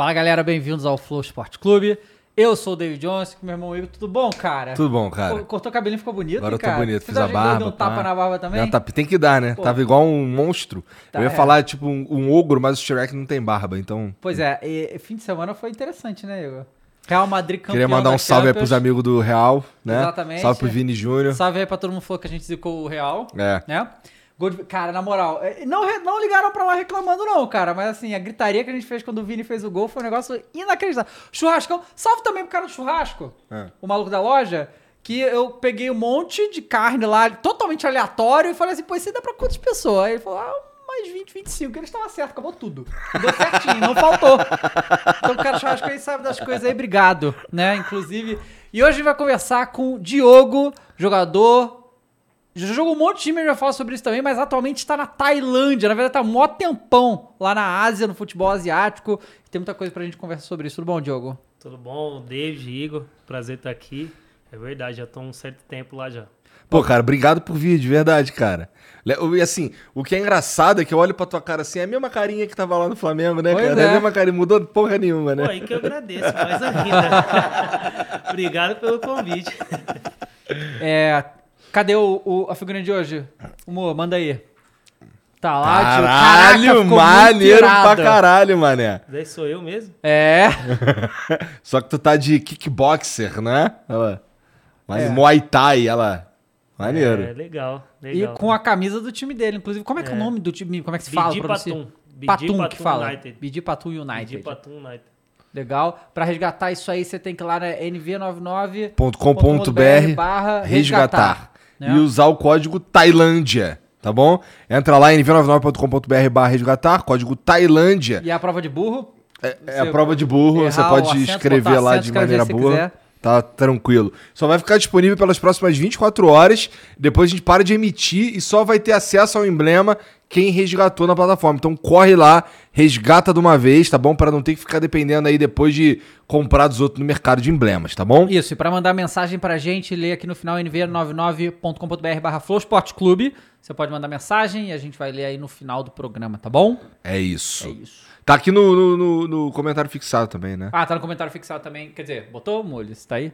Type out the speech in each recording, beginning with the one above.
Fala galera, bem-vindos ao Flow Sport Clube. Eu sou o David Jones, meu irmão Igor. Tudo bom, cara? Tudo bom, cara. Co- Cortou o cabelinho, ficou bonito, Agora eu tô cara? bonito, fiz a barba. Deu um tapa pá. na barba também? Tapa. Tem que dar, né? Pô. Tava igual um monstro. Tá, eu ia é. falar, tipo, um, um ogro, mas o Shrek não tem barba, então... Pois é, e, fim de semana foi interessante, né, Igor? Real Madrid campeão Queria mandar da um salve aí pros amigos do Real, né? Exatamente. Salve pro Vini Júnior. Salve aí pra todo mundo que falou que a gente zicou o Real. É. Né? Gol de- Cara, na moral, é, não, não ligaram pra lá reclamando, não, cara. Mas assim, a gritaria que a gente fez quando o Vini fez o gol foi um negócio inacreditável. Churrascão. Salve também pro cara do churrasco, É. o maluco da loja. Que eu peguei um monte de carne lá, totalmente aleatório, e falei assim, pô, isso dá pra quantas pessoas? Aí ele falou, ah, mais 20, 25. Ele estava certo, acabou tudo. Deu certinho, não faltou. Então o cara do churrasco aí sabe das coisas aí, obrigado, né? Inclusive. E hoje a gente vai conversar com o Diogo, jogador já jogou um monte de time, a gente vai falar sobre isso também, mas atualmente está na Tailândia. Na verdade, tá mó tempão lá na Ásia, no futebol asiático. Tem muita coisa pra gente conversar sobre isso. Tudo bom, Diogo? Tudo bom? David, Igor, prazer estar aqui. É verdade, já tô um certo tempo lá já. Pô, cara, obrigado por vir, de verdade, cara. E assim, o que é engraçado é que eu olho pra tua cara assim, é a mesma carinha que tava lá no Flamengo, né, Pois cara? é. É a mesma carinha, mudou porra nenhuma, Pô, né? aí que eu agradeço, mais ainda. Obrigado pelo convite. É, cadê o, o- a figurinha de hoje? O Mo, manda aí. Tá lá. Caraca, Caralho, ficou muito maneiro pra caralho, mané. Daí sou eu mesmo? É, Só que tu tá de kickboxer, né? Ela. Mas É. Muay Thai, ela. Maneiro. É, legal, e legal. com a camisa do time dele, inclusive. Como é que é, o É. nome do time? Como é que se fala? Bidi pronuncia? Patum. Bidi Patum que fala. United. Bidi Patum United. Bidi Patum United. Legal. Pra resgatar isso aí, você tem que ir lá na nv99. .com.br barra resgatar. Né? E usar o código Tailândia, tá bom? Entra lá em nv99.com.br barra resgatar, código Tailândia. E a prova de burro? É, é a prova de burro, você pode acento, escrever lá acento, de maneira boa. quiser. Tá tranquilo. Só vai ficar disponível pelas próximas 24 horas. Depois a gente para de emitir e só vai ter acesso ao emblema quem resgatou na plataforma. Então corre lá, resgata de uma vez, tá bom? Para não ter que ficar dependendo aí depois de comprar dos outros no mercado de emblemas, tá bom? Isso, e pra mandar mensagem pra gente, lê aqui no final nv99.com.br barra flowsportclube. Você pode mandar mensagem e a gente vai ler aí no final do programa, tá bom? É isso. É isso. Tá aqui no, no, no- no comentário fixado também, né? Ah, tá no comentário fixado também. Quer dizer, botou, Mules? Tá aí?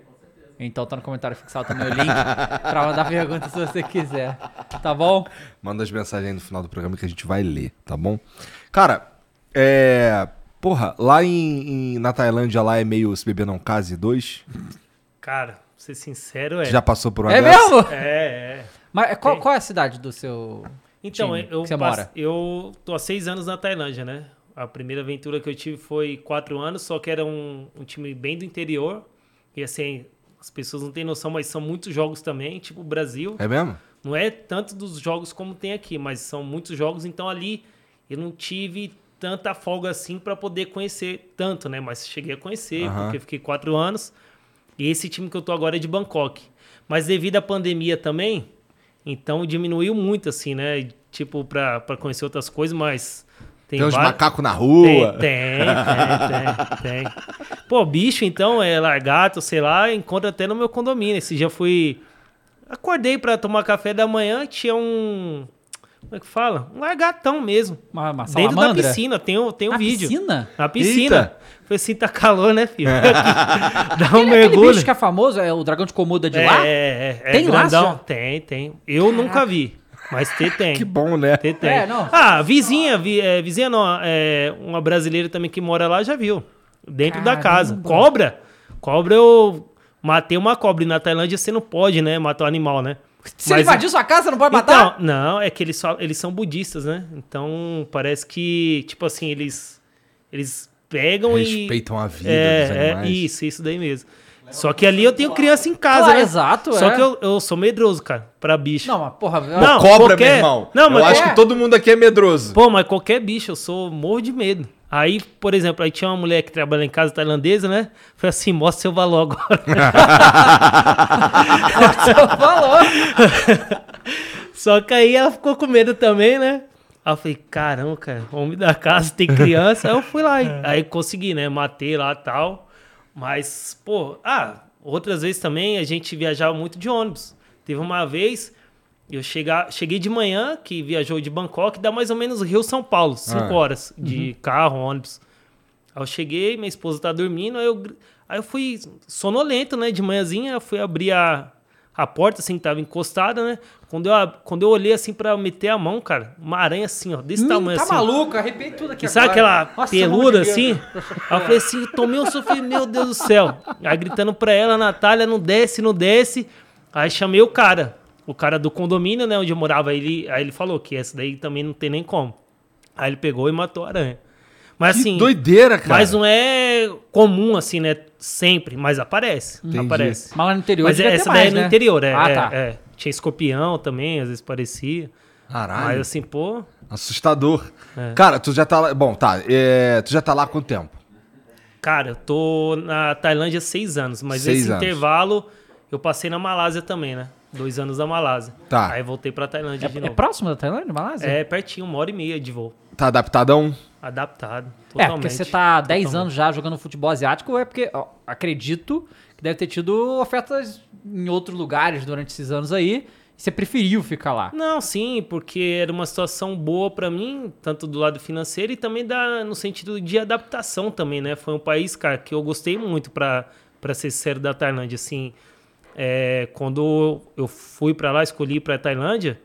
Então tá no comentário fixado também o link pra mandar pergunta se você quiser. Tá bom? Manda as mensagens aí no final do programa que a gente vai ler, tá bom? Cara, é. Porra, lá em, em- na Tailândia lá é meio se beber não case dois. Cara, pra ser sincero, é. Já passou por uma É dessa? mesmo? É, é. Mas qual, qual é a cidade do seu. Então, time eu, que você passe- mora? eu tô há seis anos na Tailândia, né? A primeira aventura que eu tive foi quatro anos, só que era um, um time bem do interior. E assim, as pessoas não têm noção, mas são muitos jogos também, tipo o Brasil. É mesmo? Não é tanto dos jogos como tem aqui, mas são muitos jogos, então ali eu não tive tanta folga assim para poder conhecer tanto, né? Mas cheguei a conhecer, Aham. porque fiquei quatro anos. E esse time que eu tô agora é de Bangkok. Mas devido à pandemia também, então diminuiu muito, assim, né? Tipo, pra, pra conhecer outras coisas, mas. Tem, uns vários- macacos na tem, rua. tem, tem, tem, tem. Pô, bicho, então, é largato, sei lá, encontra até no meu condomínio. Esse dia fui. Acordei pra tomar café da manhã, tinha um. Como é que fala? Um largatão mesmo. Uma, uma Dentro da piscina, tem o, tem o Na vídeo. piscina? Na piscina. Eita. Falei assim, tá calor, né, filho? Dá um Aquele mergulho. bicho que é famoso, é o dragão de Komoda de é, lá? é, é, é Tem lá, grandão. já? Tem, tem. Eu nunca vi, mas tem, tem. Que bom, né? Tem, tem. É, não. Ah, vizinha, vi- é, vizinha não, é, uma brasileira também que mora lá já viu. Dentro da casa. Caramba. Cobra? Cobra eu matei uma cobra. E na Tailândia você não pode, né, matar o animal, né? Se ele Mas- invadir sua casa, não pode matar? Então, não, é que eles, só, eles são budistas, né? Então, parece que, tipo assim, eles, eles pegam e... Respeitam a vida é, dos é, animais. isso, isso daí mesmo. Só que ali eu tenho criança em casa, Claro, né? exato, Só é. que eu, eu sou medroso, cara, pra bicho. Não, mas porra... Não, Cobra, qualquer- meu irmão. Não, mas eu acho é. que todo mundo aqui é medroso. Pô, mas qualquer bicho, eu sou morro de medo. Aí, por exemplo, aí tinha uma mulher que trabalha em casa tailandesa, né? Falei assim, mostra seu valor agora. Falou. Só que aí ela ficou com medo também, né? Aí eu falei, caramba, cara, homem da casa tem criança. aí eu fui lá, e- aí consegui, né? Matei lá e tal. Mas, pô, ah, outras vezes também a gente viajava muito de ônibus. Teve uma vez, eu chegar, cheguei de manhã, que viajou de Bangkok, dá mais ou menos Rio-São Paulo, cinco Ah. horas de carro, ônibus. Aí eu cheguei, minha esposa tá dormindo, aí eu, aí eu fui sonolento, né? De manhãzinha, eu fui abrir a, a porta, assim, que tava encostada, né? Quando eu, quando eu olhei, assim, pra meter a mão, cara, uma aranha assim, ó, desse tamanho, tá assim. maluco? Arrepiei tudo aqui E sabe aquela Nossa, peluda assim? Aí eu falei assim, eu tomei um sofrimento, meu Deus do céu. Aí gritando pra ela, Natália, não desce, não desce. Aí chamei o cara, o cara do condomínio, né, onde eu morava. Aí ele, aí ele falou que essa daí também não tem nem como. Aí ele pegou e matou a aranha. Mas Que assim, doideira, cara. mas não é comum assim, né, sempre, mas aparece, Entendi. aparece. Mas lá no interior Mas devia ter essa mais, daí é no né? interior, é, Ah, é, tá. é. Tinha escorpião também, às vezes parecia. Caralho. Mas assim, pô, Assustador. É. Cara, tu já tá lá. Bom, tá. é, tu já tá lá há quanto tempo? Cara, eu tô na Tailândia há seis anos, mas Seis esse anos. intervalo eu passei na Malásia também, né? Dois anos na Malásia. Tá. Aí voltei pra Tailândia de É novo. próximo da Tailândia, Malásia? É pertinho, uma hora e meia de voo. Tá adaptadão? Adaptado, É, totalmente. porque você tá há 10 Totalmente. anos já jogando futebol asiático, é porque, ó, acredito que deve ter tido ofertas em outros lugares durante esses anos aí, e você preferiu ficar lá. Não, sim, porque era uma situação boa pra mim, tanto do lado financeiro e também da, no sentido de adaptação também, né? Foi um país, cara, que eu gostei muito, pra, pra ser sincero, da Tailândia. Assim, é, quando eu fui pra lá, escolhi pra Tailândia,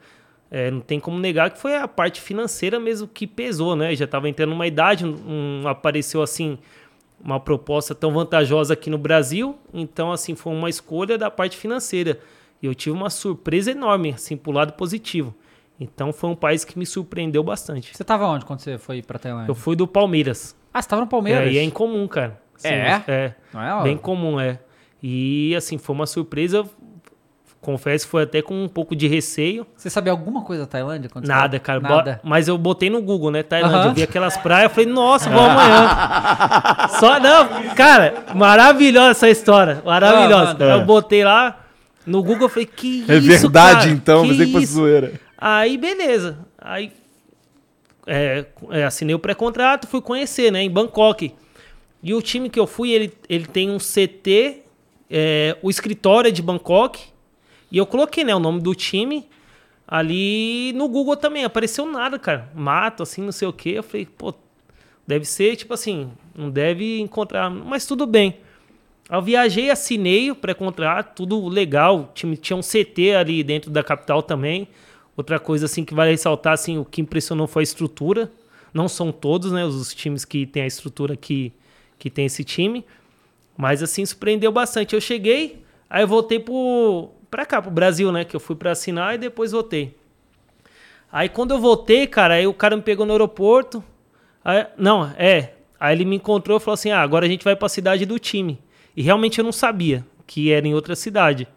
é, não tem como negar que foi a parte financeira mesmo que pesou, né? Já tava entrando numa idade, não apareceu assim uma proposta tão vantajosa aqui no Brasil, então assim foi uma escolha da parte financeira. E eu tive uma surpresa enorme, assim, pro lado positivo. Então foi um país que me surpreendeu bastante. Você tava onde quando você foi pra Tailândia? Eu fui do Palmeiras. Ah, você tava no Palmeiras? É, e é incomum, cara. Assim, É? É. Não é? Bem comum, é. E assim, foi uma surpresa. Confesso, foi até com um pouco de receio. Você sabia alguma coisa da Tailândia? Nada, cara. Nada. Mas eu botei no Google, né? Tailândia. Eu vi aquelas praias, falei, nossa, vou amanhã. Só não, cara, maravilhosa essa história. Maravilhosa. Ah, eu botei lá no Google, eu falei, que É isso, verdade, cara? então. Pensei que fosse isso? zoeira. Aí, beleza. Aí, é, é, assinei o pré-contrato, fui conhecer, né, em Bangkok. E o time que eu fui, ele, ele tem um CT, é, o escritório é de Bangkok. E eu coloquei, né, o nome do time ali no Google também. Apareceu nada, cara. Mato, assim, não sei o quê. Eu falei, pô, deve ser, tipo assim, não deve encontrar. Mas tudo bem. Eu viajei, assinei o pré-contrato, tudo legal. Time tinha um CT ali dentro da capital também. Outra coisa assim que vale ressaltar, assim, o que impressionou foi a estrutura. Não são todos, né, os times que tem a estrutura que, que tem esse time. Mas assim, surpreendeu bastante. Eu cheguei, aí eu voltei pro, pra cá, pro Brasil, né? Que eu fui pra assinar e depois voltei. Aí quando eu voltei, cara, aí o cara me pegou no aeroporto. Aí- não, é. Aí ele me encontrou e falou assim: ah, agora a gente vai pra cidade do time. E realmente eu não sabia que era em outra cidade.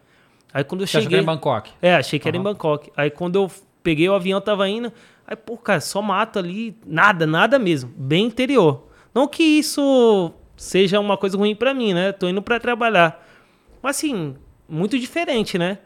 Aí quando eu Você achou que cheguei. era em Bangkok? É, achei que era em Bangkok. Aí quando eu peguei o avião, tava indo. Aí, pô, cara, só mato ali. Nada, nada mesmo. Bem interior. Não que isso seja uma coisa ruim pra mim, né? Tô indo pra trabalhar. Mas assim, muito diferente, né?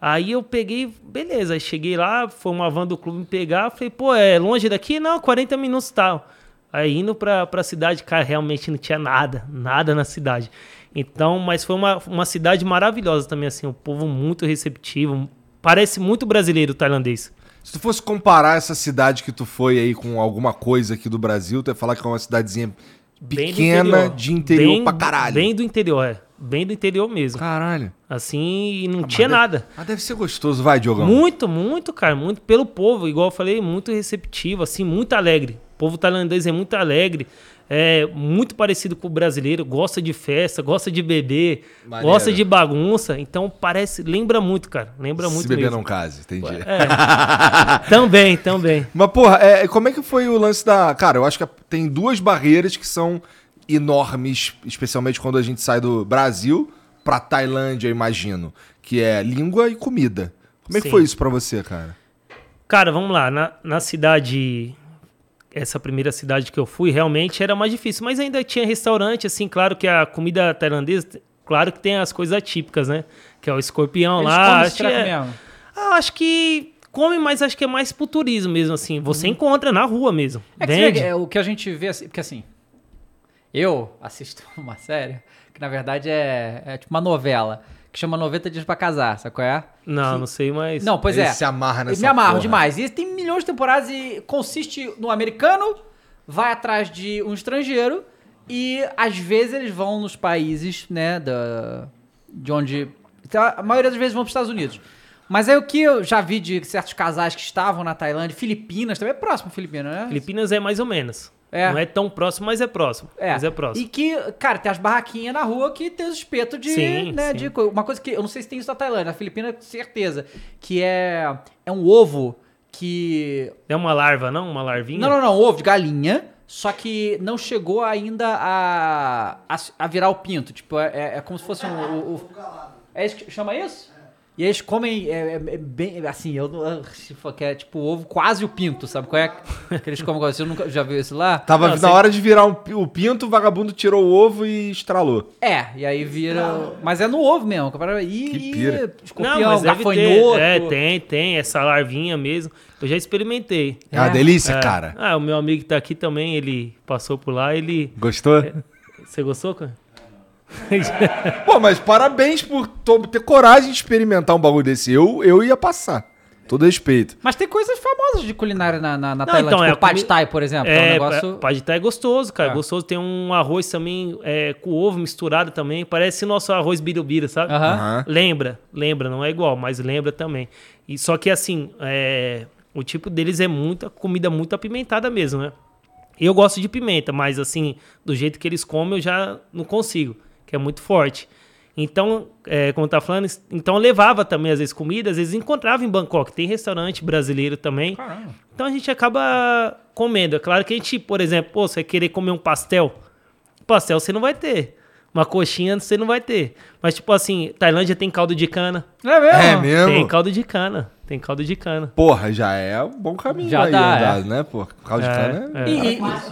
Aí eu peguei, beleza, cheguei lá, foi uma van do clube me pegar, falei, pô, é longe daqui? Não, 40 minutos tal. Aí indo pra, pra cidade, cara, realmente não tinha nada, nada na cidade. Então, mas foi uma, uma cidade maravilhosa também, assim, o povo muito receptivo, parece muito brasileiro tailandês. Se tu fosse comparar essa cidade que tu foi aí com alguma coisa aqui do Brasil, tu ia falar que é uma cidadezinha pequena de interior Bem- pra caralho. Bem do interior, é. Bem do interior mesmo. Caralho. Assim, e não tinha Mas nada. Deve, mas deve ser gostoso, vai, Diogão. Muito, muito, cara, muito pelo povo, igual eu falei, muito receptivo, assim, muito alegre. O povo tailandês é muito alegre. É muito parecido com o brasileiro, gosta de festa, gosta de beber, Maneiro. gosta de bagunça. Então parece, lembra muito, cara. Lembra muito Se beber mesmo. não case, entendi. Também, também. Mas, porra, é, como é que foi o lance da. Cara, eu acho que tem duas barreiras que são enormes, especialmente quando a gente sai do Brasil pra Tailândia, eu imagino. Que é língua e comida. Como é que Sim. foi isso pra você, cara? Cara, vamos lá. Na, na cidade, essa primeira cidade que eu fui, realmente era mais difícil. Mas ainda tinha restaurante, assim, claro que a comida tailandesa, claro que tem as coisas típicas, né? Que é o escorpião Eles lá. acho que é- mesmo. Ah, acho que come, mas acho que é mais pro turismo mesmo, assim. Você encontra na rua mesmo. Uhum. É que é o que a gente vê, assim, porque assim, eu assisto uma série que na verdade é, é tipo uma novela, que chama 90 Dias pra Casar, sabe qual é? Não, não sei, mas. Não, pois Ele é. se amarra nessa Eu me amarro porra. demais. E tem milhões de temporadas e consiste no americano, vai atrás de um estrangeiro e às vezes eles vão nos países, né, da, de onde... então, a maioria das vezes vão para os Estados Unidos. Mas aí o que eu já vi de certos casais que estavam na Tailândia, Filipinas, também é próximo Filipinas, né? Filipinas é mais ou menos. É. Não é tão próximo, mas é próximo. É. Mas é próximo. E que, cara, tem as barraquinhas na rua que tem os espetos de, Sim, né, sim. de uma coisa que eu não sei se tem isso na Tailândia, na Filipina, certeza, que é é um ovo que É uma larva, não? Uma larvinha? não, não, não, ovo de galinha, só que não chegou ainda a a, a virar o pinto, tipo, é, é- é como se fosse um o, o- É isso que chama isso? E eles comem é, é- é bem assim, eu não se for que é tipo ovo quase o pinto, sabe qual é que eles comem? Você nunca já viu isso lá? Tava Não, na você- hora de virar um o pinto, o vagabundo tirou o ovo e estralou. É, e aí vira. Mas é no ovo mesmo. E, Que e pira. escorpião, Não, mas gafanhoto. ter. É, tem, tem. Essa larvinha mesmo. Eu já experimentei. É uma É. delícia, É. cara. Ah, o meu amigo que tá aqui também, ele passou por lá, ele... Gostou? Você gostou, cara? Pô, mas parabéns por ter coragem de experimentar um bagulho desse. Eu, eu ia passar. Todo respeito. Mas tem coisas famosas de culinária na, na, na Não, Tailândia. então, tipo é o Pad Thai, por exemplo. que é um É, negócio... pad thai é gostoso, cara. É. Gostoso. Tem um arroz também é, com ovo misturado também. Parece nosso arroz birubiru, sabe? Aham. Aham. Lembra, lembra, não é igual, mas lembra também. E só que assim, é, o tipo deles é muita comida muito apimentada mesmo, né? Eu gosto de pimenta, mas assim, do jeito que eles comem eu já não consigo, que é muito forte. Então, é, como tá falando, então eu levava também às vezes comida, às vezes encontrava em Bangkok, tem restaurante brasileiro também. Caramba. Então a gente acaba comendo. É claro que a gente, por exemplo, pô, você querer comer um pastel, pastel você não vai ter. Uma coxinha você não vai ter. Mas, tipo assim, Tailândia tem caldo de cana. É mesmo? É mesmo? Tem caldo de cana. Tem caldo de cana. Porra, já é um bom caminho Já aí dá, andado, né, pô? Caldo de É, cana é... é. E, e- Quase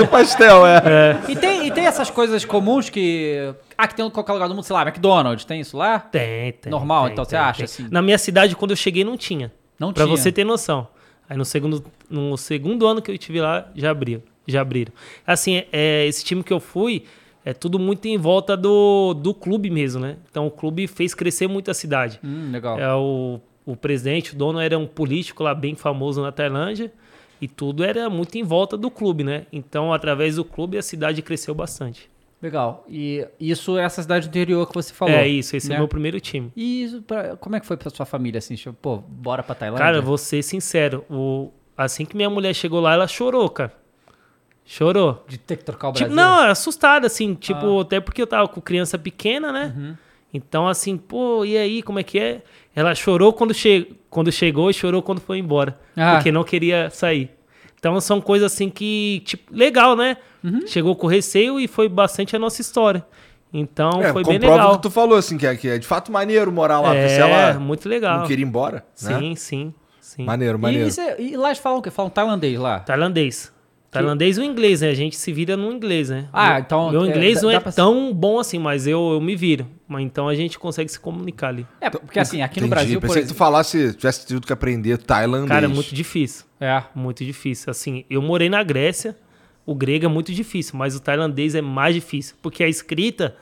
o pastel, é. e tem, e tem essas coisas comuns que. Ah, que tem em qualquer lugar do mundo, sei lá, McDonald's, tem isso lá? Tem, tem. Normal, tem, então, você tem, acha, tem. assim? Na minha cidade, quando eu cheguei, não tinha. Não pra tinha. você ter noção. Aí no segundo, no segundo ano que eu estive lá, já abriu. Já abriram. Assim, é, esse time que eu fui, é tudo muito em volta do, do clube mesmo, né? Então o clube fez crescer muito a cidade. Hum, legal. É, o, o presidente, o dono, era um político lá bem famoso na Tailândia. E tudo era muito em volta do clube, né? Então, através do clube, a cidade cresceu bastante. Legal. E isso é essa cidade interior que você falou. é isso, esse né? é o meu primeiro time. E isso, pra- como é que foi pra sua família, assim? Tipo, pô, bora pra Tailândia? Cara, vou ser sincero. O, assim que minha mulher chegou lá, ela chorou, cara. Chorou. De ter que trocar o Tipo, Brasil? Ah. não, assustada, assim. Tipo, até porque eu tava com criança pequena, né? Uhum. Então, assim, pô, e aí, como é que é? Ela chorou quando, che quando chegou e chorou quando foi embora. Ah. Porque não queria sair. Então, são coisas assim que, tipo, legal, né? Uhum. Chegou com receio e foi bastante a nossa história. Então, É, foi bem comprova legal. o que tu falou, assim, que é, que é de fato maneiro morar lá. porque É, se ela muito legal. não queria ir embora, né? Sim, sim, sim. Maneiro, E, maneiro. e, cê- e lá eles falam o quê? Falam tailandês lá? Tailandês. Tailandês ou inglês, né? A gente se vira no inglês, né? Ah, então, Meu é, inglês dá- não é pra- tão bom assim, mas eu, eu me viro. Mas então a gente consegue se comunicar ali. É, porque assim, aqui no Entendi. Brasil, por Pensei que tu exemplo... falasse, tivesse tido que aprender tailandês. Cara, é muito difícil. É. Muito difícil. Assim, eu morei na Grécia, o grego é muito difícil, mas o tailandês é mais difícil. Porque a escrita,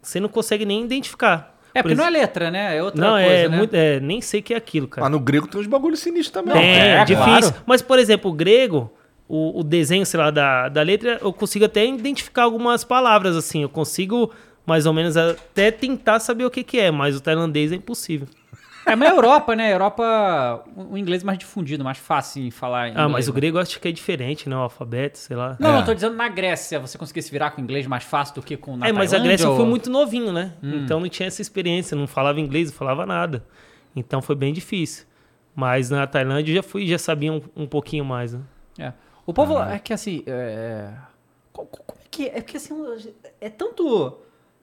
você não consegue nem identificar. É, Por porque não é exemplo- letra, né? É outra Não, coisa, é, né? muito, é, nem sei o que é aquilo, cara. Mas no grego tem uns bagulho sinistros também. É, é, difícil. claro. Mas, por exemplo, o grego, o, o desenho, sei lá, da, da letra, eu consigo até identificar algumas palavras, assim. Eu consigo, mais ou menos, até tentar saber o que, que é, mas o tailandês é impossível. É, mas a Europa, né? A Europa, o inglês é mais difundido, mais fácil em falar inglês. Ah, mas o né? grego eu acho que é diferente, né? O alfabeto, sei lá. Não, É. eu tô dizendo na Grécia, você conseguia se virar com o inglês mais fácil do que com na é, mas a Grécia eu fui ou- muito novinho, né? Então não tinha essa experiência, não falava inglês, não falava nada. Então foi bem difícil. Mas na Tailândia eu já fui, já sabia um, um pouquinho mais, né? É. O povo é que assim. É... co- Como é que é? É porque assim, é tanto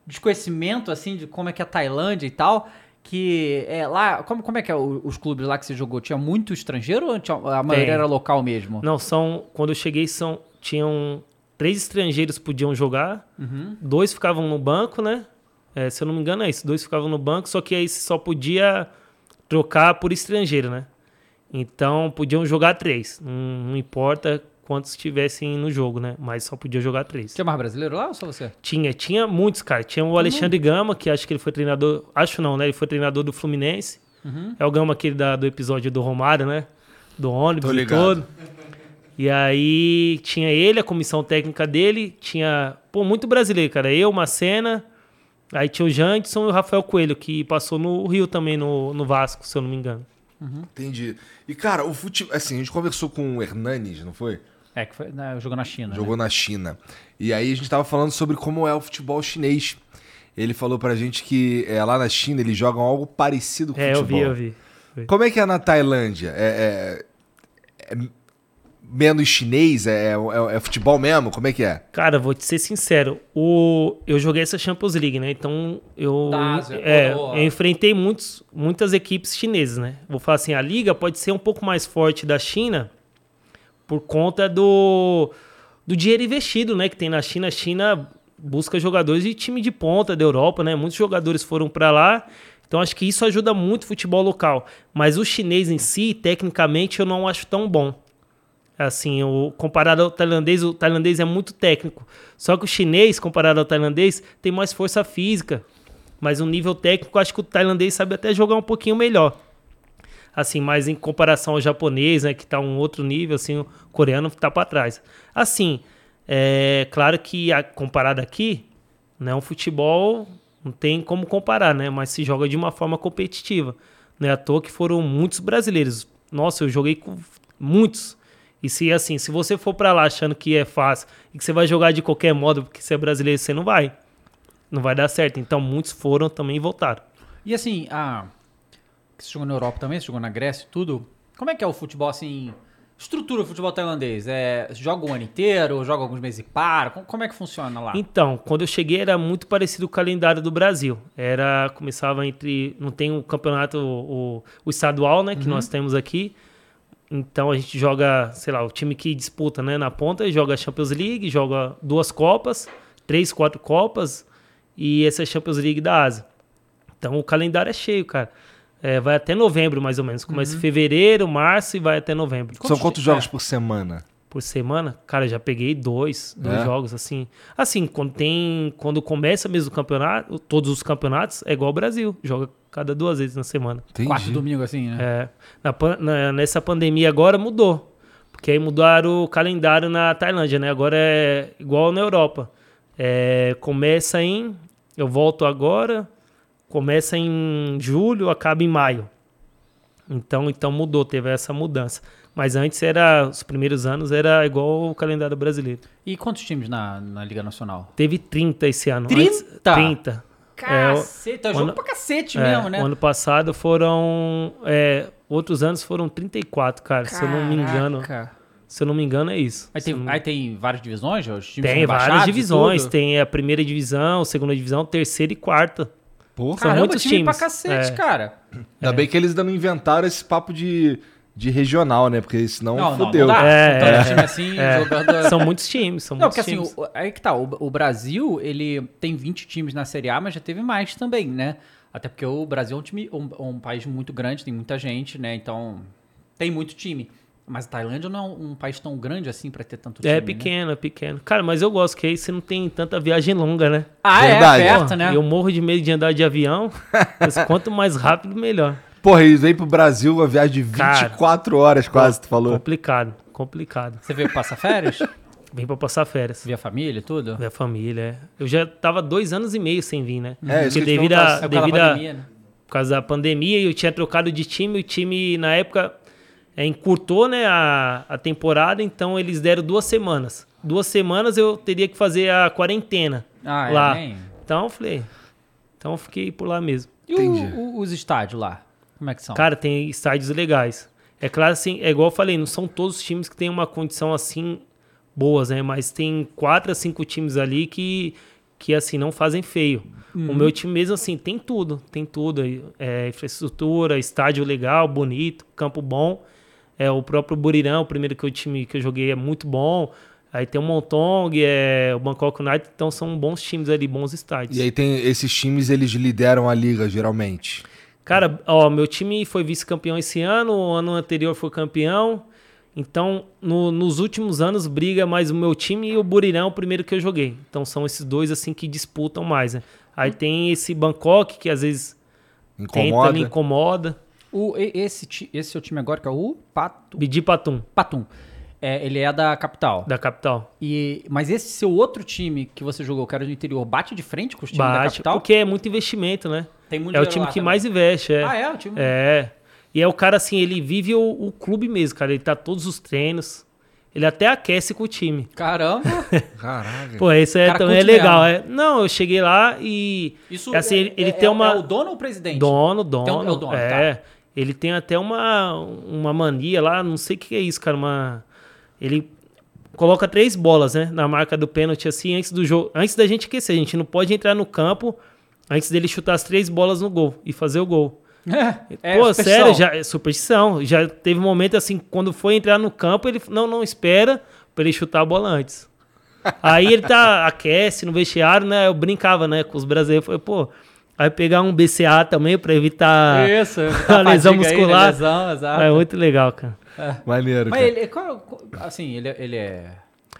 desconhecimento assim de como é que é a Tailândia e tal. Que é lá. Como, como é que é o- os clubes lá que você jogou? Tinha muito estrangeiro ou tinha- a maioria Tem. era local mesmo? Não, são. Quando eu cheguei, são. Tinham. Três estrangeiros podiam jogar. Dois ficavam no banco, né? É, se eu não me engano, é isso. Dois ficavam no banco, só que aí você só podia trocar por estrangeiro, né? Então podiam jogar três. Não, não importa quantos estivessem no jogo, né? Mas só podia jogar três. Tinha mais brasileiro lá ou só você? Tinha, tinha muitos, cara. Tinha o Alexandre Gama, que acho que ele foi treinador. Acho não, né? Ele foi treinador do Fluminense. É o Gama aquele da, do episódio do Romário, né? Do ônibus Tô e ligado. todo. E aí tinha ele, a comissão técnica dele, tinha, pô, muito brasileiro, cara. Eu, Macena, aí tinha o Janderson e o Rafael Coelho, que passou no Rio também, no, no Vasco, se eu não me engano. Entendi. E, cara, o futebol. Assim, a gente conversou com o Hernanes, não foi? É, que foi, né, jogou na China. Jogou na China. E aí a gente tava falando sobre como é o futebol chinês. Ele falou pra gente que é, lá na China eles jogam algo parecido com É, eu futebol. vi, eu vi. Como é que é na Tailândia? É, é- é menos chinês? É, é- é futebol mesmo? Como é que é? Cara, vou te ser sincero, o, eu joguei essa Champions League, né? Então eu, Da Ásia, é, eu enfrentei muitos, muitas equipes chinesas, né? Vou falar assim, a liga pode ser um pouco mais forte da China por conta do, do dinheiro investido, né? Que tem na China. A China busca jogadores de time de ponta da Europa, né? Muitos jogadores foram para lá. Então acho que isso ajuda muito o futebol local. Mas o chinês em si, tecnicamente, eu não acho tão bom. Assim, o, comparado ao tailandês, o tailandês é muito técnico. Só que o chinês, comparado ao tailandês, tem mais força física. Mas o nível técnico, acho que o tailandês sabe até jogar um pouquinho melhor. Assim, mas em comparação ao japonês, né, que tá um outro nível, assim, o coreano tá para trás. Assim, é claro que a, comparado aqui, né, um futebol não tem como comparar, né, mas se joga de uma forma competitiva. Não é à toa que foram muitos brasileiros. Nossa, eu joguei com muitos. E se assim, se você for para lá achando que é fácil e que você vai jogar de qualquer modo porque você é brasileiro, você não vai. Não vai dar certo. Então muitos foram também e voltaram. E assim, a... você jogou na Europa também, você jogou na Grécia e tudo. Como é que é o futebol, assim... Estrutura do futebol tailandês? É, joga o ano inteiro, joga alguns meses e para? Como, é que funciona lá? Então, quando eu cheguei era muito parecido com o calendário do Brasil. Era começava entre não tem o campeonato o, o estadual, né, que nós temos aqui. Então a gente joga, sei lá, o time que disputa, né, na ponta, joga a Champions League, joga duas copas, três, quatro copas e essa é a Champions League da Ásia. Então o calendário é cheio, cara. É, vai até novembro, mais ou menos. Começa em fevereiro, março e vai até novembro. São quantos jogos é. por semana? por semana, cara, já peguei dois, dois É? jogos assim. Assim, quando tem, quando começa mesmo o campeonato, todos os campeonatos é igual o Brasil, joga cada duas vezes na semana. Entendi. Quarto domingo, assim, né? É, na na- nessa pandemia agora mudou, porque aí mudaram o calendário na Tailândia, né? Agora é igual na Europa. É, começa em, eu volto agora, começa em julho, acaba em maio. Então, então mudou, teve essa mudança. Mas antes era, os primeiros anos era igual o calendário brasileiro. E quantos times na, na Liga Nacional? Teve 30 esse ano. 30? Antes, 30. Cacete, é, o jogo ano- pra cacete É, mesmo, né? O ano passado foram. é, outros anos foram 34, cara. Se eu não me engano. Caraca. Se eu não me engano, é isso. Aí tem, aí tem várias divisões? Os times tem várias divisões. Tem a primeira divisão, segunda divisão, terceira e quarta. Pô, São Caramba, muitos time pra times. cacete, É. cara. ainda bem que eles ainda não inventaram esse papo de, de regional, né? Porque senão Não, não, fodeu. não dá. É, tanto é, time assim, É, jogando... São muitos times. São Não, muitos porque assim, times. o- aí que tá, o, o Brasil, ele tem 20 times na Série A, mas já teve mais também, né? Até porque o Brasil é um, time, um, um país muito grande, tem muita gente, né? Então, tem muito time. Mas a Tailândia não é um, um país tão grande assim pra ter tanto time, É né? pequeno, é pequeno. Cara, mas eu gosto que aí você não tem tanta viagem longa, né? Ah, Verdade. é, perto, Pô, né? Eu morro de medo de andar de avião. mas quanto mais rápido, melhor. Porra, eles vêm pro Brasil uma viagem de Cara. 24 horas quase, tu falou. Complicado, complicado. Você veio passar férias? Vim pra passar férias. Via família e tudo? Minha família, é. Eu já tava dois anos e meio sem vir, né? É, isso Porque devido a, É por devido da a, pandemia, né? causa da pandemia e eu tinha trocado de time. O time, na época, é, encurtou né, a, a temporada, então eles deram duas semanas. Duas semanas eu teria que fazer a quarentena Ah, é, lá. nem- Então eu falei. Então eu fiquei por lá mesmo. E o- o- os estádios lá? Como é que são? Cara, tem estádios legais. É claro, assim, é igual eu falei, não são todos os times que têm uma condição assim boas, né? Mas tem quatro a cinco times ali que, que assim, não fazem feio. O meu time mesmo, assim, tem tudo. Tem tudo. É, infraestrutura, estádio legal, bonito, campo bom. É, o próprio Burirão, o primeiro que eu, time que eu joguei, é muito bom. Aí tem o Montong, é, o Bangkok United, então são bons times ali, bons estádios. E aí tem esses times, eles lideram a liga, geralmente. Cara, ó, meu time foi vice-campeão esse ano, o ano anterior foi campeão. Então, no- nos últimos anos, briga mais o meu time e o Burirão, o primeiro que eu joguei. Então, são esses dois, assim, que disputam mais, né? Aí tem esse Bangkok, que às vezes tenta, Incomoda. ele incomoda. O, esse, esse seu time agora, que é o Pato, Bidi Patum, Patum, é, ele é da capital. da capital. E, mas esse seu outro time que você jogou, que era do interior, bate de frente com os times da Bate, capital? porque é muito investimento, né? Tem muito É o time lá que também. mais investe, é. Ah, é? O time... É. E é o cara, assim, ele vive o, o clube mesmo, cara. Ele tá todos os treinos. Ele até aquece com o time. Caramba! Caraca. Pô, isso é, também é legal. É, não, eu cheguei lá e. Isso assim, é, ele, é- tem é- uma. É o dono ou o presidente? Dono, dono. Um- é o dono, é. tá. Ele tem até uma, uma mania lá, não sei o que é isso, cara. Uma, ele coloca três bolas, né? Na marca do pênalti, assim, antes do jogo. Antes da gente aquecer. A gente não pode entrar no campo antes dele chutar as três bolas no gol e fazer o gol. É, Pô, superstição. sério, já, é superstição. Já teve um momento assim, quando foi entrar no campo, ele não, não espera pra ele chutar a bola antes. Aí ele tá, aquece no vestiário, né? Eu brincava, né, com os brasileiros. Falei, pô, vai pegar um BCA também pra evitar Isso, a lesão aí, né? muscular. lesão, exato. É muito legal, cara. Maneiro, Mas cara. ele, qual- qual- assim, ele, ele é...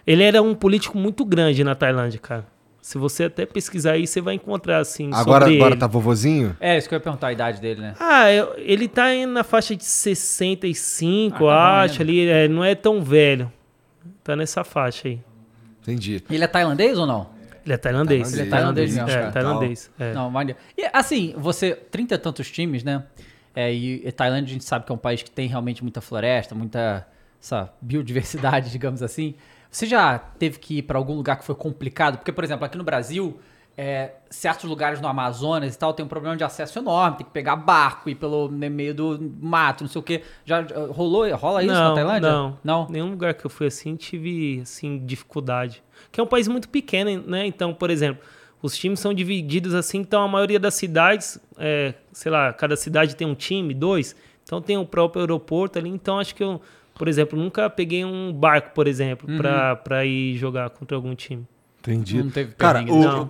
Ele era um político muito grande na Tailândia, cara. Se você até pesquisar aí, você vai encontrar, assim, Agora, sobre agora ele. tá vovozinho? É, isso que eu ia perguntar, a idade dele, né? Ah, eu- ele tá aí na faixa de 65, Ah, tá acho, ainda. ali. é, não é tão velho. Tá nessa faixa aí. Entendi. Ele é tailandês ou não? Ele é tailandês. Ele é tailandês mesmo, É, cara. tailandês. é. Não, maneiro. E assim, você, trinta e tantos times, né? É, e, e Tailândia a gente sabe que é um país que tem realmente muita floresta, muita essa biodiversidade, digamos assim. Você já teve que ir para algum lugar que foi complicado? Porque, por exemplo, aqui no Brasil, é, certos lugares no Amazonas e tal tem um problema de acesso enorme, tem que pegar barco, ir pelo no meio do mato, não sei o quê. Já rolou, rola isso na Não, Tailândia? não, Não? Nenhum lugar que eu fui assim tive assim dificuldade. Que é um país muito pequeno, né? Então, por exemplo, os times são divididos assim, então a maioria das cidades, é, sei lá, cada cidade tem um time, dois. Então tem o próprio aeroporto ali. Então acho que eu, por exemplo, nunca peguei um barco, por exemplo, Uhum. pra, pra ir jogar contra algum time. Entendi. Não teve Cara, perrengue, o- não.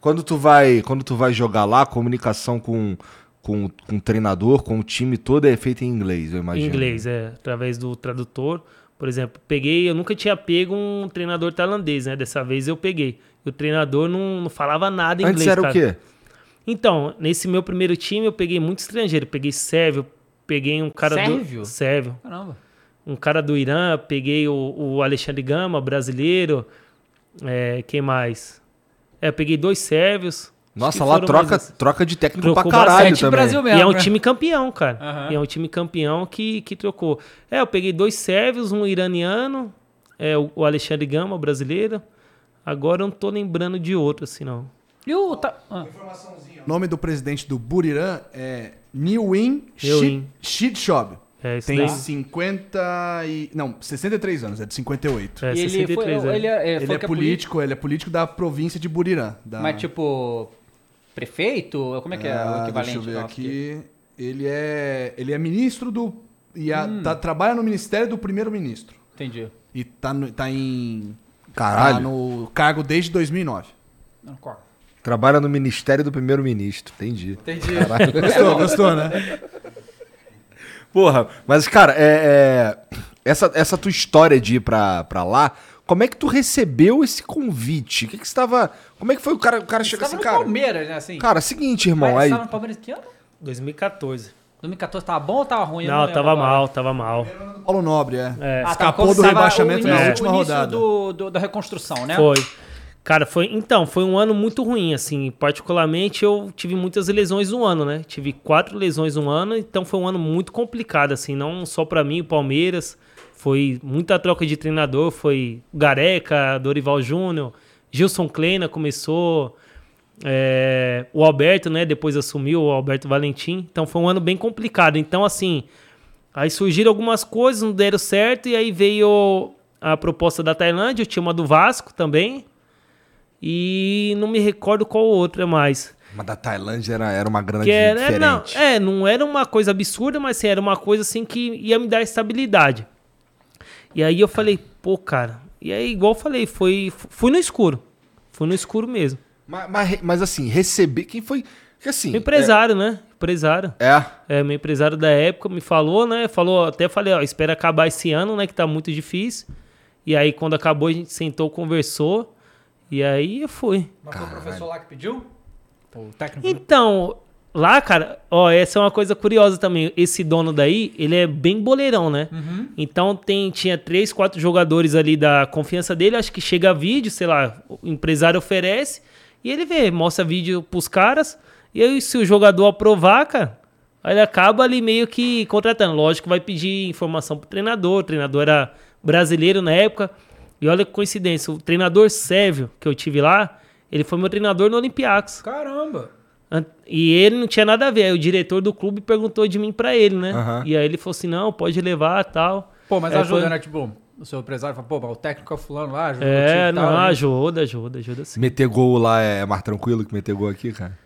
quando tu vai, quando tu vai jogar lá, a comunicação com, com, com o treinador, com o time todo é feita em inglês, eu Em imagino. inglês, é, através do tradutor. Por exemplo, peguei, eu nunca tinha pego um treinador tailandês, né? Dessa vez eu peguei. E o treinador não, não falava nada em Antes inglês. era cara. o quê? Então, nesse meu primeiro time eu peguei muito estrangeiro. Peguei sérvio, peguei um cara Sérvio? do. Sérvio. Caramba. Um cara do Irã, peguei o, o Alexandre Gama, brasileiro. É, quem mais? É, eu peguei dois sérvios. Nossa, lá troca, mais troca de técnico Trocou pra caralho também. Brasil E é mesmo, um né? time campeão, cara. Aham. E é um time campeão que, que trocou. É, eu peguei dois sérvios, um iraniano, é, o, Alexandre Gama, brasileiro. Agora eu não tô lembrando de outro, assim, não. E o... Ta... Ah. O nome do presidente do Buriram é Niwin. Shidshop. É, isso Tem daí. 50 e... Não, 63 anos, é de 58. É, E ele, foi, 63, é. ele, é, Ele é que político, ele é político da província de Buriram. Da... Mas tipo, prefeito? Como é que é Ah, o equivalente? Deixa eu ver nosso aqui. Ele é, ele é ministro do... E a- Hum. tá- trabalha no ministério do primeiro-ministro. Entendi. E tá, no, tá em... Caralho. Tá no cargo desde 2009. Não, qual? Trabalha no Ministério do Primeiro-Ministro, entendi. Entendi. Gostou, gostou, né? Porra, mas cara, é, é, essa, essa tua história de ir pra, pra lá, como é que tu recebeu esse convite? O que que você tava... Como é que foi o cara, o cara tava assim, no cara... Palmeiras, né? Assim. Cara, seguinte, irmão, Mas aí... você tava no Palmeiras que ano? 2014. 2014 tava bom ou tava ruim? Não, lembro tava agora. mal, tava mal. Paulo Nobre, é. É. Ah, Escapou quando do rebaixamento na início- última o rodada. Do, do- da reconstrução, né? Foi. Cara, foi. Então, foi um ano muito ruim, assim. Particularmente, eu tive muitas lesões no ano, né? Tive quatro lesões no ano, então foi um ano muito complicado, assim. Não só pra mim, o Palmeiras. Foi muita troca de treinador. Foi Gareca, Dorival Júnior, Gilson Kleina começou. é, o Alberto, né? Depois assumiu o Alberto Valentim. Então foi um ano bem complicado. Então, assim. Aí surgiram algumas coisas, não deram certo. E aí veio a proposta da Tailândia. Eu tinha uma do Vasco também. E não me recordo qual outra mais. Mas da Tailândia era, era uma grana Que era, é, não, diferente. é, não era uma coisa absurda, mas assim, era uma coisa assim que ia me dar estabilidade. E aí eu falei, pô, cara. E aí, igual eu falei, foi, fui no escuro. Fui no escuro mesmo. Mas, mas, mas assim, receber. Quem foi. Que assim. Meu empresário, né? Empresário. É. é. É, meu empresário da época me falou, né? Falou, até falei, ó, espera acabar esse ano, né? Que tá muito difícil. E aí, quando acabou, a gente sentou, conversou. E aí eu fui. Mas foi o professor lá que pediu? O técnico? Então, lá, cara, ó, essa é uma coisa curiosa também. Esse dono daí, ele é bem boleirão, né? Então tem, tinha três, quatro jogadores ali da confiança dele. Acho que chega vídeo, sei lá, o empresário oferece e ele vê, mostra vídeo pros caras. E aí, se o jogador aprovar, cara, aí ele acaba ali meio que contratando. Lógico, vai pedir informação pro treinador. O treinador era brasileiro na época. E olha que coincidência, o treinador Sérvio que eu tive lá, ele foi meu treinador no Olympiacos. Caramba! E ele não tinha nada a ver. Aí o diretor do clube perguntou de mim pra ele, né? Aham. E aí ele falou assim: não, pode levar tal. Pô, mas É, ajuda, foi- né? Tipo, o seu empresário fala, pô, mas o técnico é o fulano lá, ajuda o É, time não, tal, né? ajuda, ajuda, ajuda sim. Meter gol lá é mais tranquilo que meter gol aqui, cara?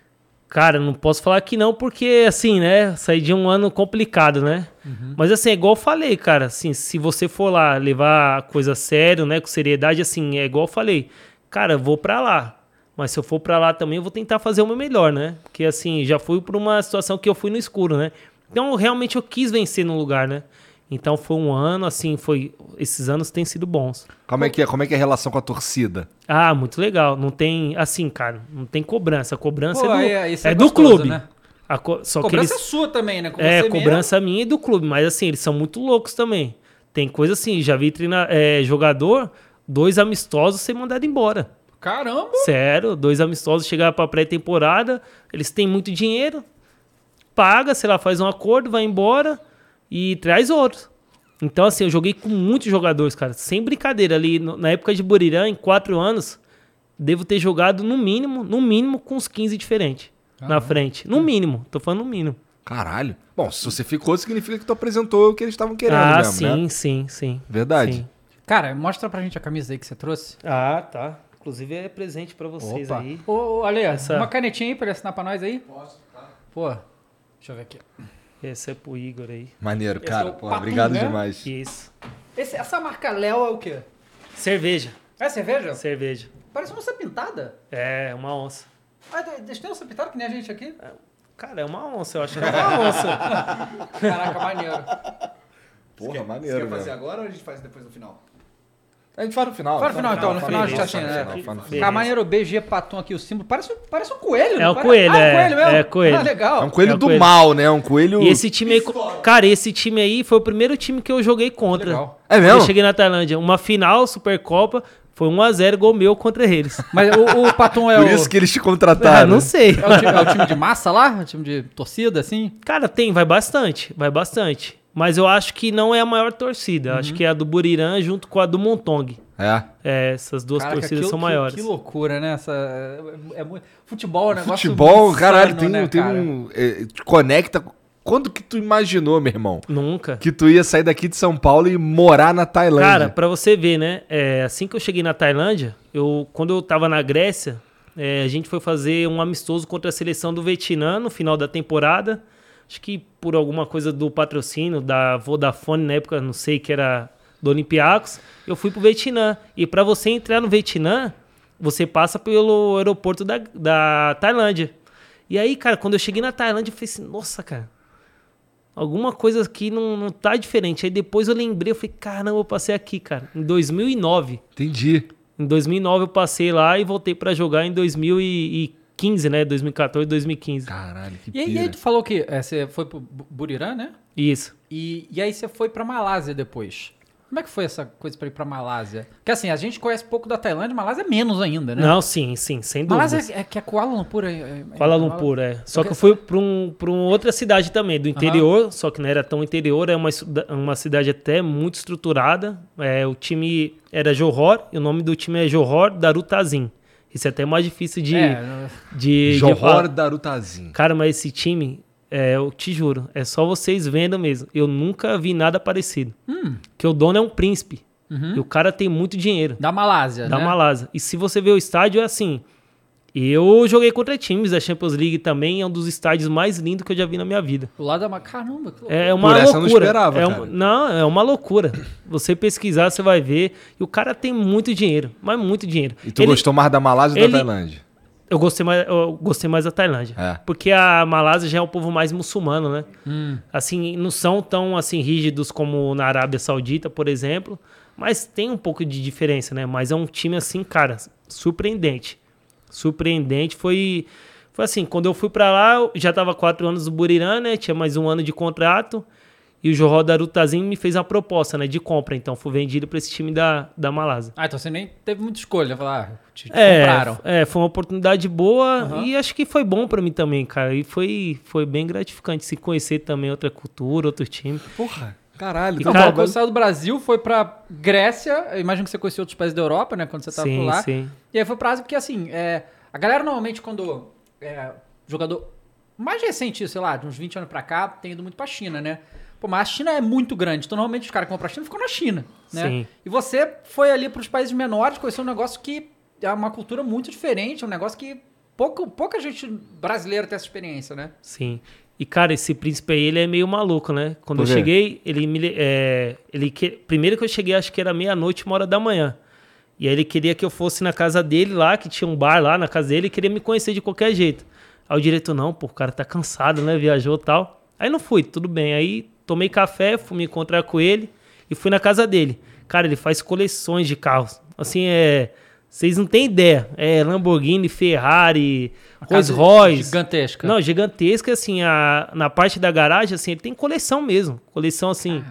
Cara, não posso falar que não, porque assim, né? Saí de um ano complicado, né? Mas assim, é igual eu falei, cara. Assim, se você for lá levar a coisa a sério, né? Com seriedade, assim, é igual eu falei. Cara, eu vou pra lá. Mas se eu for pra lá também, eu vou tentar fazer o meu melhor, né? Porque assim, já fui pra uma situação que eu fui no escuro, né? Então, realmente eu quis vencer no lugar, né? Então foi um ano, assim, foi. Esses anos têm sido bons. Como é que é, como é, que é a relação com a torcida? Ah, muito legal. Não tem, assim, cara, não tem cobrança. A cobrança Pô, é do, é é do gostoso, clube. né? A co- só que Cobrança eles, é sua também, né? Com é, você cobrança minha e do clube. Mas assim, eles são muito loucos também. Tem coisa assim, já vi treinar, é, jogador, dois amistosos ser mandado embora. Caramba! Sério, dois amistosos chegar pra pré-temporada, eles têm muito dinheiro, paga, sei lá, faz um acordo, vai embora e traz outros. Então, assim, eu joguei com muitos jogadores, cara, sem brincadeira. Ali no- na época de Burirã, em quatro anos, devo ter jogado no mínimo, no mínimo, com uns 15 diferentes na frente. No mínimo, tô falando no mínimo. Caralho. Bom, se você ficou, significa que tu apresentou o que eles estavam querendo ah, mesmo, sim, né? sim, sim. Verdade. Sim. Cara, mostra pra gente a camisa aí que você trouxe. Ah, tá. Inclusive é presente pra vocês Opa. aí. Ô, ô, Ale, Essa- uma canetinha aí pra ele assinar pra nós aí? Posso, tá. Pô, deixa eu ver aqui. Esse é pro Igor aí. Maneiro, Esse cara. é Pô, Patum, obrigado né? demais. Isso. Esse- essa marca Léo é o quê? Cerveja. É cerveja? Cerveja. Parece uma onça pintada. É, uma onça. Ah, de- deixa eu onça pintada que nem a gente aqui. Cara, é uma onça, eu acho que é uma onça. Caraca, maneiro. Porra, Você maneiro, quer fazer agora ou a gente faz depois no final? A gente faz no final. Faz no final, então. No final a gente. Cara, maneiro, BG Patum aqui, o símbolo. Parece, um- parece um coelho, É um coelho, ah, é. um coelho mesmo? É coelho. Ah, legal. É um coelho É um do coelho. mal, né? Um coelho. E esse time aí. Cara, esse time aí foi o primeiro time que eu joguei contra. Legal. É mesmo? Eu cheguei na Tailândia. Uma final, Supercopa, foi 1x0 gol meu contra eles. Mas o, o Patum é Por o... isso que eles te Ah, contrataram. não sei. É o, time, é o time de massa lá? O time de torcida, assim? Cara, tem, vai bastante, vai bastante. Mas eu acho que não é a maior torcida. Eu Acho Uhum. que é a do Burirã junto com a do Montong. É. É, essas duas Caraca, torcidas que- são que- maiores. Que loucura, né? Essa, é, é muito- futebol é um negócio Futebol, muito caralho, tem, né, tem cara? um. é, te conecta. Quando que tu imaginou, meu irmão? Nunca. Que tu ia sair daqui de São Paulo e morar na Tailândia? Cara, pra você ver, né? é, assim que eu cheguei na Tailândia, eu, quando eu tava na Grécia, é, a gente foi fazer um amistoso contra a seleção do Vietnã no final da temporada. Acho que por alguma coisa do patrocínio da Vodafone na época, não sei, que era do Olympiacos, eu fui pro Vietnã. E pra você entrar no Vietnã, você passa pelo aeroporto da, da Tailândia. E aí, cara, quando eu cheguei na Tailândia, eu falei assim, nossa, cara, alguma coisa aqui não, não tá diferente. Aí depois eu lembrei, eu falei, caramba, eu passei aqui, cara, em 2009. Entendi. Em 2009 eu passei lá e voltei pra jogar em 2015, né? 2014, 2015. Caralho, que E aí, e aí tu falou que é, você foi pro Bu- Burirã, né? Isso. E, e aí você foi pra Malásia depois. Como é que foi essa coisa pra ir pra Malásia? Porque assim, a gente conhece pouco da Tailândia, Malásia é menos ainda, né? Não, sim, sim, sem dúvida. Malásia é, é que é Kuala Lumpur. É, é- Kuala é- Lumpur, é. Só que eu fui pra, um, pra uma outra cidade também, do interior, só que não era tão interior, é uma, uma cidade até muito estruturada. É, o time era Johor, e o nome do time é Johor Darutazim. Isso é até mais difícil de. É, de, Johor. Darutazin. Cara, mas esse time, é, eu te juro, é só vocês vendo mesmo. Eu nunca vi nada parecido. Hum. Que o dono é um príncipe. Uhum. E o cara tem muito dinheiro. Da Malásia, Da né? Malásia. E se você ver o estádio, é assim. Eu joguei contra times da Champions League também, é um dos estádios mais lindos que eu já vi na minha vida. O lado da Ma- Caramba, que loucura. É uma Por essa eu não loucura. esperava, é cara. um- não, é uma loucura. Você pesquisar, você vai ver. E o cara tem muito dinheiro, mas muito dinheiro. E tu Ele- gostou mais da Malásia ou ele- da Tailândia? Eu gostei mais, eu gostei mais da Tailândia. É. Porque a Malásia já é um povo mais muçulmano, né? Hum. Assim, não são tão assim rígidos como na Arábia Saudita, por exemplo, mas tem um pouco de diferença, né? Mas é um time assim, cara, surpreendente. Surpreendente foi foi assim, quando eu fui pra lá, eu já tava quatro anos no Buriram, né? Tinha mais um ano de contrato. E o Johor Darutazim me fez uma proposta, né, de compra. Então, fui vendido pra esse time da, da Malásia. Ah, então você nem teve muita escolha. Falar, ah, te, te É, compraram. é, foi uma oportunidade boa Aham. e acho que foi bom pra mim também, cara. E foi, foi bem gratificante se conhecer também outra cultura, outro time. Porra, caralho. E tá Então, cara, quando você saiu do Brasil, foi pra Grécia. Eu imagino que você conheceu outros países da Europa, né? Quando você tava sim, por lá. sim. E aí foi pra Ásia, porque assim, é, a galera normalmente quando é, jogador mais recente, sei lá, de uns 20 anos pra cá, tem ido muito pra China, né? Pô, mas a China é muito grande, então normalmente os caras que vão pra China ficam na China, né? Sim. E você foi ali pros países menores, conheceu um negócio que é uma cultura muito diferente, um negócio que pouco, pouca gente brasileira tem essa experiência, né? Sim. E, cara, esse príncipe aí, ele é meio maluco, né? Quando eu cheguei, ele me. É, ele que, primeiro que eu cheguei, acho que era meia-noite, uma hora da manhã. E aí ele queria que eu fosse na casa dele lá, que tinha um bar lá na casa dele, e queria me conhecer de qualquer jeito. Aí o diretor, não, pô, o cara tá cansado, né? Viajou e tal. Aí não fui, tudo bem. Aí tomei café, fui me encontrar com ele e fui na casa dele. Cara, ele faz coleções de carros. Assim, é. Vocês não têm ideia. É Lamborghini, Ferrari, Rolls Royce. gigantesca. Não, gigantesca, assim, a, na parte da garagem, assim, ele tem coleção mesmo. Coleção, assim,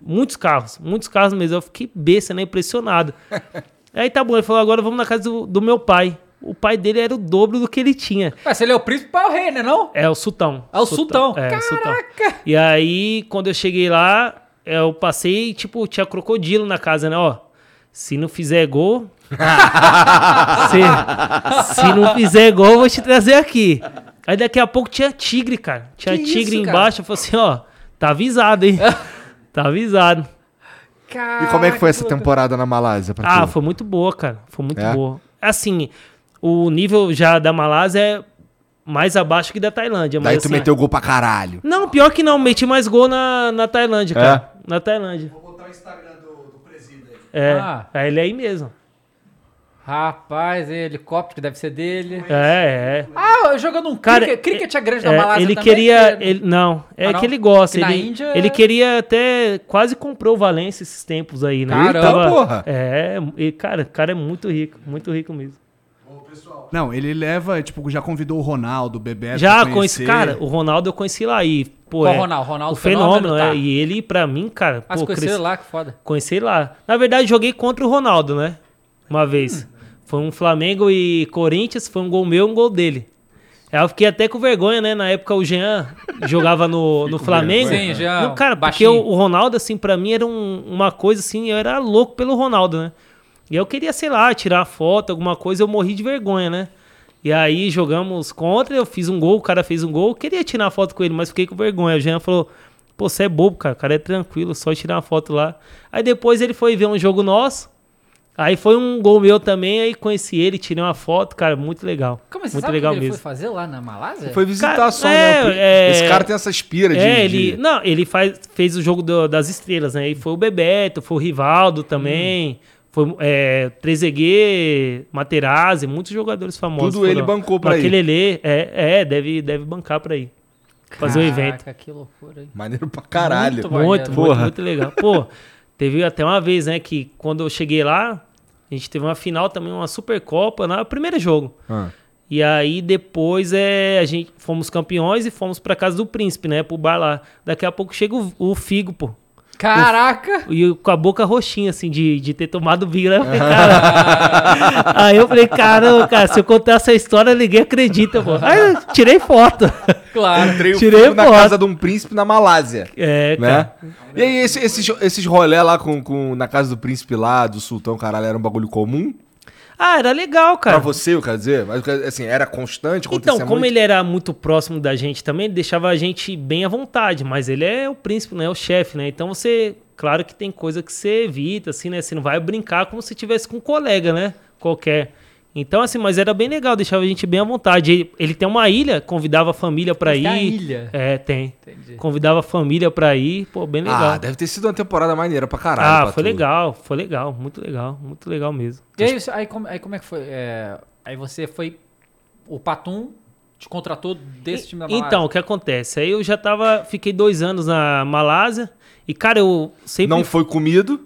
muitos carros, muitos carros mesmo. Eu fiquei besta, né? Impressionado. Aí tá bom, ele falou, agora vamos na casa do, do meu pai. O pai dele era o dobro do que ele tinha. Mas se ele é o príncipe, é o rei, né não? É o sultão. É o sultão. É, o sultão. Caraca! E aí, quando eu cheguei lá, eu passei, tipo, tinha crocodilo na casa, né? Ó, se não fizer gol... se, se não fizer gol, eu vou te trazer aqui. Aí daqui a pouco tinha tigre, cara. Tinha Que tigre isso, cara? embaixo. Eu falei assim, ó, tá avisado, hein? tá avisado. E como é que foi essa temporada na Malásia pra Ah, tu? foi muito boa, cara. Foi muito É? boa. Assim, o nível já da Malásia é mais abaixo que da Tailândia. Daí mas, tu assim, meteu gol pra caralho. Não, pior que não. Meti mais gol na, na Tailândia, cara. Na Tailândia. Vou botar o Instagram do, do presídio aí. É, Ah. é ele aí mesmo. Rapaz, é helicóptero que deve ser dele. É, é. Ah, jogando um Cara, cricket, cricket é grande na É, Malásia ele também, queria. que- Ele, não, é Ah, não? que ele gosta. Que na ele, Índia- ele queria até. Quase comprou o Valência esses tempos aí, né? Caramba, tava- porra! É, e, cara, o cara é muito rico, muito rico mesmo. Não, ele leva, tipo, já convidou o Ronaldo, o Bebeto. Já conheci, cara, o Ronaldo eu conheci lá e, pô, Qual é, Ronaldo? Ronaldo o fenômeno, Fenômeno, tá. é, e ele pra mim, cara, Ah, você pô, conheceu cresci- lá, que foda. Conheci lá. Na verdade, joguei contra o Ronaldo, né? Uma vez. Foi um Flamengo e Corinthians, foi um gol meu e um gol dele. Eu fiquei até com vergonha, né? Na época o Jean jogava no, no Flamengo. Sim, Jean, Não, cara, porque baixinho. o, o Ronaldo, assim, pra mim era um- uma coisa assim, eu era louco pelo Ronaldo, né? E eu queria, sei lá, tirar foto, alguma coisa, eu morri de vergonha, né? E aí jogamos contra, eu fiz um gol, o cara fez um gol, eu queria tirar foto com ele, mas fiquei com vergonha. O Jean falou, pô, você é bobo, cara, o cara é tranquilo, só tirar uma foto lá. Aí depois ele foi ver um jogo nosso, aí foi um gol meu também, aí conheci ele, tirei uma foto, cara, muito legal. Como você muito sabe legal o que ele mesmo. foi fazer lá na Malásia? Foi visitar Cara, só, é, né? é- Esse cara tem essa espira de... É, de- ele. Não, ele faz, fez o jogo do- das estrelas, né? E foi o Bebeto, foi o Rivaldo também. Foi é, Trezeguet, Materazzi, muitos jogadores famosos. Tudo ele foram. bancou pra ir. Aquele é, é deve, deve bancar pra ir. Fazer o evento. Caraca, que loucura aí. Maneiro pra caralho. Muito Muito, muito, muito legal. Pô, teve até uma vez, né, que quando eu cheguei lá, a gente teve uma final também, uma Supercopa, no primeiro jogo. Ah. E aí depois é, a gente fomos campeões e fomos pra casa do príncipe, né, pro bar lá. Daqui a pouco chega o, o Figo, pô. Caraca! E com a boca roxinha, assim, de, de ter tomado vinho. Aí eu falei, cara... Aí eu falei, caramba, cara, se eu contar essa história, ninguém acredita, pô. Aí eu tirei foto. Claro. Entrei o Tirei filho na foto. casa de um príncipe na Malásia. É, Né? cara. E aí, esse- esses, esses rolé lá com, com, na casa do príncipe lá, do sultão, caralho, era um bagulho comum? Ah, era legal, cara. Pra você, eu quero dizer? Mas, assim, era constante, Então, como muito? ele era muito próximo da gente também, ele deixava a gente bem à vontade, mas ele é o príncipe, né? É o chefe, né? Então você, claro que tem coisa que você evita, assim, né? Você não vai brincar como se tivesse com um colega, né? Qualquer. Então, assim, mas era bem legal, deixava a gente bem à vontade. Ele, ele tem uma ilha, convidava a família pra ir. Tem ilha? É, tem. Entendi. Convidava a família pra ir, pô, bem legal. Ah, deve ter sido uma temporada maneira pra caralho. Ah, pra foi tu. legal, foi legal, muito legal, muito legal mesmo. E aí, aí, como, aí como é que foi? É, aí você foi. O Patum te contratou desse time da Malásia? Então, o que acontece? Aí eu já tava, fiquei dois anos na Malásia e, cara, eu sempre... Não foi comido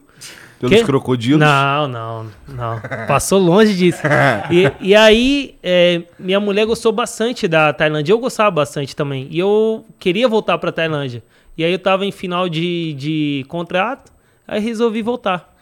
pelos Quê? crocodilos? Não, não, não. Passou longe disso. E, e aí, é, minha mulher gostou bastante da Tailândia. Eu gostava bastante também. E eu queria voltar pra Tailândia. E aí eu tava em final de, de contrato, aí resolvi voltar.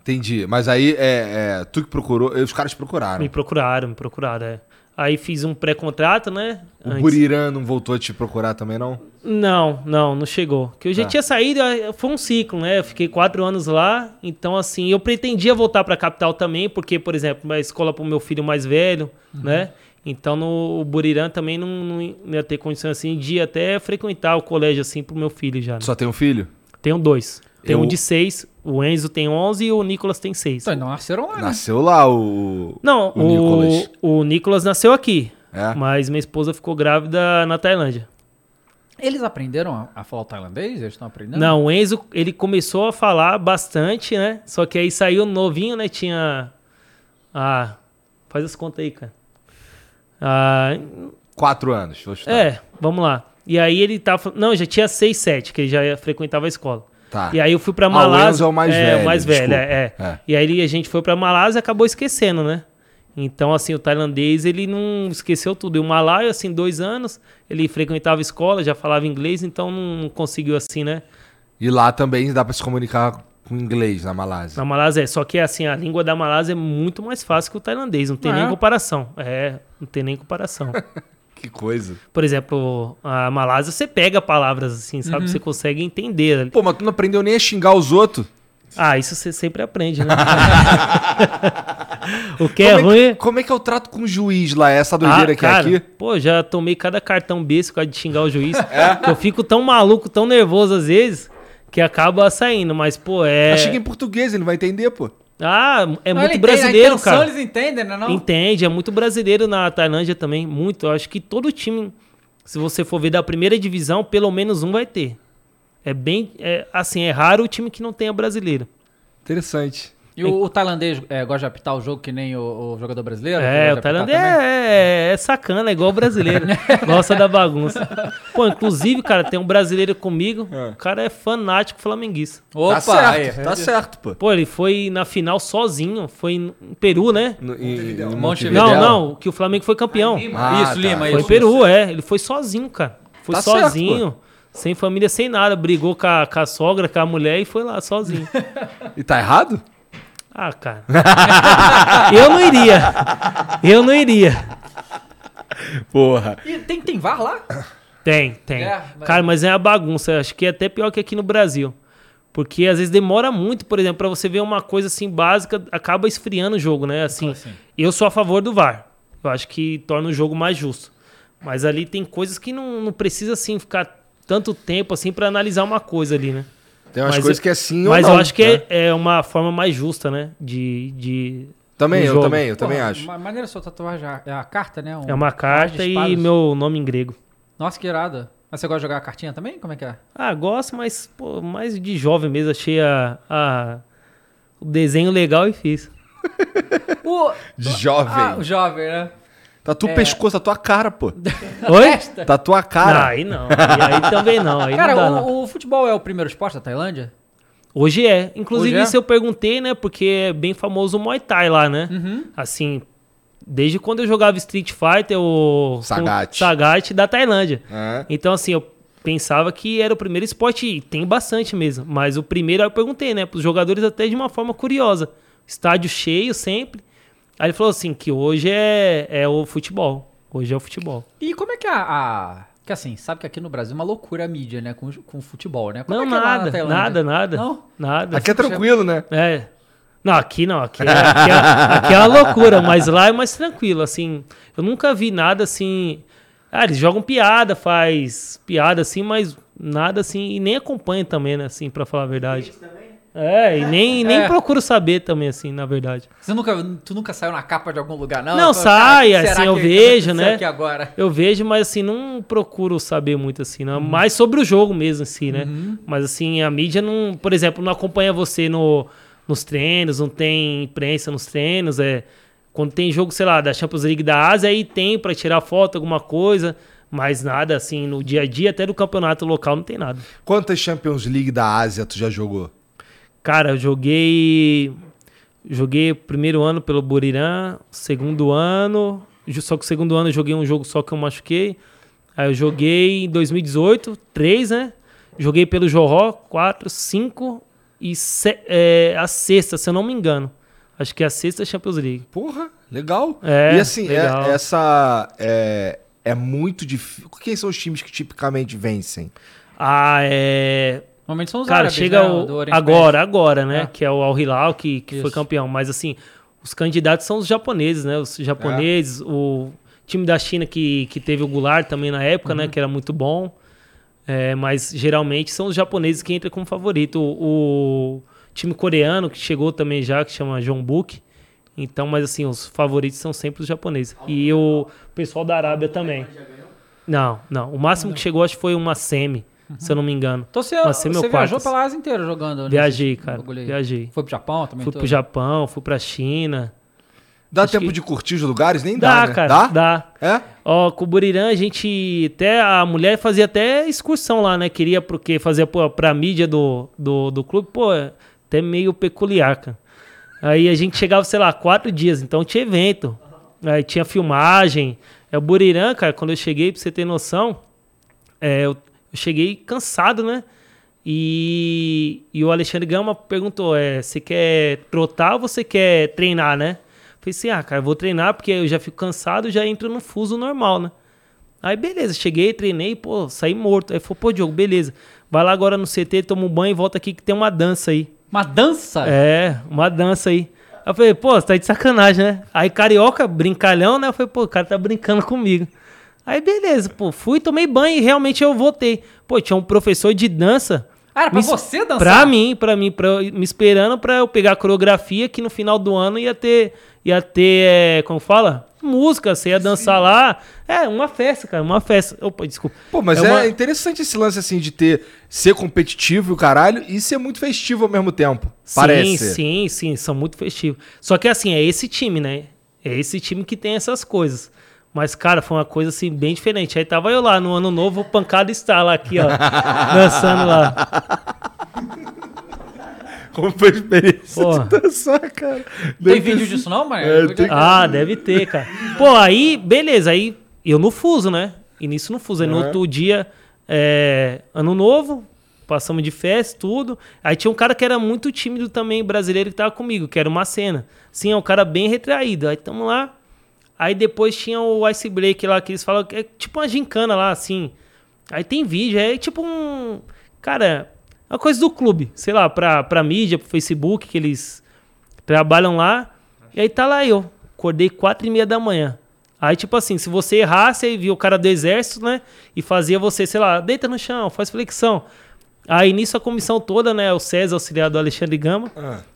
Entendi. Mas aí, é, é, tu que procurou, os caras procuraram. Me procuraram, me procuraram, é. Aí fiz um pré-contrato, né? O antes. Burirã não voltou a te procurar também, não? Não, não, não chegou. Que eu já Tá. tinha saído, foi um ciclo, né? Eu fiquei quatro anos lá, então assim, eu pretendia voltar pra capital também, porque, por exemplo, uma escola pro meu filho mais velho, né? Então no Burirã também não, não ia ter condição assim de até frequentar o colégio assim pro meu filho já. né? Só tem um filho? Tenho dois. Tem Eu- um de seis, o Enzo tem 11 e o Nicolas tem seis. Então, não nasceram lá, né? Nasceu lá o. Não, o o, Nicolas. o Nicolas nasceu aqui, É? mas minha esposa ficou grávida na Tailândia. Eles aprenderam a, a falar o tailandês? Eles estão aprendendo? Não, o Enzo, ele começou a falar bastante, né? Só que aí saiu novinho, né? Tinha. Ah, faz as contas aí, cara. Ah, Quatro anos. Vou chutar. é, vamos lá. E aí ele tava. Não, já tinha 6, 7, que ele já frequentava a escola. Tá. E aí eu fui pra Ah, o Malásia. Enzo é o mais velho, o mais velho, desculpa. é, é. É. E aí a gente foi pra Malásia e acabou esquecendo, né? Então, assim, o tailandês, ele não esqueceu tudo. E o malaio, assim, dois anos, ele frequentava escola, já falava inglês, então não conseguiu, assim, né? E lá também dá pra se comunicar com inglês na Malásia. Na Malásia é. Só que assim, a língua da Malásia é muito mais fácil que o tailandês. Não tem Ah, nem é? comparação. É, não tem nem comparação. Que coisa. Por exemplo, a Malásia, você pega palavras assim, sabe? Você consegue entender. Pô, mas tu não aprendeu nem a xingar os outros. Ah, isso você sempre aprende, né? o que é como, ruim. é que, como é que o trato com o juiz lá? Essa doideira Ah, que é aqui? Pô, já tomei cada cartão besta por causa de xingar o juiz. É? Eu fico tão maluco, tão nervoso às vezes, que acaba saindo. Mas, pô, é. Mas xinga em português, ele não vai entender, pô. Ah, é Não, muito brasileiro, intenção cara. eles entendem, né? Não? Entende, é muito brasileiro na Tailândia também, muito. Eu acho que todo time, se você for ver da primeira divisão, pelo menos um vai ter. É bem, é, assim, é raro o time que não tenha brasileiro. Interessante. E o, o tailandês é, gosta de apitar o jogo que nem o, o jogador brasileiro? É, o tailandês é, é, é sacana, é igual o brasileiro. Gosta da bagunça. Pô, inclusive, cara, tem um brasileiro comigo, o cara é fanático flamenguista. Opa, tá certo, aí, tá certo, pô. Pô, ele foi na final sozinho, foi em Peru, né? No, em, em. Montevidéu. Não, não, que o Flamengo foi campeão. Ah, isso, tá. Lima, Foi isso. Peru, é. Ele foi sozinho, cara. Foi Tá certo, sozinho. sem família, sem nada. Brigou com a, com a sogra, com a mulher e foi lá sozinho. E tá errado? Ah, cara. eu não iria. Eu não iria. Porra. E tem, tem VAR lá? Tem, tem. É, mas- Cara, mas é uma bagunça. Acho que é até pior que aqui no Brasil. Porque às vezes demora muito, por exemplo, pra você ver uma coisa assim básica, acaba esfriando o jogo, né? Assim, assim? eu sou a favor do VAR. Eu acho que torna o jogo mais justo. Mas ali tem coisas que não, não precisa assim ficar tanto tempo assim pra analisar uma coisa ali, né? Tem umas Mas coisas eu- que é sim ou Mas não. eu acho que né? é, é uma forma mais justa, né? De. de Também, eu também, eu também acho. ma- Maneira sua tatuagem. É a carta, né? Um É uma carta e meu nome em grego. Nossa, que irado. Mas você gosta de jogar a cartinha também? Como é que é? Ah, gosto, mas pô, mais de jovem mesmo. Achei a, a- o desenho legal e fiz. O... Jovem. Ah, o jovem, né? Tatu é. o pescoço, tatu a cara, pô. Oi? Tatu a Não, cara. aí não. E aí também não. Aí Cara, não dá, não. o, o futebol é o primeiro esporte da Tailândia? Hoje é. Inclusive, Hoje é? isso eu perguntei, né? Porque é bem famoso o Muay Thai lá, né? Uhum. Assim, desde quando eu jogava Street Fighter, o... Sagat. o Sagat da Tailândia. É. Então, assim, eu pensava que era o primeiro esporte, e tem bastante mesmo. Mas o primeiro, eu perguntei, né, pros jogadores até de uma forma curiosa. Estádio cheio sempre. Aí ele falou assim, que hoje é, é o futebol. Hoje é o futebol. E como é que a, a- Que assim, sabe que aqui no Brasil é uma loucura a mídia, né? Com, com futebol, né? Como não, é que é lá na nada, nada, nada. Não? Nada. Aqui é tranquilo, né? É. Não, aqui não. Aqui é, aqui, é, aqui é uma loucura, mas lá é mais tranquilo, assim. Eu nunca vi nada assim. Ah, eles jogam piada, faz piada assim, mas nada assim. E nem acompanha também, né, assim, pra falar a verdade. É, e nem, nem É. procuro saber também, assim, na verdade. Você nunca, tu nunca saiu na capa de algum lugar, não? Não, sai, assim, eu vejo, né? Aqui agora? Eu vejo, mas assim, não procuro saber muito assim, não. Mais sobre o jogo mesmo, assim, né? Mas assim, a mídia não, por exemplo, não acompanha você no, nos treinos, não tem imprensa nos treinos, é quando tem jogo, sei lá, da Champions League da Ásia, aí tem pra tirar foto, alguma coisa, mas nada assim, no dia a dia, até do campeonato local, não tem nada. Quantas Champions League da Ásia tu já jogou? Cara, eu joguei. Joguei o primeiro ano pelo Burirã, segundo ano. Só que o segundo ano eu joguei um jogo só que eu machuquei. Aí eu joguei em 2018, três, né? Joguei pelo Jorró, quatro, cinco e se- é, a sexta, se eu não me engano. Acho que é a sexta Champions League. Porra, legal. É, e assim, é- legal. essa é, é muito difícil. Quem são os times que tipicamente vencem? Ah, é. Normalmente são os Cara, árabes, chega né? o- agora, agora, né? É. Que é o Al Hilal que, que foi campeão. Mas assim, os candidatos são os japoneses, né? Os japoneses, o time da China que, que teve o Goulart também na época, Uhum. né? Que era muito bom. É, mas geralmente são os japoneses que entram como favorito. O, o time coreano que chegou também já, que chama Jeonbuk. Então, mas assim, os favoritos são sempre os japoneses. E o pessoal da Arábia também. Não, não. O máximo que chegou acho que foi uma semi, se eu não me engano. Então você, você ou viajou quartas. pela Ásia inteira jogando? Viajei, cara. bagulho? Viajei. Foi pro Japão também? Fui tudo? pro Japão, fui pra China. Dá Acho tempo que- de curtir os lugares? Nem Dá, dá, né? cara, dá? dá. É? Ó, com o Burirã a gente até a mulher fazia até excursão lá, né? Queria porque fazia pô, pra mídia do, do, do clube, pô, é até meio peculiar, cara. Aí a gente chegava, sei lá, quatro dias, então tinha evento. Aí tinha filmagem. É o Burirã, cara, quando eu cheguei, pra você ter noção, é, eu, eu cheguei cansado, né? E, e o Alexandre Gama perguntou: é, você quer trotar ou você quer treinar, né? Falei assim: ah, cara, eu vou treinar porque eu já fico cansado já entro no fuso normal, né? Aí beleza, cheguei, treinei, pô, saí morto. Aí falou: pô, Diogo, beleza, vai lá agora no CT, toma um banho e volta aqui que tem uma dança aí. Uma dança? É, uma dança aí. Aí eu falei, pô, você tá de sacanagem, né? Aí carioca, brincalhão, né? Eu falei, pô, o cara tá brincando comigo. Aí beleza, pô, fui, tomei banho e realmente eu voltei. Pô, tinha um professor de dança. Ah, era pra me- você dançar? Pra mim, pra mim, pra, me esperando pra eu pegar a coreografia que no final do ano ia ter, ia ter, é, como fala? Música, você ia dançar lá. É, uma festa, cara, uma festa. Opa, desculpa. Pô, mas É é, uma- interessante esse lance assim de ter ser competitivo e o caralho e ser muito festivo ao mesmo tempo. Parece. Sim, sim, sim, são muito festivos. Só que assim, é esse time, né? É esse time que tem essas coisas. Mas, cara, foi uma coisa assim bem diferente. Aí tava eu lá no ano novo, pancada está lá aqui, ó, dançando lá. Como foi a experiência Pô. de dançar, cara? Tem Deve vídeo ter disso não, mano? É, tem- Ah, deve ter, cara. Pô, aí, beleza, aí eu no fuso, né? Início no fuso. Aí no Uhum. outro dia, é, ano novo, passamos de festa, tudo. Aí tinha um cara que era muito tímido também, brasileiro, que tava comigo, que era uma cena. Sim, é um cara bem retraído. Aí tamo lá. Aí depois tinha o Ice Break lá, que eles falam que é tipo uma gincana lá, assim. Aí tem vídeo, é tipo um. Cara, uma coisa do clube, sei lá, pra, pra mídia, pro Facebook, que eles trabalham lá. E aí tá lá eu. Acordei quatro e meia da manhã. Aí, tipo assim, se você errasse, aí via o cara do exército, né? E fazia você, sei lá, deita no chão, faz flexão. Aí nisso a comissão toda, né? O César, auxiliar do Alexandre Gama.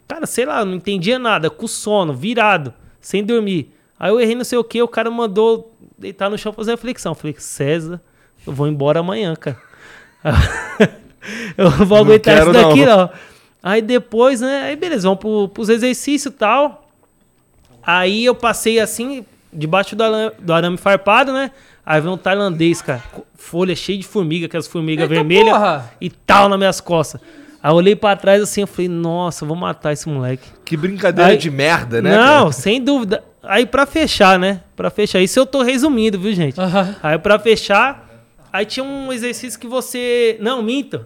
Cara, sei lá, não entendia nada, com sono, virado, sem dormir. Aí eu errei não sei o que, o cara mandou deitar no chão fazer a flexão. Eu falei, César, eu vou embora amanhã, cara. eu vou aguentar isso daqui, não. não. Aí depois, né? Aí beleza, vamos pro, pros exercícios e tal. Aí eu passei assim, debaixo do arame, do arame farpado, né? Aí veio um tailandês, cara, folha cheia de formiga, aquelas formigas vermelhas e tal nas minhas costas. Aí eu olhei pra trás assim, eu falei, nossa, vou matar esse moleque. Que brincadeira Aí- de merda, né? Não, cara? sem dúvida. Aí pra fechar, né? Pra fechar, isso eu tô resumindo, viu, gente? Aham. Aí pra fechar, Aí tinha um exercício que você. Não, minto.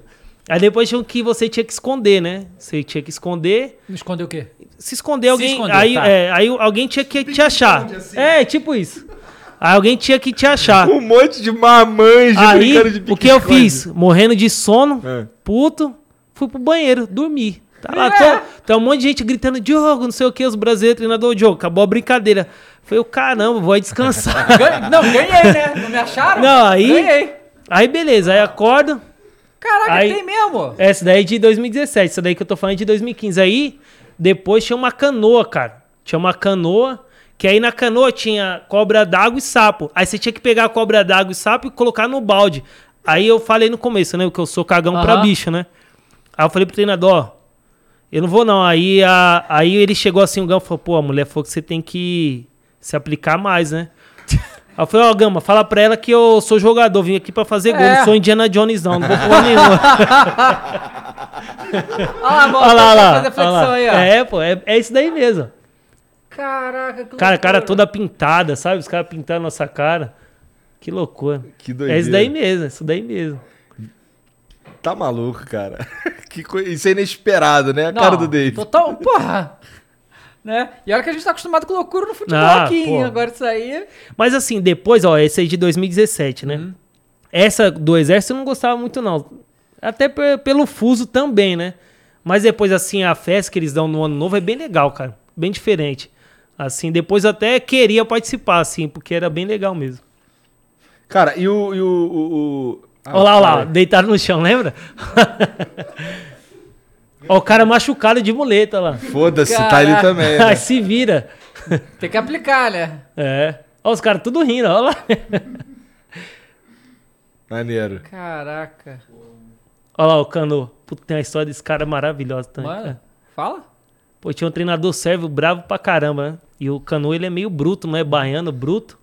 Aí depois tinha um que você tinha que esconder, né? Você tinha que esconder. Não escondeu o quê? Se esconder alguém. esconder, aí, tá. é, aí alguém tinha que te achar. É, tipo isso. Aí alguém tinha que te achar. Um monte de mamães Aí, brincando de o que eu fiz? Morrendo de sono, É. puto, fui pro banheiro, dormi. Tá lá, É. tô, tá um monte de gente gritando, Diogo, não sei o que, os brasileiros, treinador, Diogo, acabou a brincadeira. Falei, caramba, vou descansar. Não, ganhei, né? Não me acharam? Não, aí- Ganhei. aí beleza, aí acordo, Caraca, Aí- tem mesmo. essa daí é de 2017, essa daí que eu tô falando é de 2015. Aí, depois tinha uma canoa, cara. Tinha uma canoa, que aí na canoa tinha cobra d'água e sapo. Aí você tinha que pegar a cobra d'água e sapo e colocar no balde. Aí eu falei no começo, né, que eu sou cagão pra Aham. bicho, né? Aí eu falei pro treinador, ó, eu não vou não. Aí, a, aí ele chegou assim, o Gama falou, pô, a mulher falou que você tem que se aplicar mais, né? Aí eu falei, ó, Gama, fala pra ela que eu sou jogador, vim aqui pra fazer gol, É. não sou Indiana Jones não, não vou porra nenhuma. Olha lá, volta Olha lá, olha lá, fazer flexão olha lá. aí, ó. É, pô, é, é isso daí mesmo. Caraca, que Cara, cara toda pintada, sabe? Os caras pintaram nossa cara. Que loucura. Que É doideira. isso daí mesmo, é isso daí mesmo. Tá maluco, cara. Que coi- Isso é inesperado, né? A Não, cara do Dave. Total, porra. Né? E olha que a gente tá acostumado com loucura no futebol Ah, aqui, hein? pô. Agora isso aí... Mas assim, depois, ó, esse aí de 2017, né? Uhum. Essa do Exército eu não gostava muito, não. Até pe- pelo fuso também, né? Mas depois, assim, a festa que eles dão no ano novo é bem legal, cara. Bem diferente. Assim, depois eu até queria participar, assim, porque era bem legal mesmo. Cara, e o. E o, o, o- Ah, Olha lá, olha lá, deitado no chão, lembra? Ó, o cara machucado de muleta lá. Foda-se, tá ali também. Né? se vira. Tem que aplicar, né? É. Ó, os caras tudo rindo, olha lá. Maneiro. Caraca. Olha lá o Cano. Puta, tem uma história desse cara maravilhosa também. Mano, cara. fala. Pô, tinha um treinador sérvio bravo pra caramba, né? E o Cano, ele é meio bruto, não é baiano, bruto.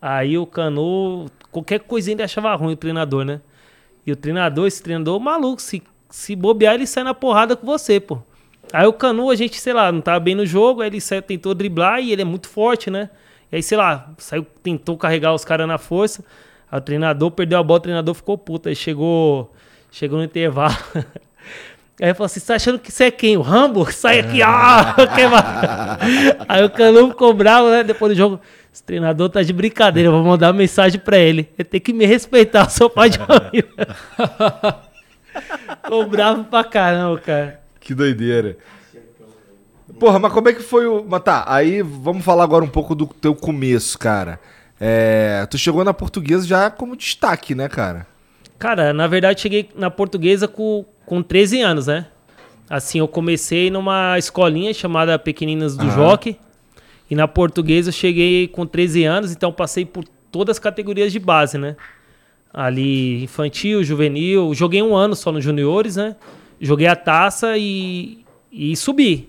Aí o Cano, qualquer coisinha ele achava ruim, o treinador, né? E o treinador, esse treinador maluco, se, se bobear, ele sai na porrada com você, pô. Aí o Canu, a gente, sei lá, não tava bem no jogo, aí ele saiu, tentou driblar e ele é muito forte, né? E aí, sei lá, saiu, tentou carregar os caras na força. Aí o treinador perdeu a bola, o treinador ficou puto. Aí chegou, chegou no intervalo. Aí ele falou assim: você tá achando que você é quem? O Rambo? Sai aqui, ah! queima." Aí o Canu ficou bravo, né? Depois do jogo. Esse treinador tá de brincadeira, eu vou mandar uma mensagem pra ele. Ele tem que me respeitar, sou pai de família. ficou bravo pra caramba, cara. Que doideira. Porra, mas como é que foi o. Mas tá, aí vamos falar agora um pouco do teu começo, cara. É, tu chegou na portuguesa já como destaque, né, cara? Cara, na verdade, cheguei na portuguesa com, com 13 anos, né? Assim, eu comecei numa escolinha chamada Pequeninas do Jockey. E na portuguesa eu cheguei com 13 anos, então passei por todas as categorias de base, né? Ali, infantil, juvenil. Joguei um ano só nos juniores, né? Joguei a taça e, e subi.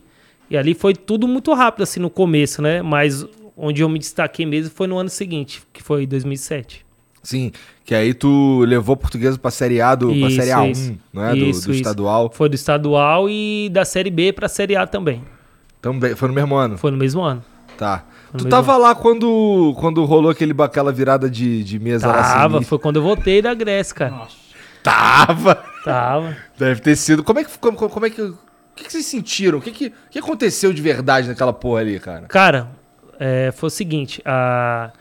E ali foi tudo muito rápido, assim, no começo, né? Mas onde eu me destaquei mesmo foi no ano seguinte, que foi 2007. Sim, que aí tu levou a portuguesa pra Série A do, pra Isso, Série A1, isso. não é? Do- Isso, do, isso. estadual. Foi do estadual e da Série B pra Série A também. Também, foi no mesmo ano. Foi no mesmo ano. Tá. Tu mesmo tava lá quando, quando rolou aquele, aquela virada de, de mesa lá Tava, foi quando eu voltei da Grécia, cara. Tava! Tava. Deve ter sido. Como é que. Como, como é que. O que, que vocês sentiram? O que, que, o que aconteceu de verdade naquela porra ali, cara? Cara, é, foi o seguinte, a...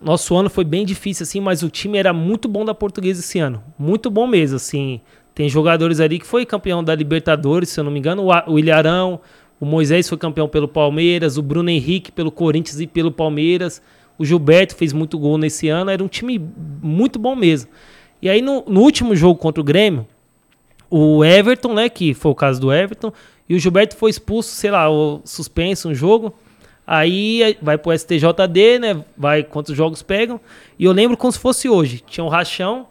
nosso ano foi bem difícil, assim, mas o time era muito bom da portuguesa esse ano. Muito bom mesmo, assim. Tem jogadores ali que foi campeão da Libertadores, se eu não me engano, o Ilharão, o Moisés foi campeão pelo Palmeiras, o Bruno Henrique pelo Corinthians e pelo Palmeiras, o Gilberto fez muito gol nesse ano, era um time muito bom mesmo. E aí no, no último jogo contra o Grêmio, o Everton, né, que foi o caso do Everton, e o Gilberto foi expulso, sei lá, o suspenso um jogo. Aí vai pro STJD, né? Vai quantos jogos pegam. E eu lembro como se fosse hoje. Tinha um rachão.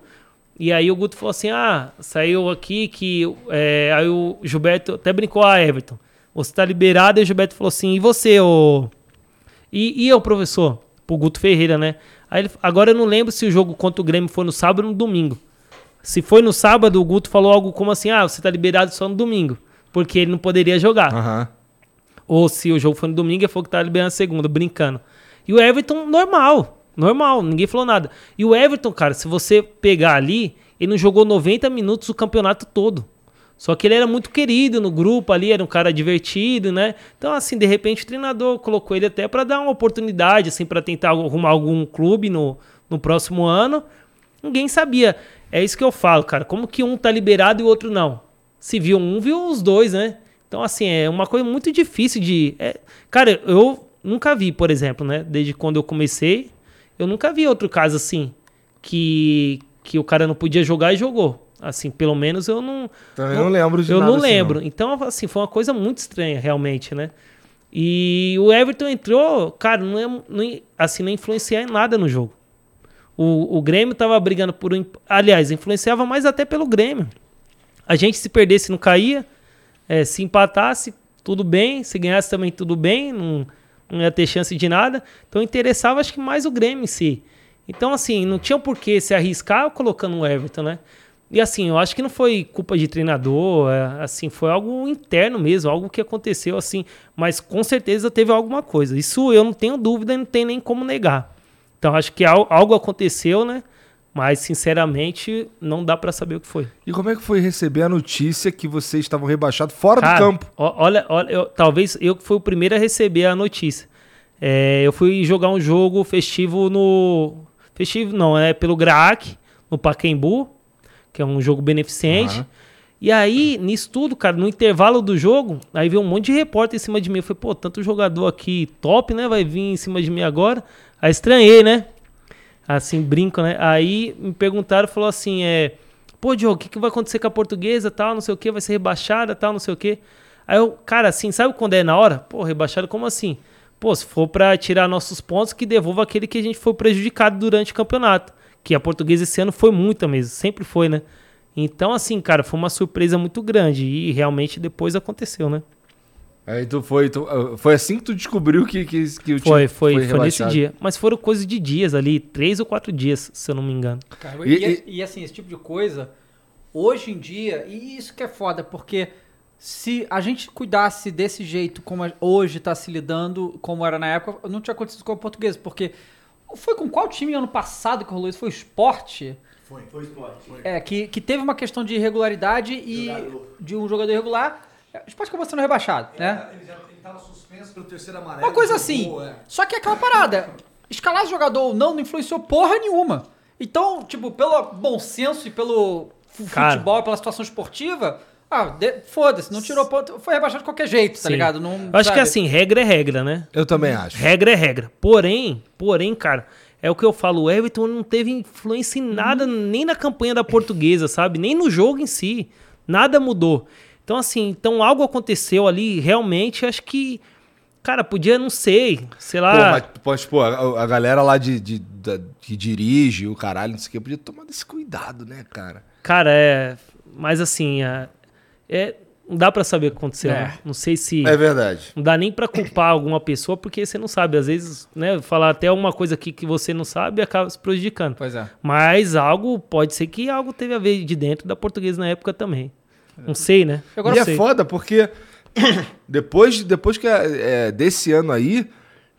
E aí o Guto falou assim: ah, saiu aqui que. é, aí o Gilberto até brincou, ah, Everton, você tá liberado. E o Gilberto falou assim: e você, ô. E, e eu, professor? Pro Guto Ferreira, né? Aí ele, agora eu não lembro se o jogo contra o Grêmio foi no sábado ou no domingo. Se foi no sábado, o Guto falou algo como assim: ah, você tá liberado só no domingo. Porque ele não poderia jogar. Aham. Ou se o jogo foi no domingo, ele falou que tá liberando a segunda, brincando. E o Everton, normal. Normal, ninguém falou nada. E o Everton, cara, se você pegar ali, ele não jogou 90 minutos o campeonato todo. Só que ele era muito querido no grupo ali, era um cara divertido, né? Então, assim, de repente o treinador colocou ele até para dar uma oportunidade, assim, para tentar arrumar algum clube no, no próximo ano. Ninguém sabia. É isso que eu falo, cara. Como que um tá liberado e o outro não? Se viu um, viu os dois, né? Então, assim, é uma coisa muito difícil de. é- Cara, eu nunca vi, por exemplo, né? Desde quando eu comecei, eu nunca vi outro caso assim. Que, que o cara não podia jogar e jogou. Assim, pelo menos eu não. Também não lembro de Eu não assim, lembro. não. Então, assim, foi uma coisa muito estranha, realmente, né? E o Everton entrou, cara, não, é, não assim, não influenciar em nada no jogo. O, o Grêmio tava brigando por. Aliás, influenciava mais até pelo Grêmio. A gente se perdesse não caía. É, se empatasse, tudo bem. Se ganhasse também, tudo bem. Não, não ia ter chance de nada. Então interessava, acho que mais o Grêmio em si. Então, assim, não tinha por que se arriscar colocando o Everton, né? E assim, eu acho que não foi culpa de treinador, é, assim, foi algo interno mesmo, algo que aconteceu assim, mas com certeza teve alguma coisa. Isso eu não tenho dúvida e não tem nem como negar. Então acho que al- algo aconteceu, né? Mas sinceramente não dá pra saber o que foi. E como é que foi receber a notícia que vocês estavam rebaixados fora Cara, do campo? Olha, olha eu- talvez eu que fui o primeiro a receber a notícia. É, eu fui jogar um jogo festivo no. Festivo não, é pelo Graac, no Pacaembu, que é um jogo beneficente. E aí, nisso tudo, cara, no intervalo do jogo, aí veio um monte de repórter em cima de mim. Eu falei, pô, tanto jogador aqui top, né? Vai vir em cima de mim agora. Aí estranhei, né? Assim, brinco, né? Aí me perguntaram, falou assim, é... Pô, Diogo, o que, que vai acontecer com a portuguesa, tal, não sei o que, vai ser rebaixada, tal, não sei o que. Aí eu, cara, assim, sabe quando é na hora? Pô, rebaixada, como assim? Pô, se for pra tirar nossos pontos, que devolva aquele que a gente foi prejudicado durante o campeonato. Que a portuguesa esse ano foi muita mesmo, sempre foi, né? Então, assim, cara, foi uma surpresa muito grande. E realmente depois aconteceu, né? Aí tu foi, tu- ah, foi assim que tu descobriu que, que, que o Foi, time foi, foi, nesse rebaixado? dia. Mas foram coisas de dias ali, três ou quatro dias, se eu não me engano. Cara, E- e, e- e assim, esse tipo de coisa, hoje em dia, e isso que é foda, porque se a gente cuidasse desse jeito como hoje tá se lidando, como era na época, não tinha acontecido com o português, porque foi com qual time ano passado que rolou isso? Foi o Sport? Foi, foi esporte. Foi. É, que, que teve uma questão de irregularidade e de um jogador irregular. É, O Sport acabou sendo rebaixado, né? Ele, já, ele tava suspenso pelo terceiro amarelo. Uma coisa jogou, assim. é. Só que é aquela parada. Escalar jogador ou não não influenciou porra nenhuma. Então, tipo, pelo bom senso e pelo fu- Cara. futebol, pela situação esportiva, ah, de- foda-se, não tirou ponto. Foi rebaixado de qualquer jeito, tá Sim. ligado? Não, Eu acho que sabe? assim, regra é regra, né? Eu também acho. Regra é regra. Porém, porém, cara, é o que eu falo, o Everton não teve influência em nada, nem na campanha da portuguesa, sabe? Nem no jogo em si. Nada mudou. Então, assim, então algo aconteceu ali, realmente, acho que. Cara, podia, não sei, sei Pô, lá. mas, mas, pô, a, a galera lá de, de- da- que dirige o caralho, não sei o que, podia tomar esse cuidado, né, cara? Cara, é. Mas assim, é. É- não dá pra saber o que aconteceu. É. né? Não sei se. É verdade. Não dá nem pra culpar alguma pessoa, porque você não sabe. Às vezes, né, falar até uma coisa aqui que você não sabe acaba se prejudicando. Pois é. Mas algo, pode ser que algo teve a ver de dentro da portuguesa na época também. Não sei, né? Agora e é sei. foda porque depois, depois que é, desse ano aí,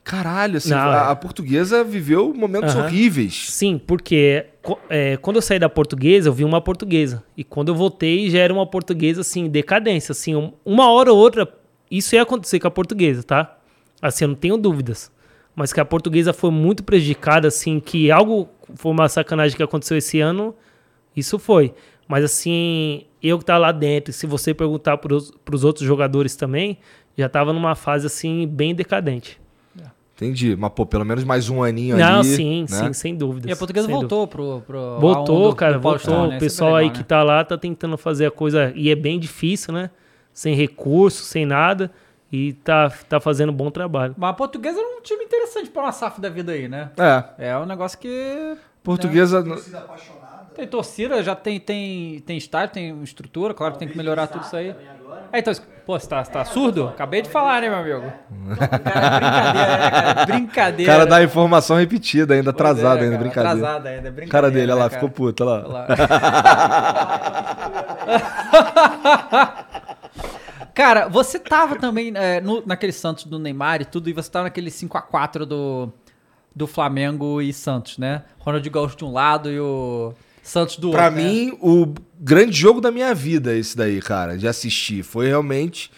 caralho, assim, Não, a, é. a portuguesa viveu momentos Aham. horríveis. Sim, porque é, quando eu saí da portuguesa, eu vi uma portuguesa. E quando eu voltei, já era uma portuguesa, assim, em decadência. Assim, um- uma hora ou outra, isso ia acontecer com a portuguesa, tá? Assim, eu não tenho dúvidas. Mas que a portuguesa foi muito prejudicada, assim, que algo foi uma sacanagem que aconteceu esse ano, isso foi. Mas, assim, eu que tava lá dentro, se você perguntar pros, pros outros jogadores também, já tava numa fase, assim, bem decadente. Entendi. Mas, pô, pelo menos mais um aninho Não, ali. sim, né? sim, sem dúvidas. E a portuguesa sem dúvida. voltou pro, pro. Voltou, A1 do- cara, voltou. né? O é pessoal legal, aí né? que tá lá tá tentando fazer a coisa. E é bem difícil, né? Sem recurso, sem nada. E tá, tá fazendo um bom trabalho. Mas a portuguesa era um time interessante pra uma SAF da vida aí, né? É. É um negócio que. Portuguesa. Torcida apaixonada. Tem torcida, já tem, tem, tem estádio, tem estrutura, claro que tem que melhorar tudo isso aí. É, então, pô, você tá, tá surdo? Acabei de falar, né, meu amigo? Cara, brincadeira, né, cara? O Brincadeira. cara dá informação repetida, ainda é, atrasado, ainda, cara, brincadeira. Atrasado ainda, brincadeira. cara dele, olha lá, né, cara? ficou puto, olha lá. Olha lá. Cara, você tava também é, no- naquele Santos do Neymar e tudo, e você tava naquele 5x4 do, do Flamengo e Santos, né? Ronaldinho Gaúcho de um lado e o Santos do Pra outro. né? mim, o grande jogo da minha vida, esse daí, cara, de assistir. Foi realmente.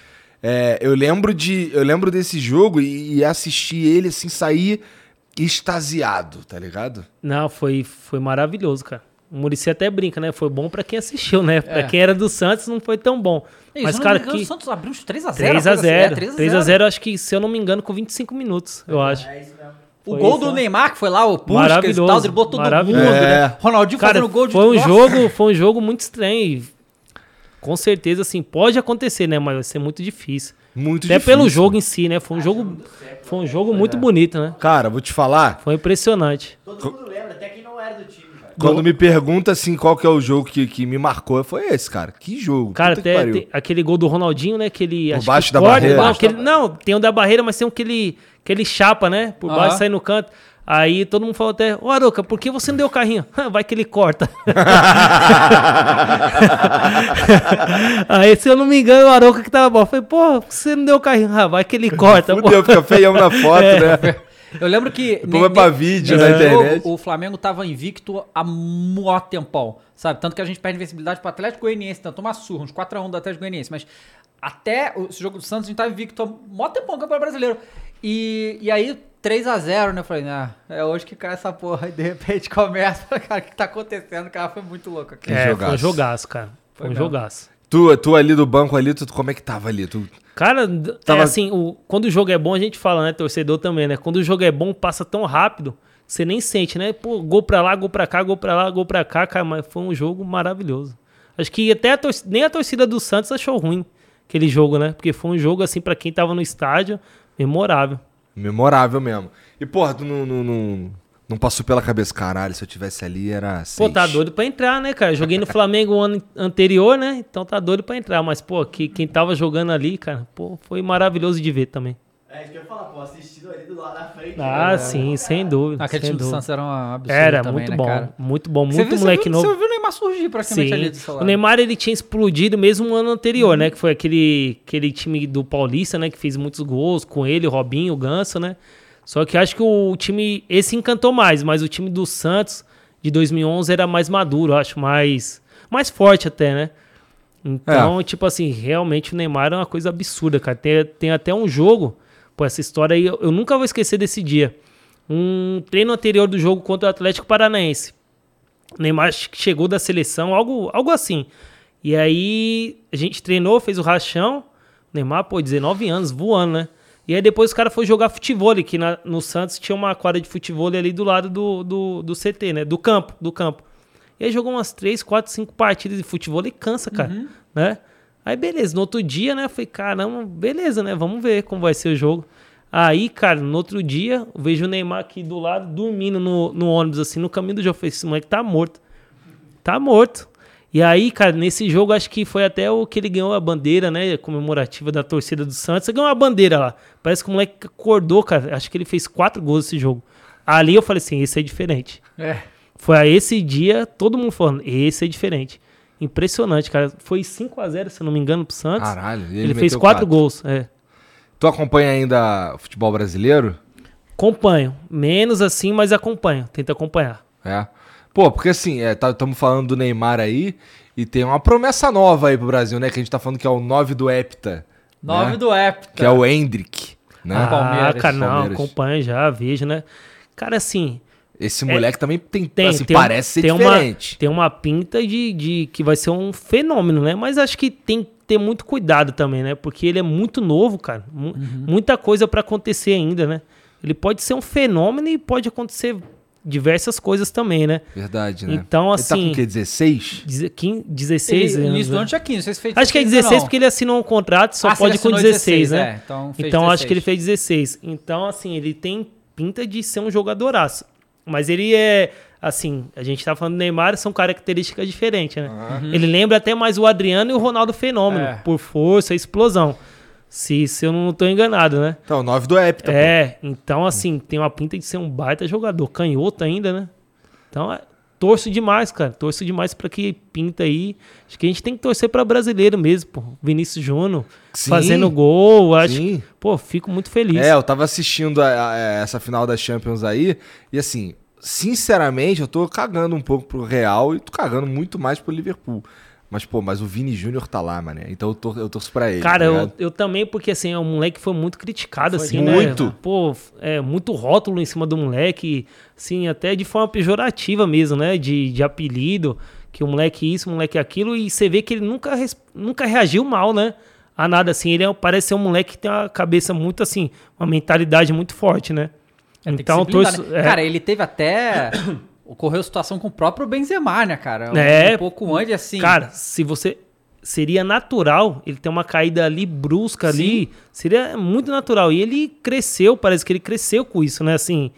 é, eu lembro de. Eu lembro desse jogo e, e assistir ele assim, sair extasiado, tá ligado? Não, foi, foi maravilhoso, cara. O Murici até brinca, né? Foi bom pra quem assistiu, né? Pra É. quem era do Santos não foi tão bom. Isso, Mas, se eu não cara, engano, que o Santos abriu uns 3x0. 3x0. assim, é, 3x0, acho que, se eu não me engano, com 25 minutos, eu acho. O gol isso, do né? Neymar, que foi lá, o Puskas e tal, driblou todo maravilhoso. mundo, É. né? Ronaldinho Cara, fazendo gol de foi um Nossa. jogo, foi um jogo muito estranho. Com certeza, assim, pode acontecer, né? Mas vai ser muito difícil. Muito Até difícil. pelo jogo em si, né? Foi um jogo, foi um jogo muito bonito, né? Cara, vou te falar. Foi impressionante. Todo mundo lembra, até quem não era do time, Quando me pergunta assim qual que é o jogo que, que me marcou, foi esse, cara. Que jogo. Cara, até aquele gol do Ronaldinho, né? Que ele. Por acho baixo que da corta, barreira. Não, Baixo que ele- não, tem o da barreira, mas tem um que ele, que ele chapa, né? Por baixo, sai no canto. Aí todo mundo falou até, ô Aroca, por que você não deu o carrinho? Vai que ele corta. Aí, se eu não me engano, o Aroca que tava bom. Eu falei, pô, por que você não deu o carrinho? Ah, vai que ele corta. pô. Fudeu, fica feião na foto, É. né? Eu lembro que. Depois vai pra vídeo na jogo, internet. O Flamengo tava invicto há mó tempão, sabe? Tanto que a gente perde invencibilidade pro Atlético Goianiense, tanto uma surra, uns 4x1 do Atlético Goianiense. Mas até o esse jogo do Santos a gente tava invicto há mó tempão no Campeonato Brasileiro. E, e aí, 3x0, né? Eu falei, ah, é hoje que cai essa porra. E de repente começa. Cara, o que tá acontecendo? Cara, foi muito louco aqui. É, foi jogaço. um jogaço, cara. Foi, um mesmo. jogaço. Tu, tu ali do banco ali, tu, como é que tava ali? Tu, Cara, Tava- é assim, o, quando o jogo é bom, a gente fala, né? Torcedor também, né? Quando o jogo é bom, passa tão rápido, você nem sente, né? Pô, gol pra lá, gol pra cá, gol pra lá, gol pra cá, cara, mas foi um jogo maravilhoso. Acho que até a torcida, nem a torcida do Santos achou ruim aquele jogo, né? Porque foi um jogo, assim, pra quem tava no estádio, memorável. memorável mesmo. E, porra, tu não, não, não, não passou pela cabeça, caralho, se eu tivesse ali era Pô, seis. tá doido pra entrar, né, cara? Joguei no Flamengo o ano anterior, né? Então tá doido pra entrar. Mas, pô, que, quem tava jogando ali, cara, pô, foi maravilhoso de ver também. É isso que eu ia falar, pô, assistindo ali do lado da frente. Ah, né? sim, sem dúvida. Aquele sem time do. Santos era um absurdo Era também, muito né, bom, cara? muito bom, Você muito você moleque viu, novo. Você viu o Neymar surgir praticamente ali do seu Sim. lado. O Neymar ele tinha explodido mesmo no ano anterior, né? Que foi aquele, aquele time do Paulista, né? Que fez muitos gols com ele, o Robinho, o Ganso, né? Só que acho que o time esse encantou mais, mas o time do Santos de 2011 era mais maduro, acho mais mais forte até, né? Então, tipo assim, realmente o Neymar é uma coisa absurda, cara. Tem, tem até um jogo, pô, essa história aí eu, eu nunca vou esquecer desse dia. Um treino anterior do jogo contra o Atlético Paranaense. O Neymar chegou da seleção, algo, algo assim. E aí a gente treinou, fez o rachão. O Neymar, pô, 19 anos, voando, né? E aí depois o cara foi jogar futebol, que na- no Santos tinha uma quadra de futebol ali do lado do, do, do CT, né? Do campo, do campo. E aí jogou umas 3, 4, 5 partidas de futebol e cansa, cara, né? Aí beleza, no outro dia, né? Eu falei, caramba, beleza, né? Vamos ver como vai ser o jogo. Aí, cara, no outro dia, eu vejo o Neymar aqui do lado, dormindo no, no ônibus, assim, no caminho do jogo. Eu falei, esse moleque tá morto. Tá morto. E aí, cara, nesse jogo, acho que foi até o que ele ganhou a bandeira, né? Comemorativa da torcida do Santos. Ele ganhou uma bandeira lá. Parece que o moleque acordou, cara. Acho que ele fez quatro gols nesse jogo. Ali eu falei assim, esse é diferente. É. Foi a esse dia, todo mundo falando, esse é diferente. Impressionante, cara. Foi 5 a 0 se eu não me engano, pro Santos. Caralho, ele ele fez quatro. gols, é. Tu acompanha ainda futebol brasileiro? Acompanho. Menos assim, mas acompanho. Tento acompanhar. É. Pô, porque assim, estamos falando do Neymar aí e tem uma promessa nova aí pro Brasil, né? Que a gente tá falando que é o 9 do Hepta. Nove né? do Epta. Que é o Hendrick, né? Ah, Palmeiras, ah, cara, não, Palmeiras. acompanho já, vejo, né? Cara, assim, Esse moleque também tem, É, tem, assim, tem parece ser tem diferente. Uma, tem uma pinta de, de que vai ser um fenômeno, né? Mas acho que tem que ter muito cuidado também, né? Porque ele é muito novo, cara. Uhum. Muita coisa pra acontecer ainda, né? Ele pode ser um fenômeno e pode acontecer diversas coisas também, né? Verdade, né? Então, Ele tá assim- com o quê? 16? Deze- quin- 16 Ele, no anos. do né? tinha 15, não sei se fez Acho que é 15 ou 16 não. porque ele assinou um contrato, só Ah, pode com assinou 16, 16, né? é, então fez então acho que ele 16. fez 16. Então, assim, ele tem pinta de ser um jogadoraço. Mas ele é, assim, a gente tá falando do Neymar, são características diferentes, né? Ele lembra até mais o Adriano e o Ronaldo Fenômeno, É. por força, explosão. Se, se eu não tô enganado, né? Então, 9 do pô. é, então, assim, tem uma pinta de ser um baita jogador. Canhoto ainda, né? Então, é, torço demais, cara. Torço demais pra que pinta aí. Acho que a gente tem que torcer pra brasileiro mesmo, pô. Vinícius Júnior fazendo gol. Acho, sim. pô, fico muito feliz. É, eu tava assistindo a- a- a essa final da Champions aí, e assim, sinceramente, eu tô cagando um pouco pro Real e tô cagando muito mais pro Liverpool. Mas, pô, mas o Vini Júnior tá lá, mané. Então eu, tor eu torço pra ele. Cara, tá eu, eu também, porque assim, é um moleque que foi muito criticado, Foi assim, muito. né? Pô, é muito rótulo em cima do moleque, assim, até de forma pejorativa mesmo, né? De, de apelido, que o moleque isso, o moleque aquilo, e você vê que ele nunca, nunca reagiu mal, né? A nada, assim, ele é- parece ser um moleque que tem uma cabeça muito, assim, uma mentalidade muito forte, né? É, então, blindar, torço- né? é. Cara, ele teve até. Ocorreu situação com o próprio Benzema, né, cara? Um, É. um pouco antes, assim. Cara, se você. Seria natural ele ter uma caída ali brusca ali. Seria muito natural. E ele cresceu, parece que ele cresceu com isso, né? Assim,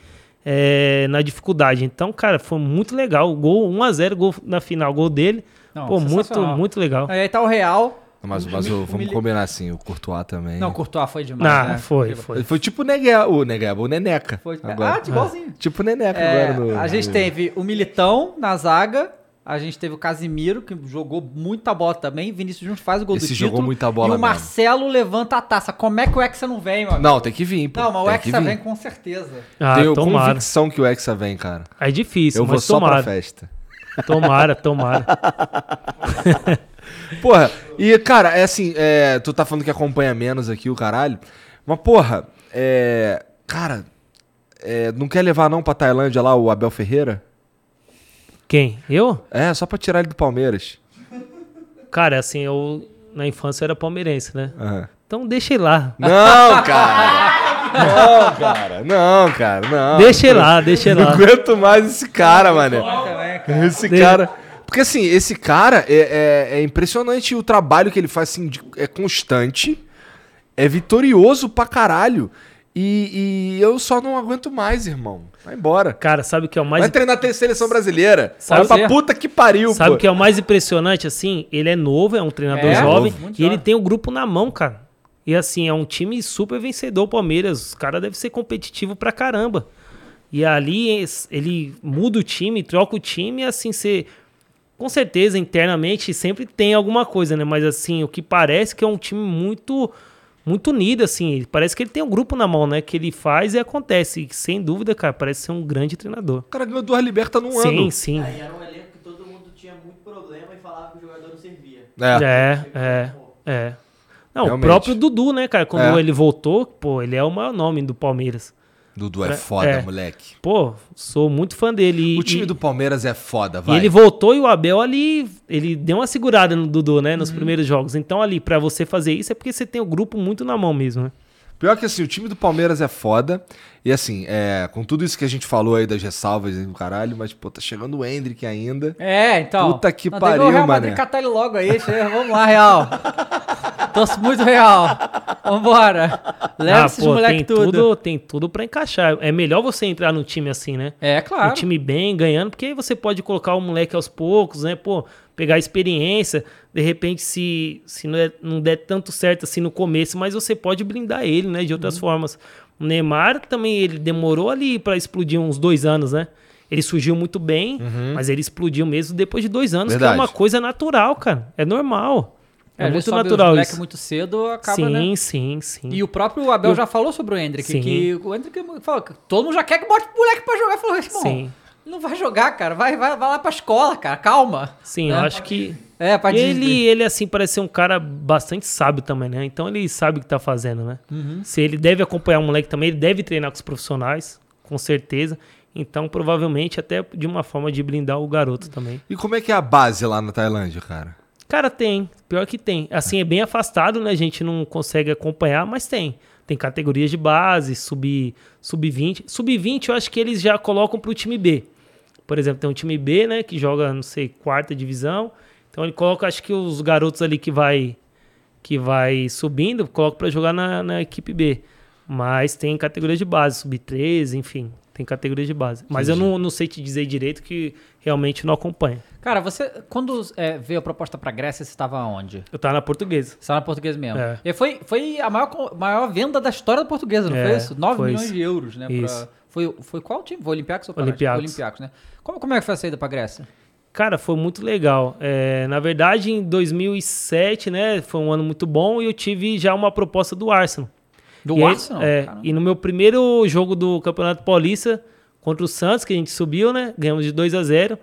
é, na dificuldade. Então, cara, foi muito legal. O gol 1x0, gol na final, gol dele. Não, Pô, muito, muito legal. Aí tá o Real. Mas, mas o- vamos combinar assim, o Courtois também. Não, o Courtois foi demais. Não, né? foi, foi. Foi tipo o Negueba, o Negueba, o Neneca. Foi- agora. Ah, de igualzinho. Tipo o Neneca É, agora. No, a gente no- teve o Militão na zaga. A gente teve o Casimiro, que jogou muita bola também. Vinícius Júnior faz o gol Esse do título. jogou muita bola E o mesmo. Marcelo levanta a taça. Como é que o Hexa não vem, mano? Não, tem que vir, pô. Não, mas o Hexa vem com certeza. Ah, Tenho tomara. convicção que o Hexa vem, cara. É difícil, Eu vou mas só tomara. pra festa. Tomara, tomara. Porra, e cara, é assim, é, tu tá falando que acompanha menos aqui o caralho, mas porra, é. Cara, é, não quer levar não pra Tailândia lá o Abel Ferreira? Quem? Eu? É, só pra tirar ele do Palmeiras. Cara, assim, eu na infância era palmeirense, né? Aham. Então deixa ele lá. Não, cara! Não, cara, não, cara, não. Deixa ele lá, deixa ele Não lá. aguento mais esse cara, mané. Também, cara. Esse cara. Porque assim, esse cara é, é- é impressionante o trabalho que ele faz, assim, de- é constante, é vitorioso pra caralho. E, e eu só não aguento mais, irmão. Vai embora. Cara, sabe o que é o mais Vai treinar a seleção brasileira. Sabe Vai pra ser? puta que pariu, Sabe o que é o mais impressionante, assim? Ele é novo, é um treinador É, jovem, novo, e ele tem o grupo na mão, cara. E assim, é um time super vencedor, Palmeiras. Os caras devem ser competitivo pra caramba. E ali ele muda o time, troca o time, e assim, você. Com certeza, internamente, sempre tem alguma coisa, né? Mas assim, o que parece que é um time muito. Muito unido, assim. Parece que ele tem um grupo na mão, né? Que ele faz e acontece. E, sem dúvida, cara, parece ser um grande treinador. O cara ganhou duas libertas num sim, ano. sim. Aí era um elenco que todo mundo tinha muito problema e falava que o jogador não servia. É. É, é, é. Não, Realmente. o próprio Dudu, né, cara? Quando É. ele voltou, pô, ele é o maior nome do Palmeiras. Dudu é foda, é. moleque. Pô, sou muito fã dele. E, O time e- do Palmeiras é foda, E vai. ele voltou e o Abel ali, ele deu uma segurada no Dudu, né, nos primeiros jogos. Então ali, pra você fazer isso é porque você tem o grupo muito na mão mesmo, né? Pior que assim, o time do Palmeiras é foda. E assim, é, com tudo isso que a gente falou aí das ressalvas e do caralho, mas, pô, tá chegando o Hendrick ainda. É, então. Puta que Não, pariu, o Real Madrid catar ele logo aí. chega, Vamos lá, Real. Torço muito Real. Vambora. Leva Ah, esses pô, moleque tem tudo. tudo, tem tudo para encaixar. É melhor você entrar no time assim, né? É, claro. Um time bem, ganhando, porque aí você pode colocar o moleque aos poucos, né? Pô, pegar experiência. De repente, se, se não, é- não der tanto certo assim no começo, mas você pode blindar ele, né? De Uhum. outras formas. O Neymar também, ele demorou ali para explodir uns dois anos, né? Ele surgiu muito bem, mas ele explodiu mesmo depois de dois anos, que Verdade. é uma coisa natural, cara. É normal. É, vezes muito natural moleque isso. muito cedo, acaba, sim, né? sim, sim. E o próprio Abel Eu- já falou sobre o Hendrick, Sim. que o Hendrick fala que todo mundo já quer que bote o moleque pra jogar. Falou, irmão, Sim. Não vai jogar, cara. Vai, vai, vai lá pra escola, cara. Calma. Sim, né? eu acho que. É, pra ele, Disney. ele, assim, parece ser um cara bastante sábio também, né? Então ele sabe o que tá fazendo, né? Se ele deve acompanhar o moleque também, ele deve treinar com os profissionais, com certeza. Então, provavelmente, até de uma forma de blindar o garoto também. E como é que é a base lá na Tailândia, cara? Cara, tem. Pior que tem. Assim, é bem afastado, né? A gente não consegue acompanhar, mas tem. Tem categorias de base, sub- sub-20. Sub-20 eu acho que eles já colocam pro time B. Por exemplo, tem um time B, né? Que joga, não sei, quarta divisão. Então ele coloca, acho que os garotos ali que vai que vai subindo, coloca pra jogar na, na equipe B. Mas tem categoria de base, sub-13, enfim. Tem categoria de base. Mas eu não, não sei te dizer direito que realmente não acompanho. Cara, você, quando é, veio a proposta pra Grécia, você estava onde? Eu tava na portuguesa. Você estava na portuguesa mesmo. É. E foi, foi a maior, maior venda da história da portuguesa, não É, foi isso? 9 foi milhões isso. de euros, né? pra- Isso. Foi, foi qual time? Foi o Olympiacos ou? Olympiacos. Olympiacos, né? Como, como é que foi a saída pra Grécia? Cara, foi muito legal. É, na verdade, em 2007, né, foi um ano muito bom e eu tive já uma proposta do Arsenal. Do e aí- Arsenal? é, Caramba. e no meu primeiro jogo do Campeonato Paulista contra o Santos, que a gente subiu, né, ganhamos de 2 a 0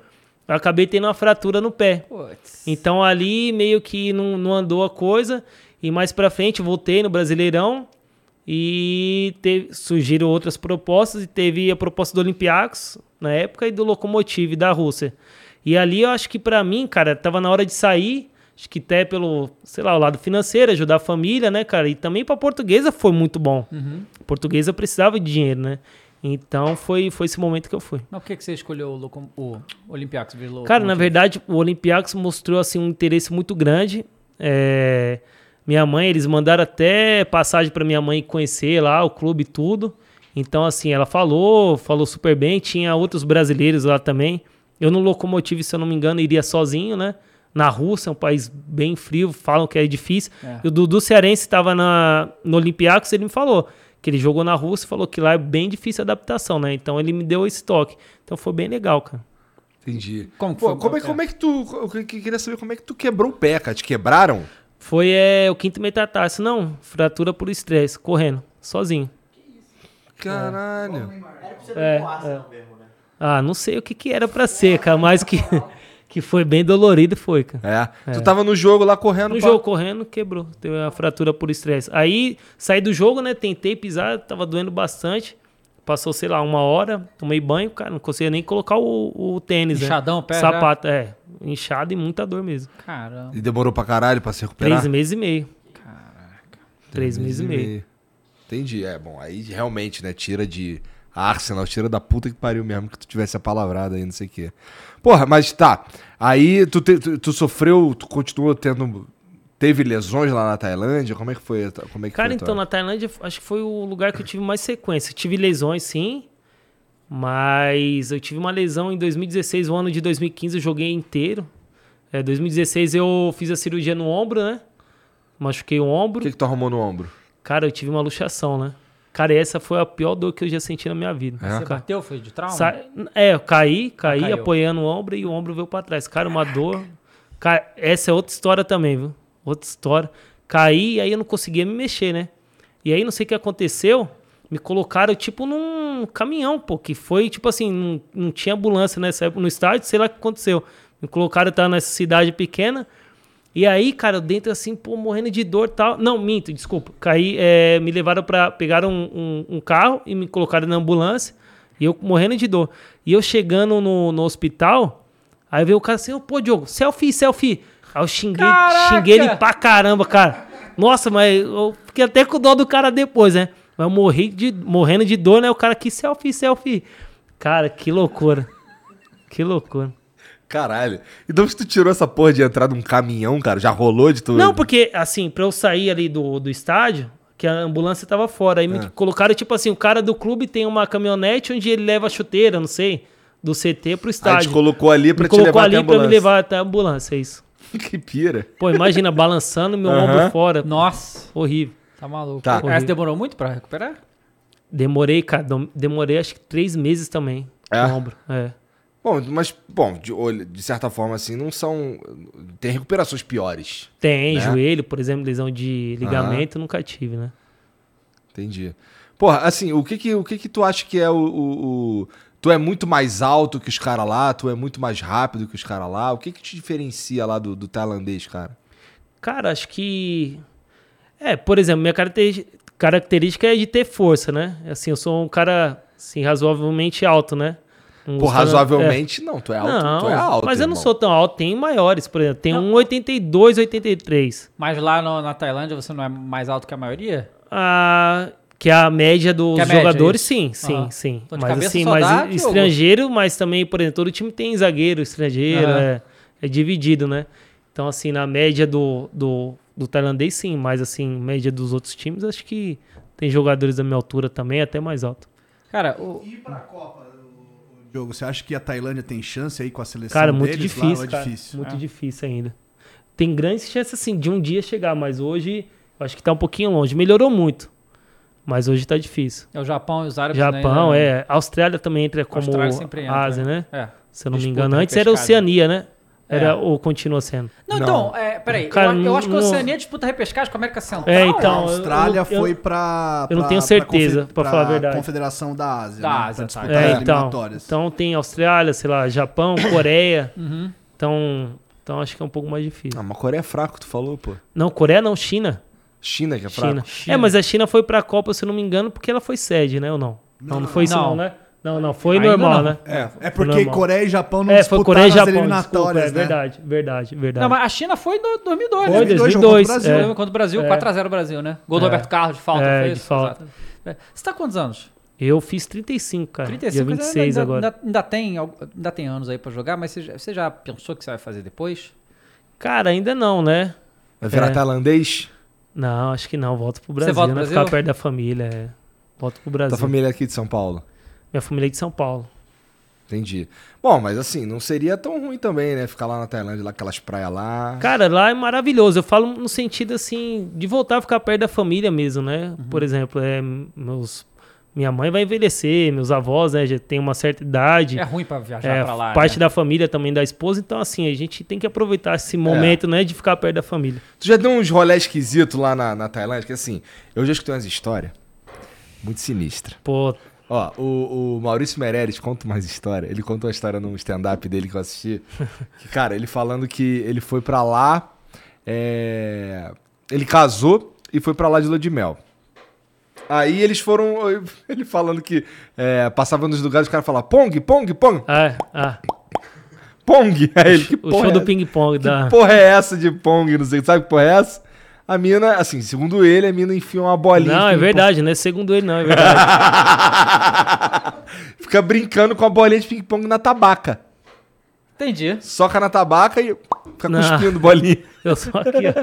eu acabei tendo uma fratura no pé. Putz. Então ali meio que não, não andou a coisa. E mais pra frente voltei no Brasileirão e teve, surgiram outras propostas. E teve a proposta do Olympiacos na época e do Lokomotiv da Rússia. E ali eu acho que pra mim, cara, tava na hora de sair. Acho que até pelo, sei lá, o lado financeiro, ajudar a família, né, cara? E também pra portuguesa foi muito bom. A portuguesa precisava de dinheiro, né? Então foi, foi esse momento que eu fui. Mas por que, que você escolheu o, Locom- o Olympiacos? Cara, na verdade, o Olympiacos mostrou assim um interesse muito grande. É, minha mãe, eles mandaram até passagem para minha mãe conhecer lá o clube e tudo. Então, assim, ela falou, falou super bem. Tinha outros brasileiros lá também. Eu no Locomotive, se eu não me engano, iria sozinho, né? Na Rússia, um país bem frio, falam que é difícil. É. E o Dudu Cearense estava no Olympiacos, ele me falou que ele jogou na Rússia e falou que lá é bem difícil a adaptação, né? Então ele me deu esse toque. Então foi bem legal, cara. Entendi. Como Pô, foi? como, é, como é que tu. Eu que- que- queria saber como é que tu quebrou o pé, cara. Te quebraram? Foi é, o quinto metatarso, não. Fratura por estresse, correndo, sozinho. Caralho. Era pra você É, é, é. mesmo, né? Ah, não sei o que, que era pra ser, cara, mas que, que foi bem dolorido foi, cara. É. Tu tava no jogo lá correndo. No pá. jogo correndo, quebrou. Teve uma fratura por estresse. Aí saí do jogo, né? Tentei pisar, tava doendo bastante. Passou, sei lá, uma hora, tomei banho, cara, não conseguia nem colocar o, o tênis, Inchadão né? pé já? Sapato, é. Inchado e muita dor mesmo. Caramba. E demorou pra caralho pra se recuperar? Três meses e meio. Caraca. Três meses e meio. Entendi. É, bom, aí realmente, né? Tira de Arsenal, tira da puta que pariu mesmo que tu tivesse a palavrada aí, não sei o quê. Porra, mas tá. Aí tu, te- tu, tu sofreu, tu continuou tendo. Teve lesões lá na Tailândia? Como é que foi? Como é que Cara, foi então, na Tailândia, acho que foi o lugar que eu tive mais sequência. Tive lesões, sim. Mas eu tive uma lesão em 2016, o ano de 2015 eu joguei inteiro. É, 2016 eu fiz a cirurgia no ombro, né? Machuquei o O ombro. que, que tu arrumou no ombro? Cara, eu tive uma luxação, né? Cara, essa foi a pior dor que eu já senti na minha vida. É? Você bateu? Foi de trauma? sa- É, eu caí, caí caiu. apoiando o ombro e o ombro veio pra trás. Cara, uma dor. Cara, essa é outra história também, viu? Outra história. Caí e aí eu não conseguia me mexer, né? E aí não sei o que aconteceu. Me colocaram tipo num caminhão, pô, que foi tipo assim, não, não tinha ambulância nessa época no estádio, sei lá o que aconteceu. Me colocaram, tava nessa cidade pequena. E aí, cara, dentro assim, pô, morrendo de dor e tal. Não, minto, desculpa. Caí, é, me levaram pra. Pegaram um, um- um carro e me colocaram na ambulância. E eu morrendo de dor. E eu chegando no, no hospital, aí veio o cara assim, pô, Diogo, selfie, selfie. Aí eu xinguei, Caraca! xinguei ele pra caramba, cara. Nossa, mas eu fiquei até com dó do cara depois, né? Mas eu morri de, morrendo de dor, né? O cara aqui, selfie, selfie. Cara, que loucura. Que loucura. Caralho. Então se tu tirou essa porra de entrar num caminhão, cara, já rolou de tudo? Não, porque, assim, pra eu sair ali do, do estádio, que a ambulância tava fora. Aí me É. colocaram, tipo assim, o cara do clube tem uma caminhonete onde ele leva a chuteira, não sei, do CT pro Aí estádio. te colocou ali pra me te colocou levar ali até a pra me ambulância. levar até a ambulância, é isso. que pira. Pô, imagina, balançando meu ombro fora. Nossa, Horrível. Tá maluco. Tá. Essa demorou muito pra recuperar? Demorei, cara, demorei acho que três meses também. É? No ombro, é. Bom, mas, bom, de, olho- de certa forma, assim, não são. Tem recuperações piores. Tem, Né? joelho, por exemplo, lesão de ligamento, nunca tive, né? Entendi. Porra, assim, o que que, o que, que tu acha que é o, o- o- Tu é muito mais alto que os caras lá? Tu é muito mais rápido que os caras lá? O que que te diferencia lá do, do tailandês, cara? Cara, acho que. É, por exemplo, minha característica é de ter força, né? Assim, eu sou um cara, assim, razoavelmente alto, né? Um Pô, razoavelmente não, tu é é. alto, Não, tu é alto. mas eu não sou tão alto. Tem maiores, por exemplo. Tem um 82, 83. Mas lá no- na Tailândia você não é mais alto que a maioria? Ah, que é a média dos é a média, jogadores, isso. sim, sim, Aham. sim. Então, de mas cabeça assim, mas dá, estrangeiro, mas também, por exemplo, todo time tem zagueiro, estrangeiro, Aham. é, é dividido, né? Então, assim, na média do, do, do tailandês, sim, mas assim, média dos outros times, acho que tem jogadores da minha altura também, até mais alto. Cara, o, E pra Copa, o jogo, você acha que a Tailândia tem chance aí com a seleção Cara, muito deles lá, difícil, ou é cara. difícil? Muito É. difícil ainda. Tem grandes chances, assim, de um dia chegar, mas hoje eu acho que tá um pouquinho longe. Melhorou muito, mas hoje tá difícil. é o Japão e os árabes. Japão, né, é. Austrália também entra como Austrália sempre entra, Ásia, né? É. Se eu não me Disputa, engano. Antes era. Oceania, né? Era, É. Ou continua sendo. Não, Não. então, é, peraí. Cara, eu, eu acho que a não- Oceania disputa repescagem com a América Central. É, A então, Austrália eu- foi pra. eu não pra- tenho certeza, pra falar a verdade. Confederação da Ásia. Da né? Ásia, pra tá. É, então, eliminatórias. então tem Austrália, sei lá, Japão, Coreia. Uhum. Então, então acho que é um pouco mais difícil. Ah, mas Coreia é fraco, tu falou, pô. Não, Coreia não, China. China que é fraco. China. É, mas a China foi pra Copa, se eu não me engano, porque ela foi sede, né? Ou não? Não, não, foi isso Não. não, né? Não, não, foi Ainda normal, não. né? É, é Foi porque. Coreia e Japão não É, foi Coreia e Japão, desculpa, eliminatórias, é né? verdade, verdade, verdade. Não, mas a China foi em do- 2002, Foi, né? 2002, 2002, jogou contra o Brasil. é. Contra o Brasil, É. 4x0 Brasil, né? Gol do É. Roberto Carlos, de falta, É, foi de isso? falta. Exato. É. Você tá há quantos anos? Eu fiz 35, cara. 35, dia mas 26 ainda, agora. Ainda, ainda tem, ainda tem anos aí pra jogar, mas você já, você já pensou que você vai fazer depois? Cara, ainda não, né? Vai virar É. tailandês? Não, acho que não. Volto pro Brasil, volta pro né? Brasil? Ficar perto da família, é. Volto pro Brasil. Tua família é aqui de São Paulo. Minha família é de São Paulo. Entendi. Bom, mas assim, não seria tão ruim também, né? Ficar lá na Tailândia, lá aquelas praias lá. Cara, lá é maravilhoso. Eu falo no sentido assim de voltar a ficar perto da família mesmo, né? Uhum. Por exemplo, é, meus, minha mãe vai envelhecer, meus avós, né, já tem uma certa idade. É ruim pra viajar É, pra lá, parte né? da família também da esposa, então assim, a gente tem que aproveitar esse momento, né, de ficar perto da família. Tu já deu uns rolés esquisitos lá na, na Tailândia? Que assim, eu já escutei umas histórias muito sinistras. Pô, Ó, o, o Maurício Meirelles conta umas histórias. Ele contou uma história num stand-up dele que eu assisti. Que, cara, ele falando que ele foi pra lá. é, Ele casou e foi pra lá de lua de mel. Aí eles foram. Ele falando que é, passava nos lugares e o cara falava Pong, Pong, Pong, ah, ah, Pong. Aí ele, que o porra show é do ping-pong Que da. porra é essa de Pong? Não sei, sabe que porra é essa? A mina, assim, segundo ele, a mina enfia uma bolinha. Não, de é verdade, não é segundo ele, não, é verdade. Fica brincando com a bolinha de ping-pong na tabaca. Entendi. Soca na tabaca e fica Não. cuspindo bolinha. Eu só aqui, ó.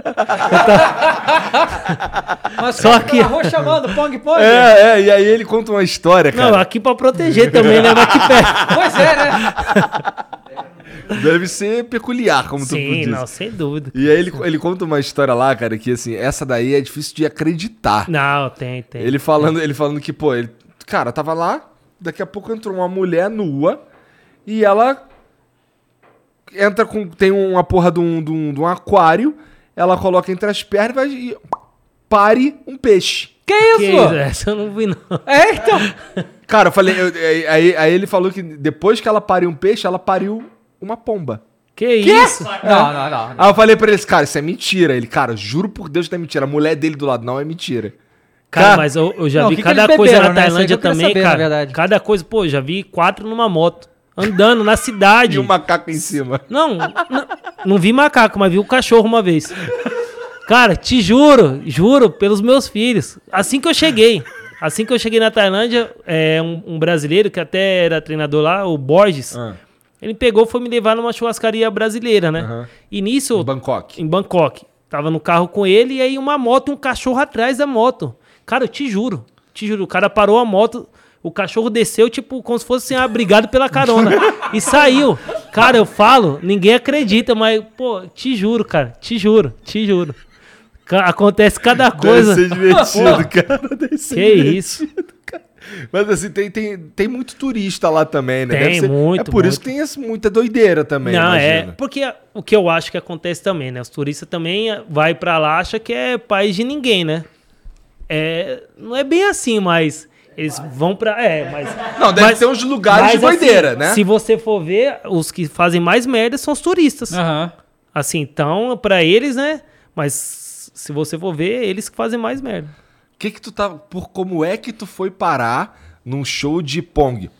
Mas Só que... rua chamando, Pong Pong. É, é, e aí ele conta uma história, Não, cara. aqui pra proteger também, né? Aqui perto. Pois é, né? Deve ser peculiar, como tu Sim, disse. não, sem dúvida. E aí ele, ele conta uma história lá, cara, que assim, essa daí é difícil de acreditar. Não, tem, tem. Ele falando, ele falando que, pô, ele, cara, tava lá, daqui a pouco entrou uma mulher nua e ela entra com. Tem uma porra de um, de um, de um aquário, ela coloca entre as pernas e vai- pare um peixe. Que Que isso? isso? Essa eu não vi, não. É, então. Cara, eu falei, eu- aí, aí ele falou que depois que ela pariu um peixe, ela pariu uma pomba. Que, isso? Não, não, não. Aí eu falei pra eles, cara, isso é mentira. Ele, cara, juro por Deus que não é mentira. A mulher dele do lado não é mentira. Cara, Cara, mas eu, eu já não, vi que que cada eles coisa beberam, na né? Isso que Tailândia também, saber, na cara. verdade. Cada coisa, pô, já vi quatro numa moto, andando na cidade. E o macaco em cima. Não, não, não vi macaco, mas vi o cachorro uma vez. Cara, te juro, juro, pelos meus filhos. Assim que eu cheguei, assim que eu cheguei na Tailândia, é, um, um brasileiro que até era treinador lá, o Borges, Ah. ele pegou e foi me levar numa churrascaria brasileira, né? Aham. E nisso, Em Bangkok. em Bangkok. Tava no carro com ele e aí uma moto, um cachorro atrás da moto. Cara, eu te juro, te juro, o cara parou a moto, o cachorro desceu, tipo, como se fosse assim, obrigado pela carona. e saiu. Cara, eu falo, ninguém acredita, mas, pô, te juro, cara, te juro, te juro. Acontece cada coisa. Deve ser divertido, cara. Deve ser Que divertido, isso? Mas assim, tem, tem, tem muito turista lá também, né? Tem, ser- muito, É por isso muito. que tem essa, muita doideira também, Não, é. imagina. Porque a- o que eu acho que acontece também, né? Os turistas também vai pra lá, acha que é país de ninguém, né? É, não é bem assim, mas eles vão pra. É, mas. Não, deve mas- ter uns lugares de mas, assim, doideira, né? Se você for ver, os que fazem mais merda são os turistas. Aham. Assim, então, pra eles, né? Mas se você for ver, eles que fazem mais merda. Que que tu tá, por como é que tu foi parar num show de Pong?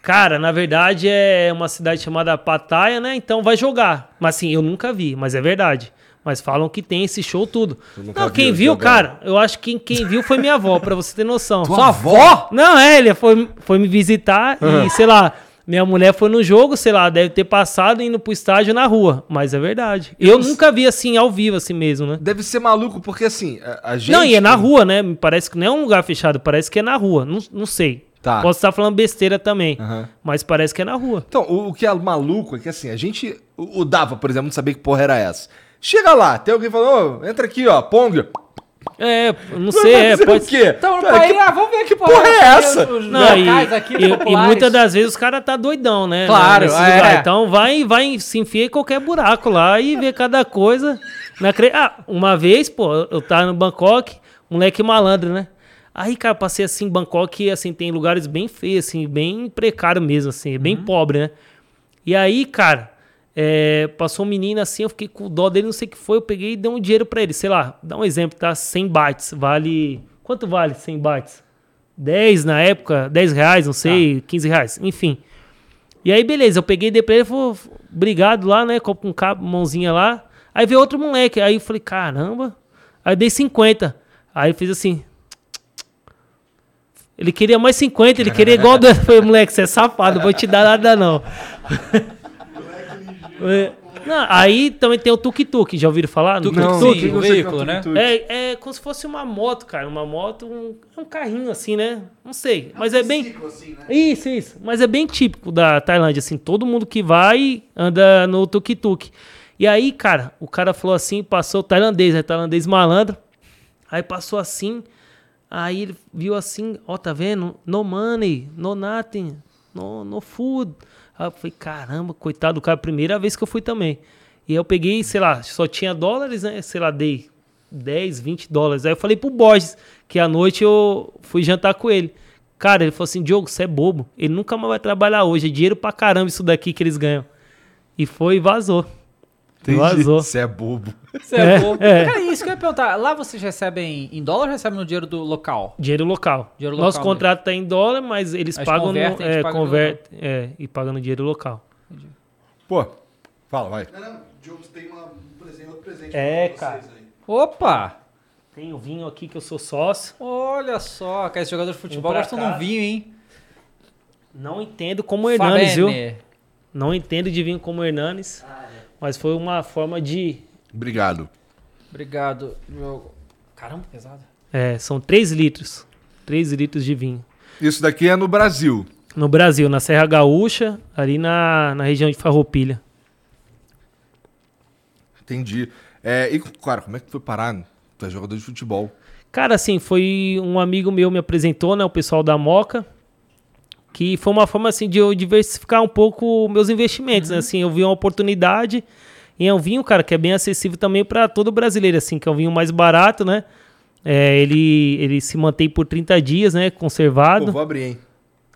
Cara, na verdade é uma cidade chamada Pattaya, né? Então vai jogar. Mas assim, eu nunca vi, mas é verdade. Mas falam que tem esse show tudo. Não, quem viu viu, cara, eu acho que quem viu foi minha avó, pra você ter noção. Tua avó? Não, é, ele foi, foi me visitar e, sei lá, Minha mulher foi no jogo, sei lá, deve ter passado indo pro estádio na rua. Mas é verdade. Eu nunca vi assim, ao vivo, assim mesmo, né? Deve ser maluco, porque assim, a, a gente. Não, e é na rua, né? Me parece que não é um lugar fechado, parece que é na rua. Não, não sei. Tá. Posso estar falando besteira também. Aham. Mas parece que é na rua. Então, o, o que é maluco é que assim, a gente. O, o Dava, por exemplo, não sabia que porra era essa. Chega lá, tem alguém falando, ô, entra aqui, ó, Pong. É, não sei, é, pode o quê? Então, Cara, pai, que- ah, vamos ver que porra é essa? Os Não, e, aqui, e- e muitas das vezes os caras tá doidão, né? Claro, Nesse é. lugar. Então vai, vai, se enfia em qualquer buraco lá e vê cada coisa. Não acre- Ah, uma vez, pô, eu tava no Bangkok, moleque malandro, né? Aí, cara, passei assim em Bangkok, assim, tem lugares bem feios, assim, bem precário mesmo, assim, bem Uhum. pobre, né? E aí, cara, é, passou um menino assim, eu fiquei com dó dele, não sei o que foi, eu peguei e dei um dinheiro pra ele, sei lá, dá um exemplo, tá? 100 bytes, vale... Quanto vale 100 bytes? 10 na época, 10 reais, não sei, 15 reais, enfim. E aí, beleza, eu peguei e dei pra ele, falou, obrigado lá, né, com um cabo, mãozinha lá. Aí veio outro moleque, aí eu falei, caramba. Aí eu dei 50. Aí eu fiz assim... Ele queria mais 50, ele queria igual do. Eu falei, moleque, você é safado, não vou te dar nada não. É, não, aí também tem o tuk-tuk, já ouviram falar? no Tuk-tuk, tuk-tuk? sim, o veículo, né? É, é como se fosse uma moto, cara. Uma moto, um, é um carrinho assim, né? Não sei. Mas é bem. Isso, isso. Mas é bem típico da Tailândia, assim. Todo mundo que vai anda no tuk-tuk. E aí, cara, o cara falou assim, passou tailandês, né? Tailandês malandro. Aí passou assim. Aí ele viu assim, ó, tá vendo? No money, no nothing, no, no food. Aí eu falei, caramba, coitado do cara, primeira vez que eu fui também. E eu peguei, sei lá, só tinha dólares, né? Sei lá, dei 10, 20 dólares. Aí eu falei pro Borges, que à noite eu fui jantar com ele. Cara, ele falou assim, Diogo, você é bobo. Ele nunca mais vai trabalhar hoje. É dinheiro pra caramba isso daqui que eles ganham. E foi e vazou. Vazou. Você é bobo. Você é, É, bobo. é. Cara, isso que eu ia perguntar. Lá vocês recebem em dólar ou recebem no dinheiro do local? Dinheiro local. Dinheiro Nosso local contrato tá em dólar, mas eles Mas pagam convertem, no, eles é, pagam no converte, é, e pagam no dinheiro local. Pô, fala, vai. Não, não, Diogo, tem uma, um presente, outro presente É, pra cara. vocês aí. Opa! Tem o vinho aqui que eu sou sócio. Olha só, cara, esse jogador de futebol pra gosta de um vinho, hein? Não entendo como o Hernanes, viu? Não entendo de vinho como o Hernanes. Mas foi uma forma de. Obrigado. Obrigado. Meu... Caramba, pesado. É, são 3 litros. 3 litros de vinho. Isso daqui é no Brasil. No Brasil, na Serra Gaúcha, ali na, na região de Farroupilha. Entendi. É, e, cara, como é que tu foi parar? Tu é jogador de futebol. Cara, assim, foi um amigo meu me apresentou, né, o pessoal da Moca, que foi uma forma assim de eu diversificar um pouco meus investimentos, né? Assim, eu vi uma oportunidade em um vinho, cara, que é bem acessível também para todo brasileiro, assim, que é um vinho mais barato, né? É, ele, ele se mantém por 30 dias, né, conservado. Pô, vou abrir, hein?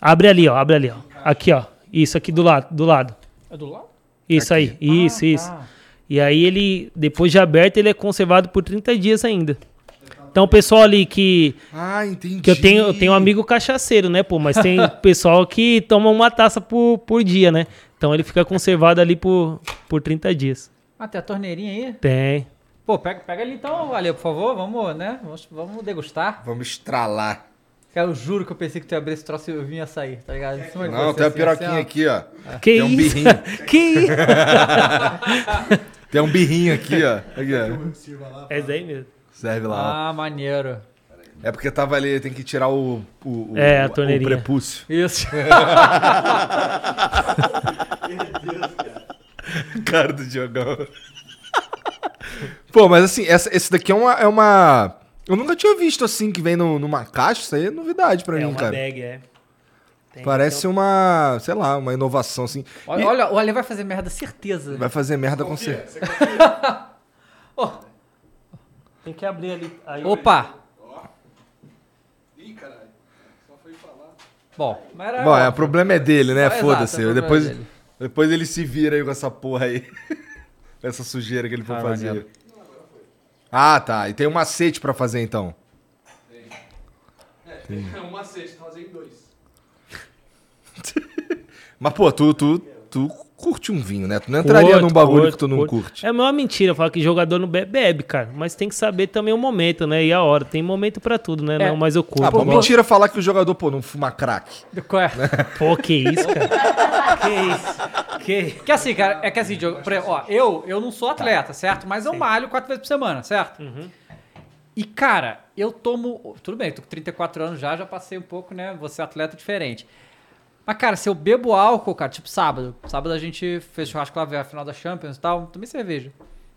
Abre ali, ó, abre ali, ó. Aqui, ó. Isso aqui do lado, do lado. É do lado? Isso aí, isso, Ah, isso. tá. E aí ele, depois de aberto, ele é conservado por 30 dias ainda. Então o pessoal ali que Ah, entendi. que eu tenho, eu tenho um amigo cachaceiro, né, pô? Mas tem pessoal que toma uma taça por, por dia, né? Então ele fica conservado ali por, por 30 dias. Ah, tem a torneirinha aí? Tem. Pô, pega, pega ali então, valeu, por favor. Vamos, né? Vamos, vamos degustar. Vamos estralar. Cara, eu juro que eu pensei que tu ia abrir esse troço e eu vinha sair, tá ligado? Não, você, tem uma assim, piroquinha assim, ó. aqui, ó. Que Tem um isso? birrinho. que isso? Tem um birrinho aqui, ó. Aqui, ó. É isso aí mesmo. Serve lá, ó. Ah, maneiro. É porque tava ali, tem que tirar o. o, o É, a o- torneirinha. O prepúcio. Isso. Cara do Diogão. Pô, mas assim, essa, esse daqui é uma, é uma. Eu nunca tinha visto assim que vem no- numa caixa. Isso aí é novidade pra É mim, uma cara. bag, é. Tem, Parece uma, sei lá, uma inovação assim. Olha, E olha, o Ale vai fazer merda, certeza. Vai fazer merda com certeza. Tem que abrir ali. Aí, Opa! Ih, caralho. Só foi falar. Bom, mas era Bom, é, o problema é dele, né? Exato, Foda-se. é depois, dele. depois ele se vira aí com essa porra aí. com essa sujeira que ele for Ah, fazer. maneiro. Ah, tá. E tem um macete pra fazer então. É um macete, fazer em dois. Mas, pô, tu, tu, tu curte um vinho, né? Tu não entraria Curto, num bagulho curto, que tu não curto. curte. É a maior mentira falar que jogador não bebe, bebe, cara. Mas tem que saber também o momento, né? E a hora. Tem momento pra tudo, né? É. Não, mas eu curto. Ah, pô, mentira falar que o jogador, pô, não fuma crack. Qual é? Pô, que isso, cara? que isso? Que... Que assim, cara, é que assim, Diogo, ó, eu, eu não sou atleta, certo? Mas eu malho quatro vezes por semana, certo? E, cara, eu tomo. Tudo bem, tô com 34 anos já, já passei um pouco, né? Vou ser atleta diferente. Mas, cara, se eu bebo álcool, cara, tipo sábado. Sábado a gente fez churrasco lá, ver a final da Champions e tal. Tomei cerveja.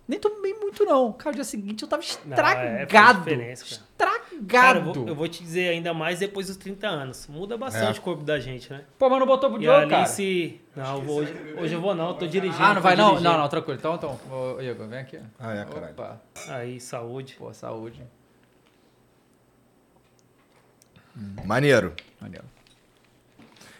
Nem tomei muito, não. Cara, no dia seguinte eu tava Não, é, estragado. cara. estragado. Cara, eu vou, eu vou te dizer ainda mais depois dos 30 anos. Muda bastante É. o corpo da gente, né? Pô, mas não botou pro E ali cara. se... Não, eu vou- hoje, hoje eu vou não, eu tô dirigindo. Ah, não vai não? dirigindo. Não, não, tranquilo. Então, então, ô, ô, Igor, vem aqui. Ah, é, caralho. Opa. Aí, saúde. Pô, saúde. Maneiro. Maneiro.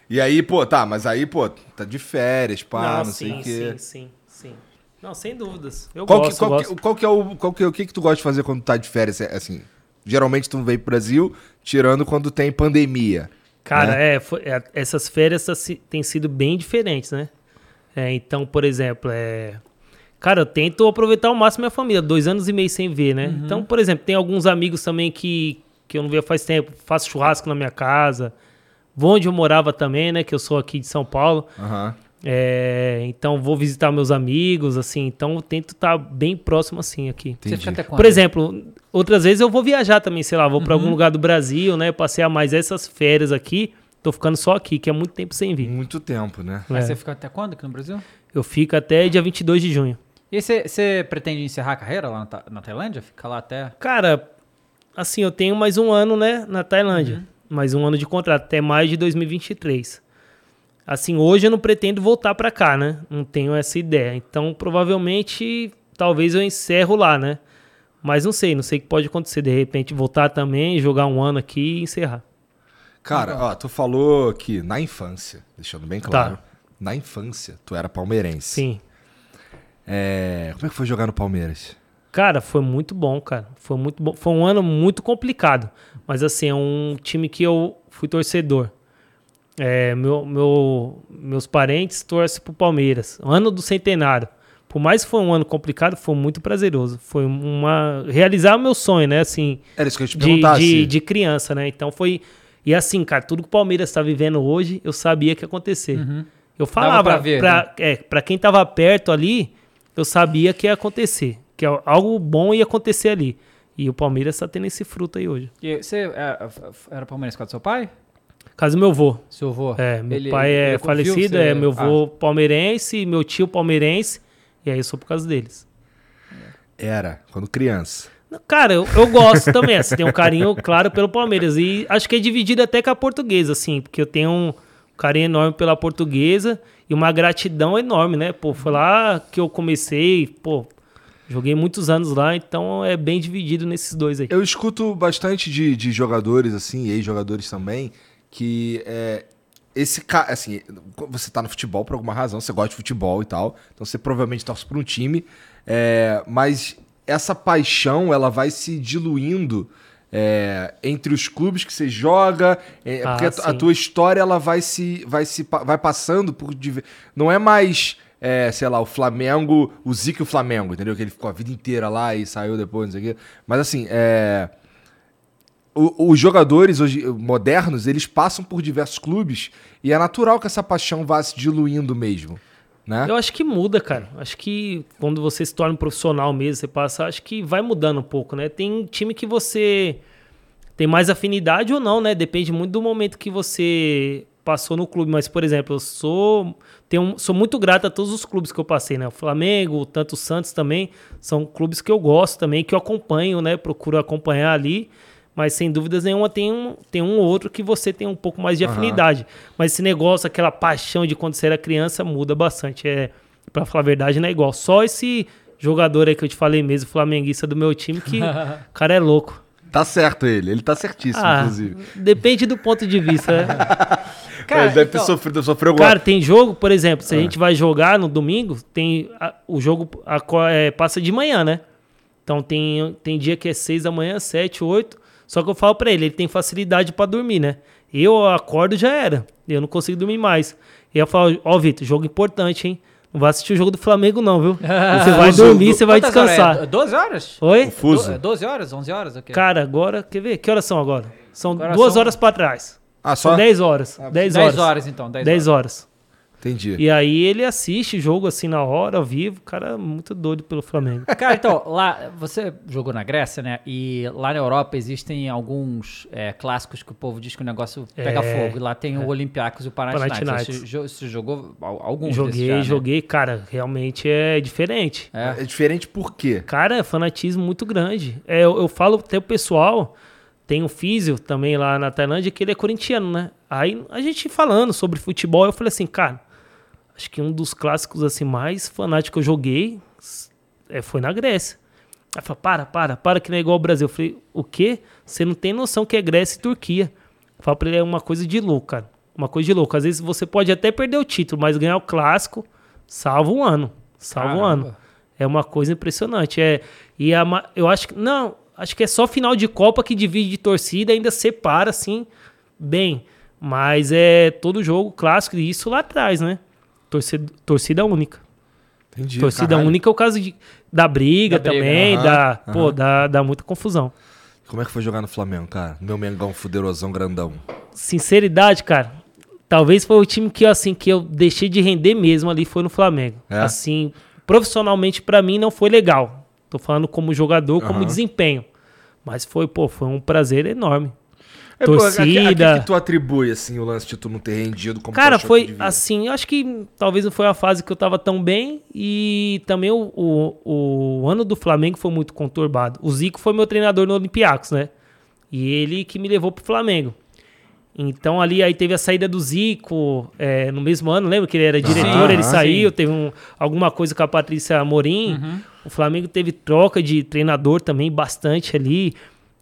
E aí, pô, tá, mas aí, pô, tá de férias, pá, não, não, sei sim, o quê. sim, sim, sim. Não, sem dúvidas. Eu Qual, gosto, que, qual, que, gosto. qual que é o. Qual que, é- o que, que tu gosta de fazer quando tá de férias? É, Assim, geralmente tu vem pro Brasil, tirando quando tem pandemia. Cara, né? é, foi- é, essas férias tá têm sido bem diferentes, né? É, então, por exemplo, é... Cara, eu tento aproveitar ao máximo minha família, dois anos e meio sem ver, né? Então, por exemplo, tem alguns amigos também que, que eu não via faz tempo, faço churrasco na minha casa, onde eu morava também, né? Que eu sou aqui de São Paulo. Aham. É, então, vou visitar meus amigos, assim. Então, eu tento estar bem próximo, assim, aqui. Você fica até quando? Por exemplo, outras vezes eu vou viajar também, sei lá, vou pra algum lugar do Brasil, né? Passear mais essas férias aqui. Tô ficando só aqui, que é muito tempo sem vir. Muito tempo, né? Mas É. você fica até quando aqui no Brasil? Eu fico até dia 22 de junho. E você, pretende encerrar a carreira lá na, Ta- na Tailândia? Ficar lá até. Cara, assim, eu tenho mais um ano, né, na Tailândia. Mais um ano de contrato, até mais de 2023. Assim, hoje eu não pretendo voltar pra cá, né? Não tenho essa ideia. Então, provavelmente, talvez eu encerro lá, né? Mas não sei, não sei o que pode acontecer. De repente, voltar também, jogar um ano aqui e encerrar. Cara, ó, tu falou que na infância, deixando bem claro, na infância, tu era palmeirense. Sim. É, como é que foi jogar no Palmeiras? Cara, foi muito bom, cara. Foi muito bom. Foi um ano muito complicado. Mas assim, é um time que eu fui torcedor. É, meu, meu- meus parentes torcem pro Palmeiras. Ano do centenário. Por mais que foi um ano complicado, foi muito prazeroso. Foi uma. Realizar o meu sonho, né? Assim, Era isso que eu te de, perguntar. de, se- de criança, né? Então foi. E assim, cara, tudo que o Palmeiras tá vivendo hoje, eu sabia que ia acontecer. Eu falava pra ver, pra, né? é, pra quem tava perto ali, eu sabia que ia acontecer. Que algo bom ia acontecer ali. E o Palmeiras tá tendo esse fruto aí hoje. E você é, era palmeirense com do seu pai? Caso do meu avô. Seu avô? É, meu Ele- pai é falecido, é meu Ah, avô palmeirense, meu tio palmeirense. E aí eu sou por causa deles. Era, quando criança. Cara, eu, eu gosto também. Assim, tem um carinho, claro, pelo Palmeiras. E acho que é dividido até com a portuguesa, assim, porque eu tenho um carinho enorme pela portuguesa e uma gratidão enorme, né? Pô, foi lá que eu comecei, pô, joguei muitos anos lá, então é bem dividido nesses dois aí. Eu escuto bastante de, de jogadores, assim, e ex-jogadores também, que é, esse cara, assim, você tá no futebol por alguma razão, você gosta de futebol e tal, então você provavelmente torce por um time, é, mas essa paixão, ela vai se diluindo é, entre os clubes que você joga, é, Ah, porque a, a tua história, ela vai se, vai se, vai passando por, não é mais... é, sei lá, o Flamengo, o Zico e o Flamengo, entendeu? Que ele ficou a vida inteira lá e saiu depois, não sei o quê. Mas assim, é, o- os jogadores hoje modernos, eles passam por diversos clubes e é natural que essa paixão vá se diluindo mesmo, né? Eu acho que muda, cara. Acho que quando você se torna um profissional mesmo, você passa, acho que vai mudando um pouco, né? Tem time que você tem mais afinidade ou não, né? Depende muito do momento que você passou no clube. Mas, por exemplo, eu sou, tenho, sou muito grato a todos os clubes que eu passei, né? O Flamengo, tanto o Santos também, são clubes que eu gosto também, que eu acompanho, né? Procuro acompanhar ali. Mas sem dúvidas nenhuma tem um, tem um ou outro que você tem um pouco mais de Aham. afinidade. Mas esse negócio, aquela paixão de quando você era criança, muda bastante. É, pra falar a verdade, não é igual. Só esse jogador aí que eu te falei mesmo, flamenguista do meu time, que o cara é louco. Tá certo ele, ele tá certíssimo, Ah, inclusive. depende do ponto de vista. né? Cara, Mas deve ter então- sofrido, sofreu alguma... Cara, tem jogo, por exemplo, Ah. se a gente vai jogar no domingo, tem a- o jogo aco- é, passa de manhã, né? Então tem, tem dia que é 6 da manhã, 7, 8. Só que eu falo pra ele, ele tem facilidade pra dormir, né? Eu acordo já era. Eu não consigo dormir mais. E eu falo, ó, Vitor, jogo importante, hein? Não vai assistir o jogo do Flamengo, não, viu? Você vai dormir, do- você vai horas descansar. é? 12 horas? Oi? O fuso. Do- 12 horas? 11 horas? O quê? Cara, agora, quer ver? Que horas são agora? São Agora duas são- horas pra trás. Ah, só? São 10 horas. 10 horas. 10 horas, então. 10, 10 horas. Entendi. E aí ele assiste o jogo assim na hora, ao vivo. Cara, muito doido pelo Flamengo. Cara, então, lá, você jogou na Grécia, né? E lá na Europa existem alguns é, clássicos que o povo diz que o negócio pega É, fogo. E lá tem o Olympiacos e o Panathinaikos. Você, você jogou al- alguns desses joguei, já, né? joguei. Cara, realmente é diferente. É. É diferente por quê? Cara, é fanatismo muito grande. É, eu, eu falo até o pessoal, tem um físio também lá na Tailândia que ele é corintiano, né? Aí a gente falando sobre futebol, eu falei assim, cara, acho que um dos clássicos assim mais fanáticos que eu joguei é, foi na Grécia. Aí falou, para, para, para que não é igual ao Brasil. Eu falei, o quê? Você não tem noção que é Grécia e Turquia. Eu falo pra ele, é uma coisa de louco, cara. Uma coisa de louco. Às vezes você pode até perder o título, mas ganhar o clássico salva um ano. Salva um ano. Caramba. É uma coisa impressionante. É, e a eu acho que. Não, acho que é só final de Copa que divide de torcida, ainda separa, assim, bem. Mas é todo jogo clássico, e isso lá atrás, né? Torcida, torcida única. Entendi. torcida caralho. única é o caso de, da briga Da briga, também, dá, aham. pô, dá, dá muita confusão. Como é que foi jogar no Flamengo, cara? Meu Mengão fuderosão grandão. Sinceridade, cara, talvez foi o time que, assim, que eu deixei de render mesmo ali, foi no Flamengo. É? Assim, profissionalmente pra mim não foi legal. Tô falando como jogador, como Aham. desempenho. Mas foi, pô, foi um prazer enorme. É, pô, a- a- a Torcida. que tu atribui, assim, o lance de tu não ter rendido como Cara, foi assim, eu acho que talvez não foi a fase que eu tava tão bem e também o, o, o ano do Flamengo foi muito conturbado. O Zico foi meu treinador no Olympiacos, né? E ele que me levou pro Flamengo. Então ali aí teve a saída do Zico é, no mesmo ano, lembra que ele era diretor, ele Aham, saiu, teve um- alguma coisa com a Patrícia Morim. O Flamengo teve troca de treinador também bastante ali.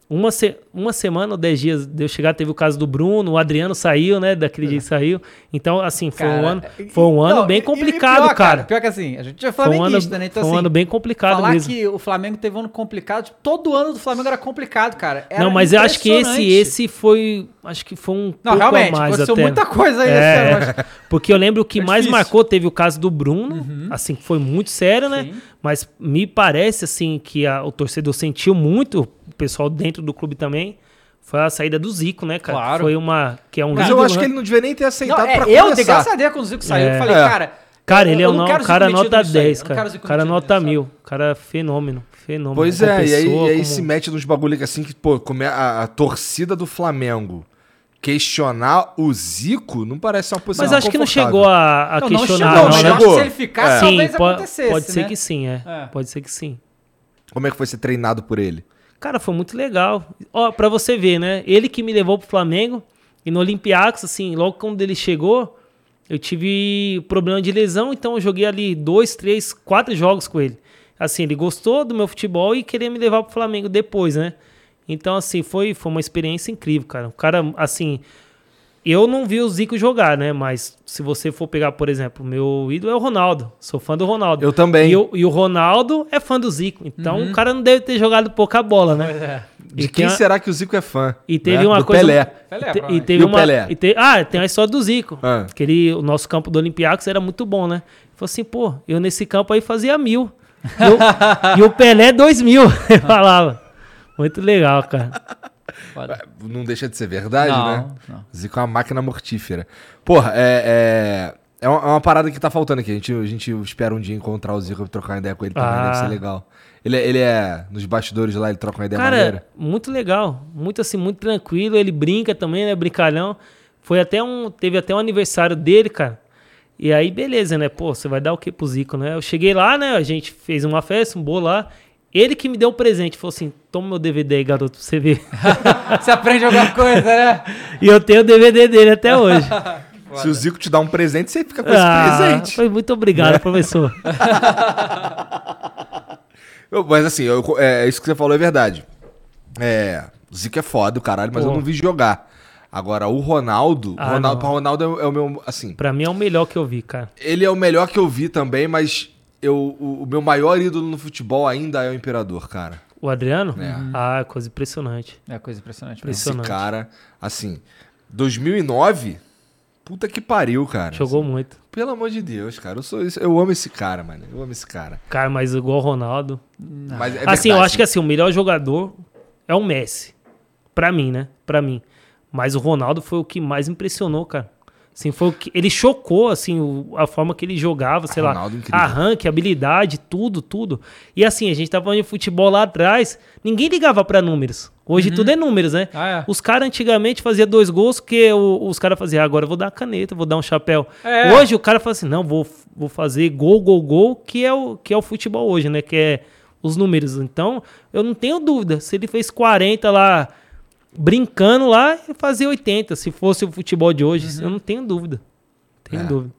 Uma, se- uma semana ou dez dias de eu chegar, teve o caso do Bruno, o Adriano saiu, né? Daquele dia que saiu. Então, assim, foi um Cara, ano, foi um ano não, bem complicado, pior, cara. Pior que assim, a gente é Foi um ano, flamenguista, né? Então, foi um assim, ano bem complicado falar mesmo. que o Flamengo teve um ano complicado, tipo, todo ano do Flamengo era complicado, cara. Era Não, mas eu acho que esse, esse foi. Acho que foi um. Não, pouco realmente, mais aconteceu até. muita coisa aí É, esse ano, Porque eu lembro que Foi mais marcou, teve o caso do Bruno, assim, que foi muito sério, né? Sim. Mas me parece, assim, que a- o torcedor sentiu muito, o pessoal dentro do clube também, foi a saída do Zico, né, cara? Claro. Foi uma. Que é um Mas eu acho né? que ele não devia nem ter aceitado Não, é, pra eu começar. dei graças a Deus quando o Zico saiu. É. Eu falei, É. cara. Cara, ele é eu um não não, cara nota nisso aí, 10, eu não quero cara. Cara nota mil. Cara fenômeno, fenômeno. Pois Como é, e aí, pessoa, e aí como- se mete nos bagulho que assim que, pô, come a, a torcida do Flamengo questionar o Zico não parece uma posição Mas acho que não chegou a, a Não, não questionar, chegou, não, mas né? eu Chegou. se ele ficasse, É. talvez Sim, po- acontecesse, pode ser né? que sim, é. É. Pode ser que sim. Como é que foi ser treinado por ele? Cara, foi muito legal. Ó, pra você ver, né? Ele que me levou pro Flamengo e no Olympiacos, assim, logo quando ele chegou, eu tive problema de lesão, então eu joguei ali dois, três, quatro jogos com ele. Assim, ele gostou do meu futebol e queria me levar pro Flamengo depois, né? Então, assim, foi, foi uma experiência incrível, cara. O cara, assim, eu não vi o Zico jogar, né? Mas se você for pegar, por exemplo, meu ídolo é o Ronaldo. Sou fã do Ronaldo. Eu também. E, o- e o Ronaldo é fã do Zico. Então o cara não deve ter jogado pouca bola, né? De E quem a- será que o Zico é fã? E teve né? uma Do coisa. Pelé. Pelé, te- e teve E o uma. Pelé? e te- ah, tem a história do Zico. Ah. Que ele, o nosso campo do Olympiacos era muito bom, né? Ele falou assim, pô, eu nesse campo aí fazia mil. E o, e o Pelé, dois mil. Ele falava. Muito legal, cara. Não deixa de ser verdade, Não, né? não. Zico é uma máquina mortífera. Porra, é, é, é uma, é uma parada que tá faltando aqui. A gente, a gente espera um dia encontrar o Zico e trocar uma ideia com ele também, Ah. deve ser legal. Ele, é- ele é, nos bastidores lá, ele troca uma ideia Cara, maneira. muito legal. Muito assim, muito tranquilo. Ele brinca também, né? Brincalhão. Foi até um. Teve até um aniversário dele, cara. E aí, beleza, né? Pô, você vai dar o que pro Zico, né? Eu cheguei lá, né? A gente fez uma festa, um bolo lá. Ele que me deu um presente. Falou assim: toma meu DVD aí, garoto, pra você ver. Você aprende alguma coisa, né? e eu tenho o DVD dele até hoje. Se o Zico te dá um presente, você fica com esse Ah, presente. foi muito obrigado, professor. Eu- mas assim, eu- é, isso que você falou é verdade. É, o Zico é foda, o caralho, mas Pô. eu não vi jogar. Agora, o Ronaldo, Ah, Ronaldo não. pra Ronaldo é, o- é o meu, assim, Pra mim é o melhor que eu vi, cara. ele é o melhor que eu vi também, mas eu, o, o meu maior ídolo no futebol ainda é o Imperador, cara. O Adriano? É. Ah, coisa impressionante. É coisa impressionante. Impressionante. Esse cara, assim, 2009, Puta que pariu, cara. Jogou muito. Pelo amor de Deus, cara. Eu, sou, eu amo esse cara, mano. Eu amo esse cara. Cara, mas igual o Ronaldo. Mas é assim, eu verdade. acho que assim, o melhor jogador é o Messi. Pra mim, né? Pra mim. Mas o Ronaldo foi o que mais impressionou, cara. Assim, foi o que, ele chocou, assim, o- a forma que ele jogava, sei Ronaldo lá, incrível. arranque, habilidade, tudo, tudo. E assim, a gente tava falando de futebol lá atrás, ninguém ligava pra números. Hoje tudo é números, né? Ah, é. Os caras antigamente faziam dois gols que o- os caras faziam, ah, agora eu vou dar uma caneta, vou dar um chapéu. É. Hoje o cara fala assim, não, vou, vou fazer gol, gol, gol, que é, o, que é o futebol hoje, né? Que é os números. Então, eu não tenho dúvida. Se ele fez 40 lá, brincando lá, ele fazia 80. Se fosse o futebol de hoje, eu não tenho dúvida. Tenho É. dúvida.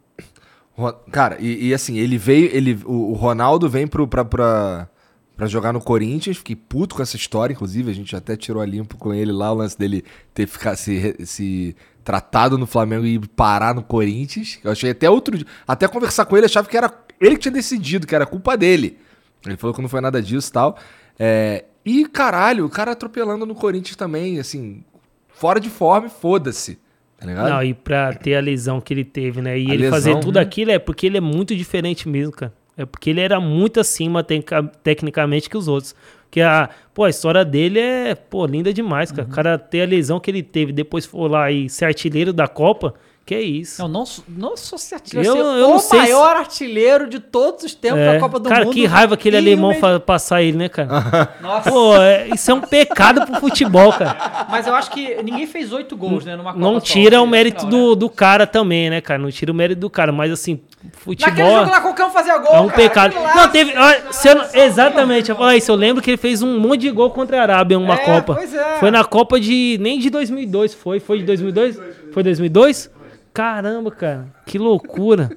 Cara, e, e assim, ele veio. Ele, o, o Ronaldo vem pro, pra, pra, pra jogar no Corinthians. Fiquei puto com essa história, inclusive. A gente até tirou a limpo com ele lá, o lance dele ter ficado se, se tratado no Flamengo e parar no Corinthians. Eu achei até outro. Até conversar com ele, achava que era ele que tinha decidido, que era culpa dele. Ele falou que não foi nada disso e tal. É, e caralho, o cara atropelando no Corinthians também, assim, fora de forma, foda-se. Tá ligado? Não, e pra ter a lesão que ele teve, né? E A ele fazer lesão, tudo né? aquilo é porque ele é muito diferente mesmo, cara. É porque ele era muito acima tecnica- tecnicamente que os outros. Porque a, pô, a história dele é, pô, linda demais, Uhum. cara. O cara ter a lesão que ele teve, depois for lá e ser artilheiro da Copa, que é isso. Eu não, sou- não sou certinho. Eu- ser eu não o sei se- maior artilheiro de todos os tempos É. da Copa do cara, Mundo. que raiva aquele o alemão fa- passar ele, né, cara? Nossa. Pô, é- isso é um pecado pro futebol, cara. Mas eu acho que ninguém fez oito gols, né? Numa Copa Não só. tira o Foi mérito final, do, né? do cara também, né, cara? Não tira o mérito do cara, mas assim, futebol. Naquele jogo lá, qualquer um fazia gol, É um cara. pecado. Lá, Não, teve. olha, se eu não- exatamente, falar isso. Eu lembro que ele fez um monte de gol contra a Arábia em uma É, Copa. pois é. Foi na Copa de. Nem de 2002, foi? Foi de 2002? Foi 2002? Caramba, cara. Que loucura.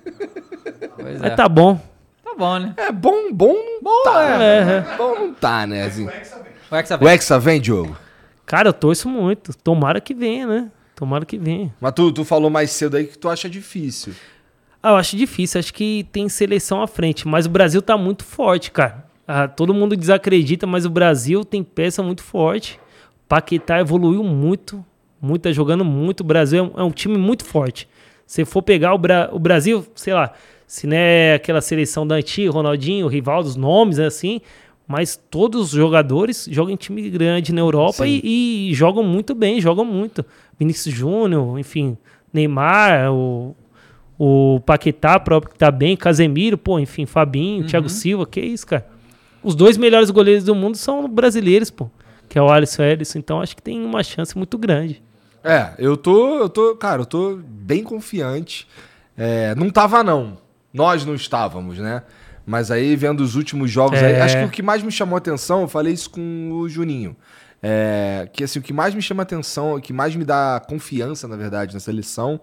Pois Mas é. tá bom. Tá bom, né? É bom, bom Bom, tá. é. É, é. Bom não tá, né? Assim. O Hexa O Hexa vem, Diogo? Cara, eu torço muito. Tomara que venha, né? Tomara que venha. Mas tu, tu falou mais cedo aí que tu acha difícil. Ah, eu acho difícil. Acho que tem seleção à frente. Mas o Brasil tá muito forte, cara. Ah, todo mundo desacredita, mas o Brasil tem peça muito forte. Paquetá evoluiu muito. Muito, tá jogando muito. O Brasil é um, é um time muito forte. Se for pegar o, Bra- o Brasil, sei lá, se não é aquela seleção da antiga, Ronaldinho, Rivaldo, os nomes assim, mas todos os jogadores jogam em time grande na Europa e, e jogam muito bem, jogam muito. Vinícius Júnior, enfim, Neymar, o, o Paquetá próprio que tá bem, Casemiro, pô, enfim, Fabinho, Thiago Silva, que isso, cara. Os dois melhores goleiros do mundo são brasileiros, pô, que é o Alisson e o Ederson, então acho que tem uma chance muito grande. É, eu tô, eu tô, cara, eu tô bem confiante. É, não tava não. Nós não estávamos, né? Mas aí vendo os últimos jogos aí, É. acho que o que mais me chamou a atenção, eu falei isso com o Juninho. É, que assim, o que mais me chama atenção, o que mais me dá confiança, na verdade, nessa lição,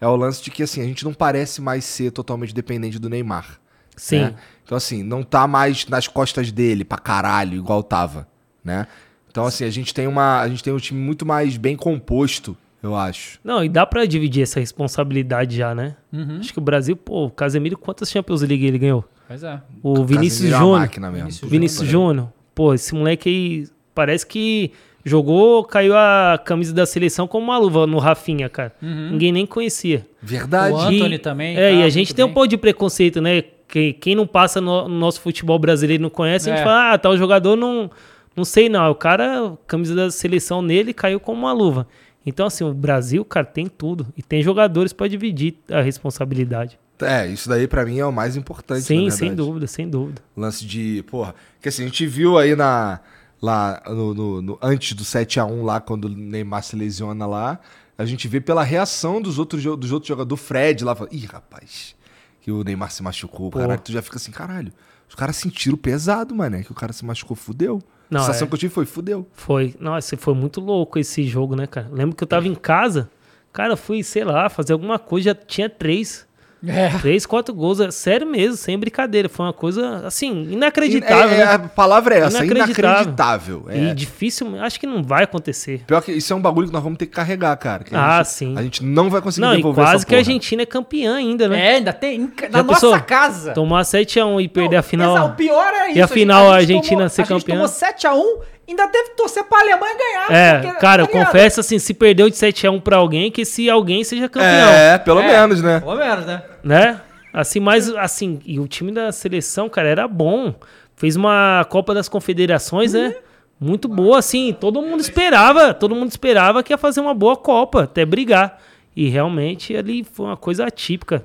é o lance de que assim, a gente não parece mais ser totalmente dependente do Neymar. Sim. né? Então, assim, não tá mais nas costas dele pra caralho, igual tava, né? Então, assim, a gente tem uma. A gente tem um time muito mais bem composto, eu acho. Não, e dá pra dividir essa responsabilidade já, né? Uhum. Acho que o Brasil, pô, o Casemiro, quantas Champions League ele ganhou? Pois é. O Vinícius é Júnior. mesmo. Vinícius Vinícius Júnior. Pô, esse moleque aí parece que jogou, caiu a camisa da seleção como uma luva no Rafinha, cara. Ninguém nem conhecia. Verdade. O Antony também É, tá e a gente tem um bem. pouco de preconceito, né? Quem, quem não passa no, no nosso futebol brasileiro e não conhece, a gente É. fala, ah, tal jogador não. Não sei não. O cara, a camisa da seleção nele caiu como uma luva. Então, assim, o Brasil, cara, tem tudo. E tem jogadores pra dividir a responsabilidade. É, isso daí pra mim é o mais importante. Sim, sem dúvida, sem dúvida. Lance de. Porra. Que assim, a gente viu aí na. Lá no, no- no- antes do 7x1, lá, quando o Neymar se lesiona lá, a gente vê pela reação dos outros, dos outros jogadores, do Fred lá, fala, ih, rapaz, que o Neymar se machucou, Pô. caralho, tu já fica assim, caralho. Os caras sentiram pesado, mano, que o cara se machucou, fudeu. Não, a sensação é. que eu tive foi, fudeu. Foi. Nossa, foi muito louco esse jogo, né, cara? Lembro que eu tava em casa, cara, fui, sei lá, fazer alguma coisa, já tinha três. É. Três, quatro gols. é Sério mesmo, sem brincadeira. Foi uma coisa, assim, inacreditável. É, é, né? a palavra é essa, Inacreditável. inacreditável. É. E difícil, acho que não vai acontecer. Pior que isso é um bagulho que nós vamos ter que carregar, cara. que a Ah, gente- sim. A gente não vai conseguir Não, e devolver quase essa que a. Argentina é campeã ainda, né? É, ainda tem. em- Na Já nossa pensou? casa. Tomar 7x1 e perder a final. Exato, o pior é isso. E a final a Argentina tomou, ser a gente campeã? tomou 7x1 ainda teve que torcer pra Alemanha ganhar. É, porque, cara, eu tá ligado? confesso assim, se perdeu de 7x1 pra alguém, que esse alguém seja campeão. É, pelo É, menos, né? Pelo menos, né? né? Assim, mas assim, e o time da seleção, cara, era bom. Fez uma Copa das Confederações, né? Muito boa, assim, todo mundo esperava, todo mundo esperava que ia fazer uma boa Copa, até brigar. E realmente ali foi uma coisa atípica.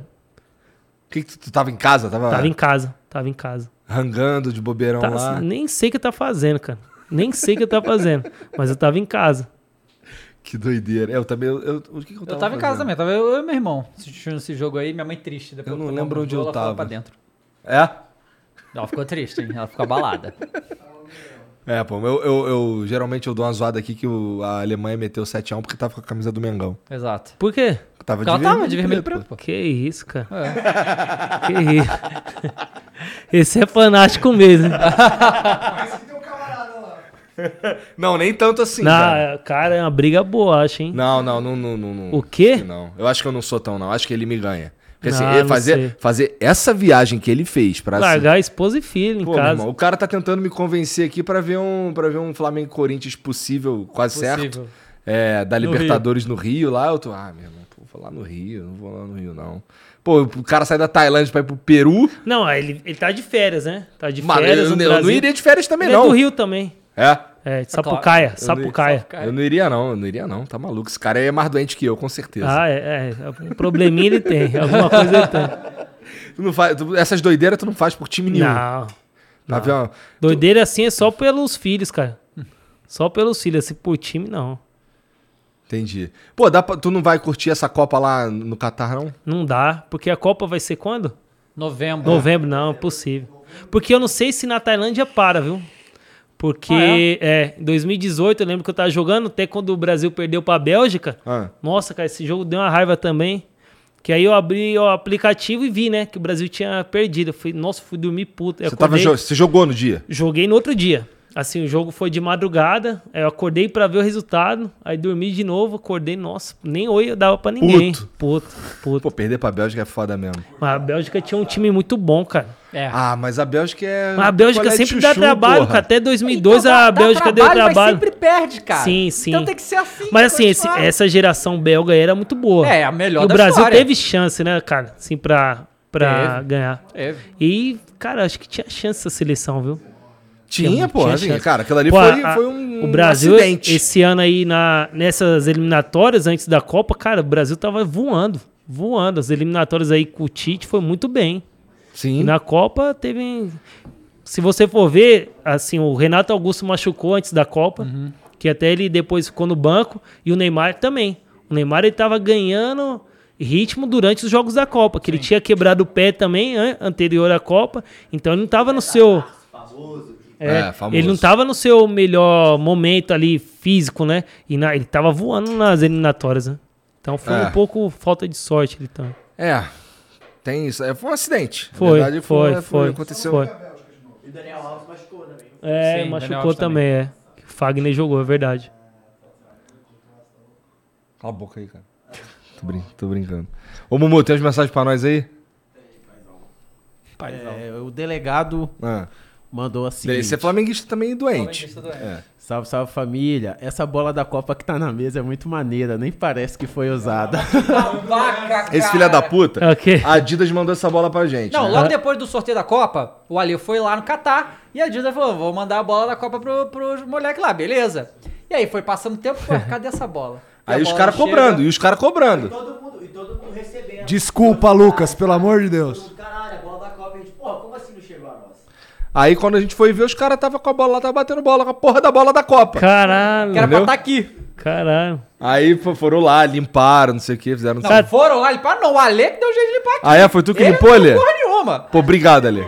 O que, que tu, tu tava em casa? Tava, Tava em casa, tava em casa. rangando de bobeirão Tá, lá. nem sei o que tá fazendo, cara. Nem sei o que tá fazendo, mas eu tava em casa. Que doideira. É, eu também. Eu, eu- o que, que eu tava Eu tava em casa também, tava eu e meu irmão assistindo esse jogo aí, minha mãe triste. Depois Eu não lembro onde eu ela tava. Pra dentro. É? Ela ficou triste, hein? Ela ficou abalada. É, pô, eu, eu, eu- geralmente eu dou uma zoada aqui que o- a Alemanha meteu 7x1 porque tava com a camisa do Mengão. Exato. Por quê? Tava Porque ela tava de vermelho preto, pô. Que isso, cara. Que isso. Esse é fanático mesmo. Não, nem tanto assim. Não, cara. é, cara, é uma briga boa, acho, hein? Não, não, não, não, não, não. O quê? Não, eu acho que eu não sou tão, não. Acho que ele me ganha. Porque assim, Não, fazer, fazer essa viagem que ele fez pra assim, Largar a esposa e filho em Pô, casa. irmão, o cara tá tentando me convencer aqui pra ver um, pra ver um Flamengo Corinthians possível, quase Possível. certo. É, da Libertadores no Rio. lá. Eu tô, ah, meu irmão, pô, vou lá no Rio, não vou lá no Rio, não. Pô, o cara sai da Tailândia pra ir pro Peru. Não, ele, ele tá de férias, né? Tá de férias eu, no eu não iria de férias também, Ele não. é do Rio também. É. É, de Sapucaia, Eu não- Sapucaia. Eu não iria, não. Eu não iria, não. Tá maluco. Esse cara aí é mais doente que eu, com certeza. Ah, é, é. Um probleminha ele tem. Alguma coisa ele tem. Tu não faz, tu- essas doideiras tu não faz por time nenhum. Não. Tá vendo? Doideira assim é só pelos filhos, cara. Só pelos filhos, assim, por time, não. Entendi. Pô, dá pra- tu não vai curtir essa Copa lá no Catar, não? Não dá, porque a Copa vai ser quando? Novembro. Novembro, não, é possível. Porque eu não sei se na Tailândia para, viu? Porque, Ah, é? em 2018, eu lembro que eu tava jogando, até quando o Brasil perdeu pra Bélgica. Ah. Nossa, cara, esse jogo deu uma raiva também. Que aí eu abri o aplicativo e vi, né, que o Brasil tinha perdido. Eu fui, nossa, fui dormir puto. Eu Você, tava, acordei- jo- você jogou no dia? Joguei no outro dia. Assim, o jogo foi de madrugada. aí Eu acordei pra ver o resultado. Aí dormi de novo, acordei. Nossa, nem oi eu dava pra ninguém. Puto. Puto, puto. Pô, perder pra Bélgica é foda mesmo. Mas a Bélgica tinha um time muito bom, cara. É. Ah, mas a Bélgica é. Mas a Bélgica sempre dá chuchu, trabalho, porra. cara. Até 2002 Então, dá- a dá Bélgica deu trabalho, trabalho. Mas sempre perde, cara. Sim, sim. Então tem que ser assim. Mas assim, esse- essa geração belga era muito boa. É, a melhor E o Brasil história. teve chance, né, cara? Assim, pra, pra Teve. ganhar. Teve. E, cara, acho que tinha chance essa seleção, viu? Tinha, pô. Tinha Assim, chance. cara, aquilo ali Pô, foi, a- foi um. O Brasil, acidente. esse ano aí, na, nessas eliminatórias antes da Copa, cara, o Brasil tava voando. Voando. As eliminatórias aí com o Tite foi muito bem. Sim. E na Copa teve. Se você for ver, assim, o Renato Augusto machucou antes da Copa, Uhum. que até ele depois ficou no banco, e o Neymar também. O Neymar ele tava ganhando ritmo durante os jogos da Copa, que ele tinha quebrado o pé também, an- anterior à Copa, então ele não tava no seu. É, É, famoso. ele não tava no seu melhor momento ali físico, né? E na- ele tava voando nas eliminatórias, né? Então foi É. um pouco falta de sorte ele também. É. Tem isso. É, foi um acidente. Na Foi, verdade, foi, foi, Aconteceu. foi. E o Daniel Alves machucou também. É, Sim, machucou Alves também, é. O Fagner jogou, é verdade. Cala a boca aí, cara. Tô, brin- tô brincando. Ô, Mumu, tem umas mensagens pra nós aí? É, o delegado Ah. Mandou assim. Esse é flamenguista também doente. Flamenguista doente. É. Salve, salve família. Essa bola da Copa que tá na mesa é muito maneira, nem parece que foi usada. Esse filho da puta, Ok. a Adidas mandou essa bola pra gente. Não, né? logo depois do sorteio da Copa, o Ali foi lá no Catar e a Dilda falou: vou mandar a bola da Copa pro, pros moleques lá, beleza. E aí foi passando o tempo, pô, cadê essa bola? E Aí os caras cobrando, e os caras cobrando. Todo mundo, e todo mundo recebendo. Desculpa, Lucas, pelo amor de Deus. Caralho, a bola da Copa, a gente, porra, como assim não chegou a nossa? Aí quando a gente foi ver, os caras tava com a bola lá, tava batendo bola com a porra da bola da Copa. Caralho. Que era pra Entendeu? estar aqui. Caralho. Aí fo- foram lá, limparam, não sei o que, fizeram... Não, foram lá limpar, não. O Ale que deu jeito de limpar aqui. Ah, é? Foi tu que Ele limpou, não porra nenhuma. Pô, obrigado, Ale.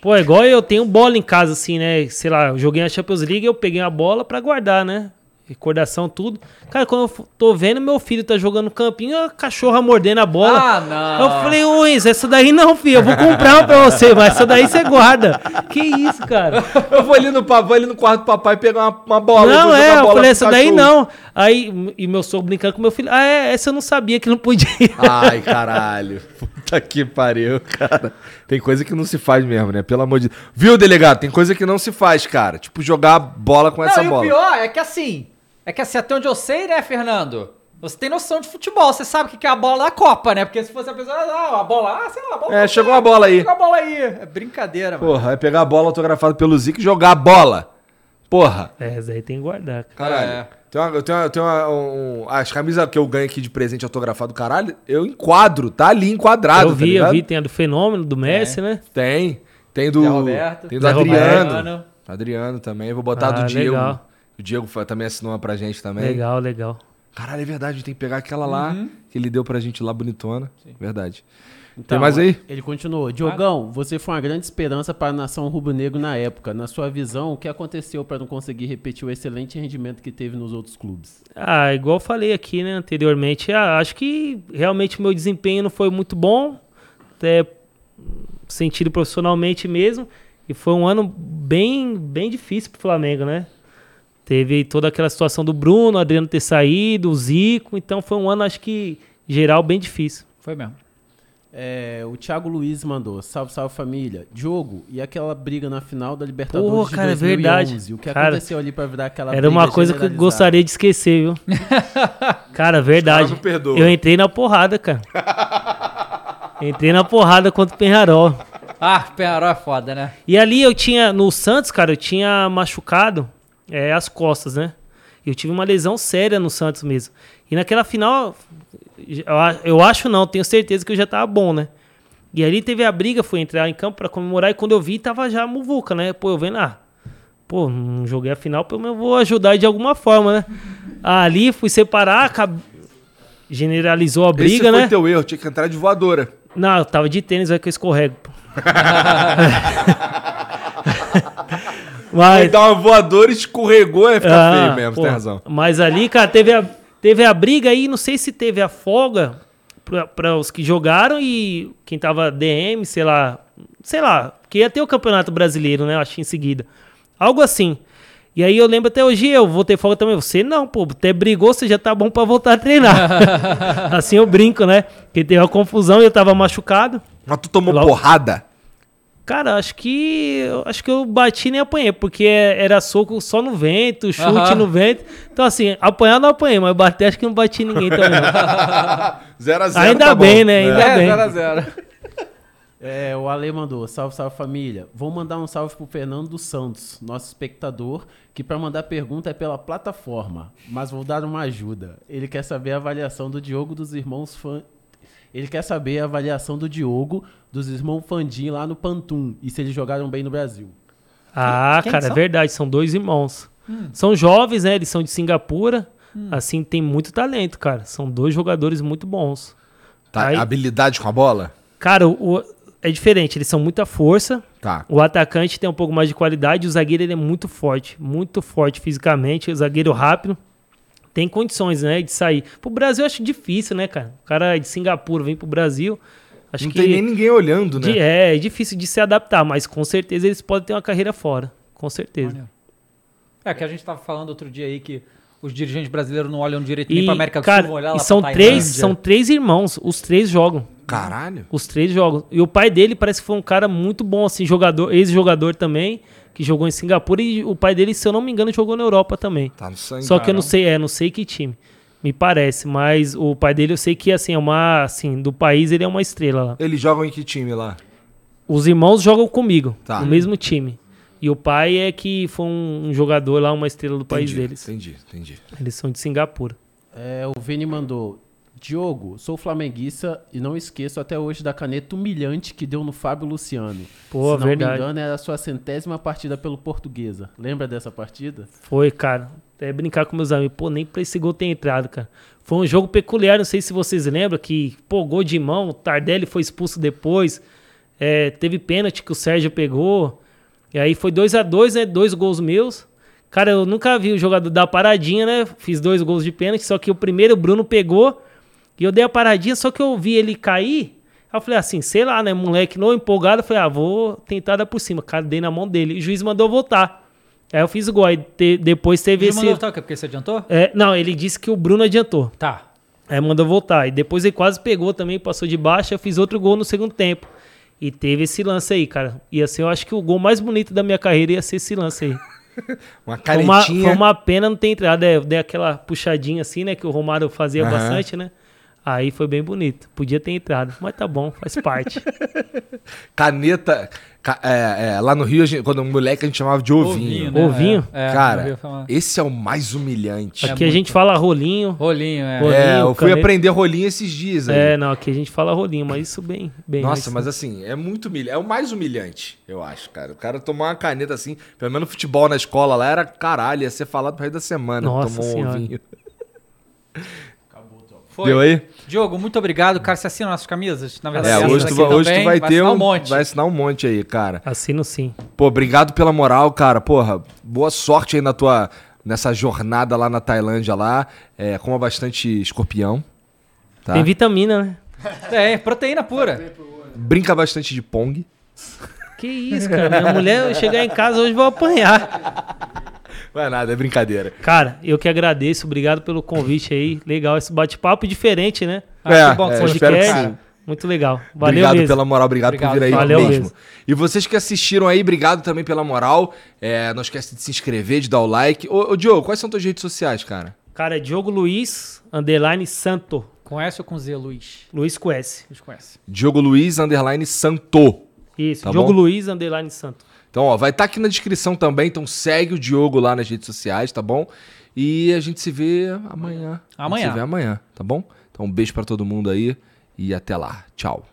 Pô, é igual eu tenho bola em casa, assim, né? Sei lá, eu joguei na Champions League eu peguei a bola pra guardar, né? Recordação, tudo. Cara, quando eu tô vendo meu filho tá jogando no campinho, a cachorra mordendo a bola. Ah, não. Eu falei, ô Enzo, essa daí não, filho. Eu vou comprar uma pra você, mas essa daí você guarda. Que isso, cara? Eu vou ali no, vou ali no quarto do papai pegar uma, uma bola. não, é, eu bola falei, pro essa daí não. Aí, e meu sogro brincando com meu filho, ah, é, essa eu não sabia que não podia. Ai, caralho. Puta que pariu, cara. Tem coisa que não se faz mesmo, né? Pelo amor de Deus. Viu, delegado? Tem coisa que não se faz, cara. Tipo, jogar bola com essa não, e bola. o pior é que assim, é que assim, até onde eu sei, né, Fernando? Você tem noção de futebol, você sabe o que que é a bola da Copa, né? Porque se fosse a pessoa, ah, a bola, ah, sei lá, a bola. É, chegou uma bola aí. Chegou a bola aí. É brincadeira, mano. Porra, é pegar a bola autografada pelo Zico e jogar a bola. Porra. É, essa aí tem que guardar. cara. Caralho. É. Tem uma, eu tenho, uma- eu tenho uma- um, as camisas que eu ganho aqui de presente autografado, caralho, eu enquadro, tá ali enquadrado. eu vi, tá eu vi, tem a do Fenômeno, do Messi, né? Tem. Tem do. Zé Roberto. Tem do Zé Adriano. Roberto. Adriano também. Vou botar a Ah, do Diego. legal. O Diego também assinou uma pra gente também. Legal, legal. Caralho, é verdade. A gente tem que pegar aquela lá Uhum. que ele deu pra gente lá bonitona. Verdade. Então, tem mais aí? Ele continuou. Diogão, você foi uma grande esperança para a nação rubro-negro na época. Na sua visão, o que aconteceu para não conseguir repetir o excelente rendimento que teve nos outros clubes? Ah, igual eu falei aqui, né, anteriormente, ah, acho que realmente o meu desempenho não foi muito bom, até sentido profissionalmente mesmo, e foi um ano bem, bem difícil pro Flamengo, né? Teve toda aquela situação do Bruno, o Adriano ter saído, o Zico, então foi um ano, acho que, geral, bem difícil. Foi mesmo. É, o Thiago Luiz mandou. Salve, salve família. Diogo, e aquela briga na final da Libertadores Pô, de cara, é 2011? verdade. O que Cara, aconteceu ali para virar aquela Era uma coisa que eu gostaria de esquecer, viu? cara, verdade. não perdoam. Eu entrei na porrada, cara. entrei na porrada contra o Penharol. Ah, Penharol é foda, né? E ali eu tinha, no Santos, cara, eu tinha machucado é, as costas, né? Eu tive uma lesão séria no Santos mesmo. E naquela final, eu, acho não, tenho certeza que eu já tava bom, né? E ali teve a briga, fui entrar em campo pra comemorar e quando eu vi, tava já a muvuca, né? Pô, eu vendo, ah, pô, não joguei a final, pelo menos eu vou ajudar de alguma forma, né? Ali fui separar, acab- generalizou a briga, Esse foi né? teu erro, tinha que entrar de voadora. Não, eu tava de tênis, vai que eu escorrego. pô. Mas, dá uma voadora, escorregou, ia ficar Ah, feio mesmo, pô, tem razão. Mas ali, cara, teve a, teve a briga aí, não sei se teve a folga para os que jogaram e quem tava DM, sei lá, sei lá, que ia ter o Campeonato Brasileiro, né, eu acho em seguida. Algo assim. E aí eu lembro até hoje, eu vou ter folga também. Você não, pô, até brigou, você já tá bom pra voltar a treinar. assim eu brinco, né? Porque teve uma confusão e eu tava machucado. Mas tu tomou Logo- porrada? Cara, acho que acho que eu bati e nem apanhei, porque era soco só no vento, chute Aham. no vento. Então, assim, apanhar não apanhei, mas bater acho que não bati ninguém também. não. 0 a 0 Ainda tá bem, bom. né? Ainda É, bem. 0x0. É, o Ale mandou, salve, salve família. Vou mandar um salve pro Fernando dos Santos, nosso espectador, que para mandar pergunta é pela plataforma, mas vou dar uma ajuda. Ele quer saber a avaliação do Diogo dos irmãos Fan... Ele quer saber a avaliação do Diogo dos irmãos Fandim lá no Pantum e se eles jogaram bem no Brasil. Ah, Quem cara, é verdade, são dois irmãos. São jovens, né? Eles são de Singapura. Assim, tem muito talento, cara. São dois jogadores muito bons. Tá, Aí- habilidade com a bola? Cara, o, o- é diferente, eles são muita força. Tá. O atacante tem um pouco mais de qualidade, o zagueiro ele é muito forte, muito forte fisicamente, o zagueiro rápido. Tem condições, né, de sair. Pro Brasil eu acho difícil, né, cara? O cara é de Singapura vem pro Brasil. Acho Não que tem nem ninguém olhando, né? de- é, é difícil de se adaptar, mas com certeza eles podem ter uma carreira fora. Com certeza. É que a gente tava falando outro dia aí que os dirigentes brasileiros não olham direito nem E, pra América do cara, Sul, vão olhar lá e são pra três, são três irmãos, os três jogam. Caralho. Os três jogam. E o pai dele parece que foi um cara muito bom, assim, jogador, ex-jogador também, que jogou em Singapura. E o pai dele, se eu não me engano, jogou na Europa também. Tá no sangue. Só que eu não sei, é, não sei que time. Me parece, mas o pai dele eu sei que assim, é uma, assim, do país ele é uma estrela lá. Eles jogam em que time lá? Os irmãos jogam comigo, Tá. no mesmo time. E o pai é que foi um, um jogador lá, uma estrela do país Entendi, deles. Entendi, entendi. Eles são de Singapura. É, o Vini mandou. Diogo, sou flamenguista e não esqueço até hoje da caneta humilhante que deu no Fábio Luciano. Pô, Se não verdade. me engano, era a sua centésima partida pelo Portuguesa. Lembra dessa partida? Foi, cara. Até brincar com meus amigos. Pô, nem pra esse gol ter entrado, cara. Foi um jogo peculiar, não sei se vocês lembram, que, pô, gol de mão, o Tardelli foi expulso depois. É, teve pênalti que o Sérgio pegou. E aí foi 2 a 2 né? Dois gols meus. Cara, eu nunca vi o jogador dar paradinha, né? Fiz dois gols de pênalti, só que o primeiro o Bruno pegou e eu dei a paradinha, só que eu vi ele cair. Aí eu falei assim, sei lá, né? Moleque não empolgado, eu falei, ah, vou tentar dar por cima. Cara, dei na mão dele. E o juiz mandou voltar. Aí eu fiz o gol. Aí te- depois teve Ele esse. mandou voltar o quê? Porque você adiantou? É, não, ele disse que o Bruno adiantou. Tá. Aí mandou voltar. E depois ele quase pegou também, passou de baixo. Eu fiz outro gol no segundo tempo. E teve esse lance aí, cara. Ia ser, eu acho que o gol mais bonito da minha carreira ia ser esse lance aí. Uma Foi uma, caretinha. foi uma pena não ter entrado. É, eu dei aquela puxadinha assim, né? Que o Romário fazia Aham. bastante, né? Aí foi bem bonito. Podia ter entrado. Mas tá bom, faz parte. Caneta. ca- é, é, lá no Rio, a gente- quando um moleque a gente chamava de ovinho. Ovinho, né? Ovinho? É, é, eu Cara, falar. esse é o mais humilhante. Aqui a gente fala rolinho. Rolinho, é. Rolinho, É, eu fui caneta. aprender rolinho esses dias aí. É, não, aqui a gente fala rolinho, mas isso bem. bem Nossa, mas assim, é muito humilhante. É o mais humilhante, eu acho, cara. O cara tomar uma caneta assim, pelo menos no futebol na escola lá era caralho, ia ser falado pro resto da semana. Nossa tomou um Senhora. ovinho. Foi. Deu aí? Diogo, muito obrigado. Cara, você assina nossas camisas? Na É, verdade, hoje essa tu, vai- hoje tu também, vai ter assinar um, um monte. vai assinar um monte aí, cara. Assino sim. Pô, obrigado pela moral, cara. Porra, boa sorte aí na tua nessa jornada lá na Tailândia lá. É, coma bastante escorpião. Tá? Tem vitamina, né? É, proteína pura. Brinca bastante de pong. Que isso, cara. Minha mulher chegar em casa hoje vou apanhar. Não é nada, é brincadeira. Cara, eu que agradeço. Obrigado pelo convite aí. Legal esse bate-papo diferente, né? Ah, É, que bom é, espero que Podcast. sim. Muito legal. Valeu obrigado mesmo. pela moral, obrigado, Obrigado, por vir aí valeu mesmo. mesmo. E vocês que assistiram aí, obrigado também pela moral. É, não esquece de se inscrever, de dar o like. Ô, ô Diogo, quais são tuas redes sociais, cara? Cara, é Diogo Luiz, underline Santo. Com S ou com Z, Luiz? Luiz com S. Luiz conhece. Diogo Luiz, underline Santo. Isso, Tá Diogo bom? Luiz, underline Santo. Então, ó, vai estar aqui na descrição também. Então, segue o Diogo lá nas redes sociais, tá bom? E a gente se vê amanhã. A Amanhã. gente se vê amanhã, tá bom? Então, um beijo pra todo mundo aí e até lá. Tchau.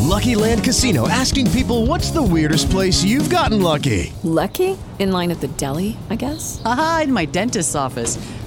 Lucky Land Casino asking people what's the weirdest place you've gotten lucky? Lucky? In line at the deli, I guess? Haha, in my dentist's office.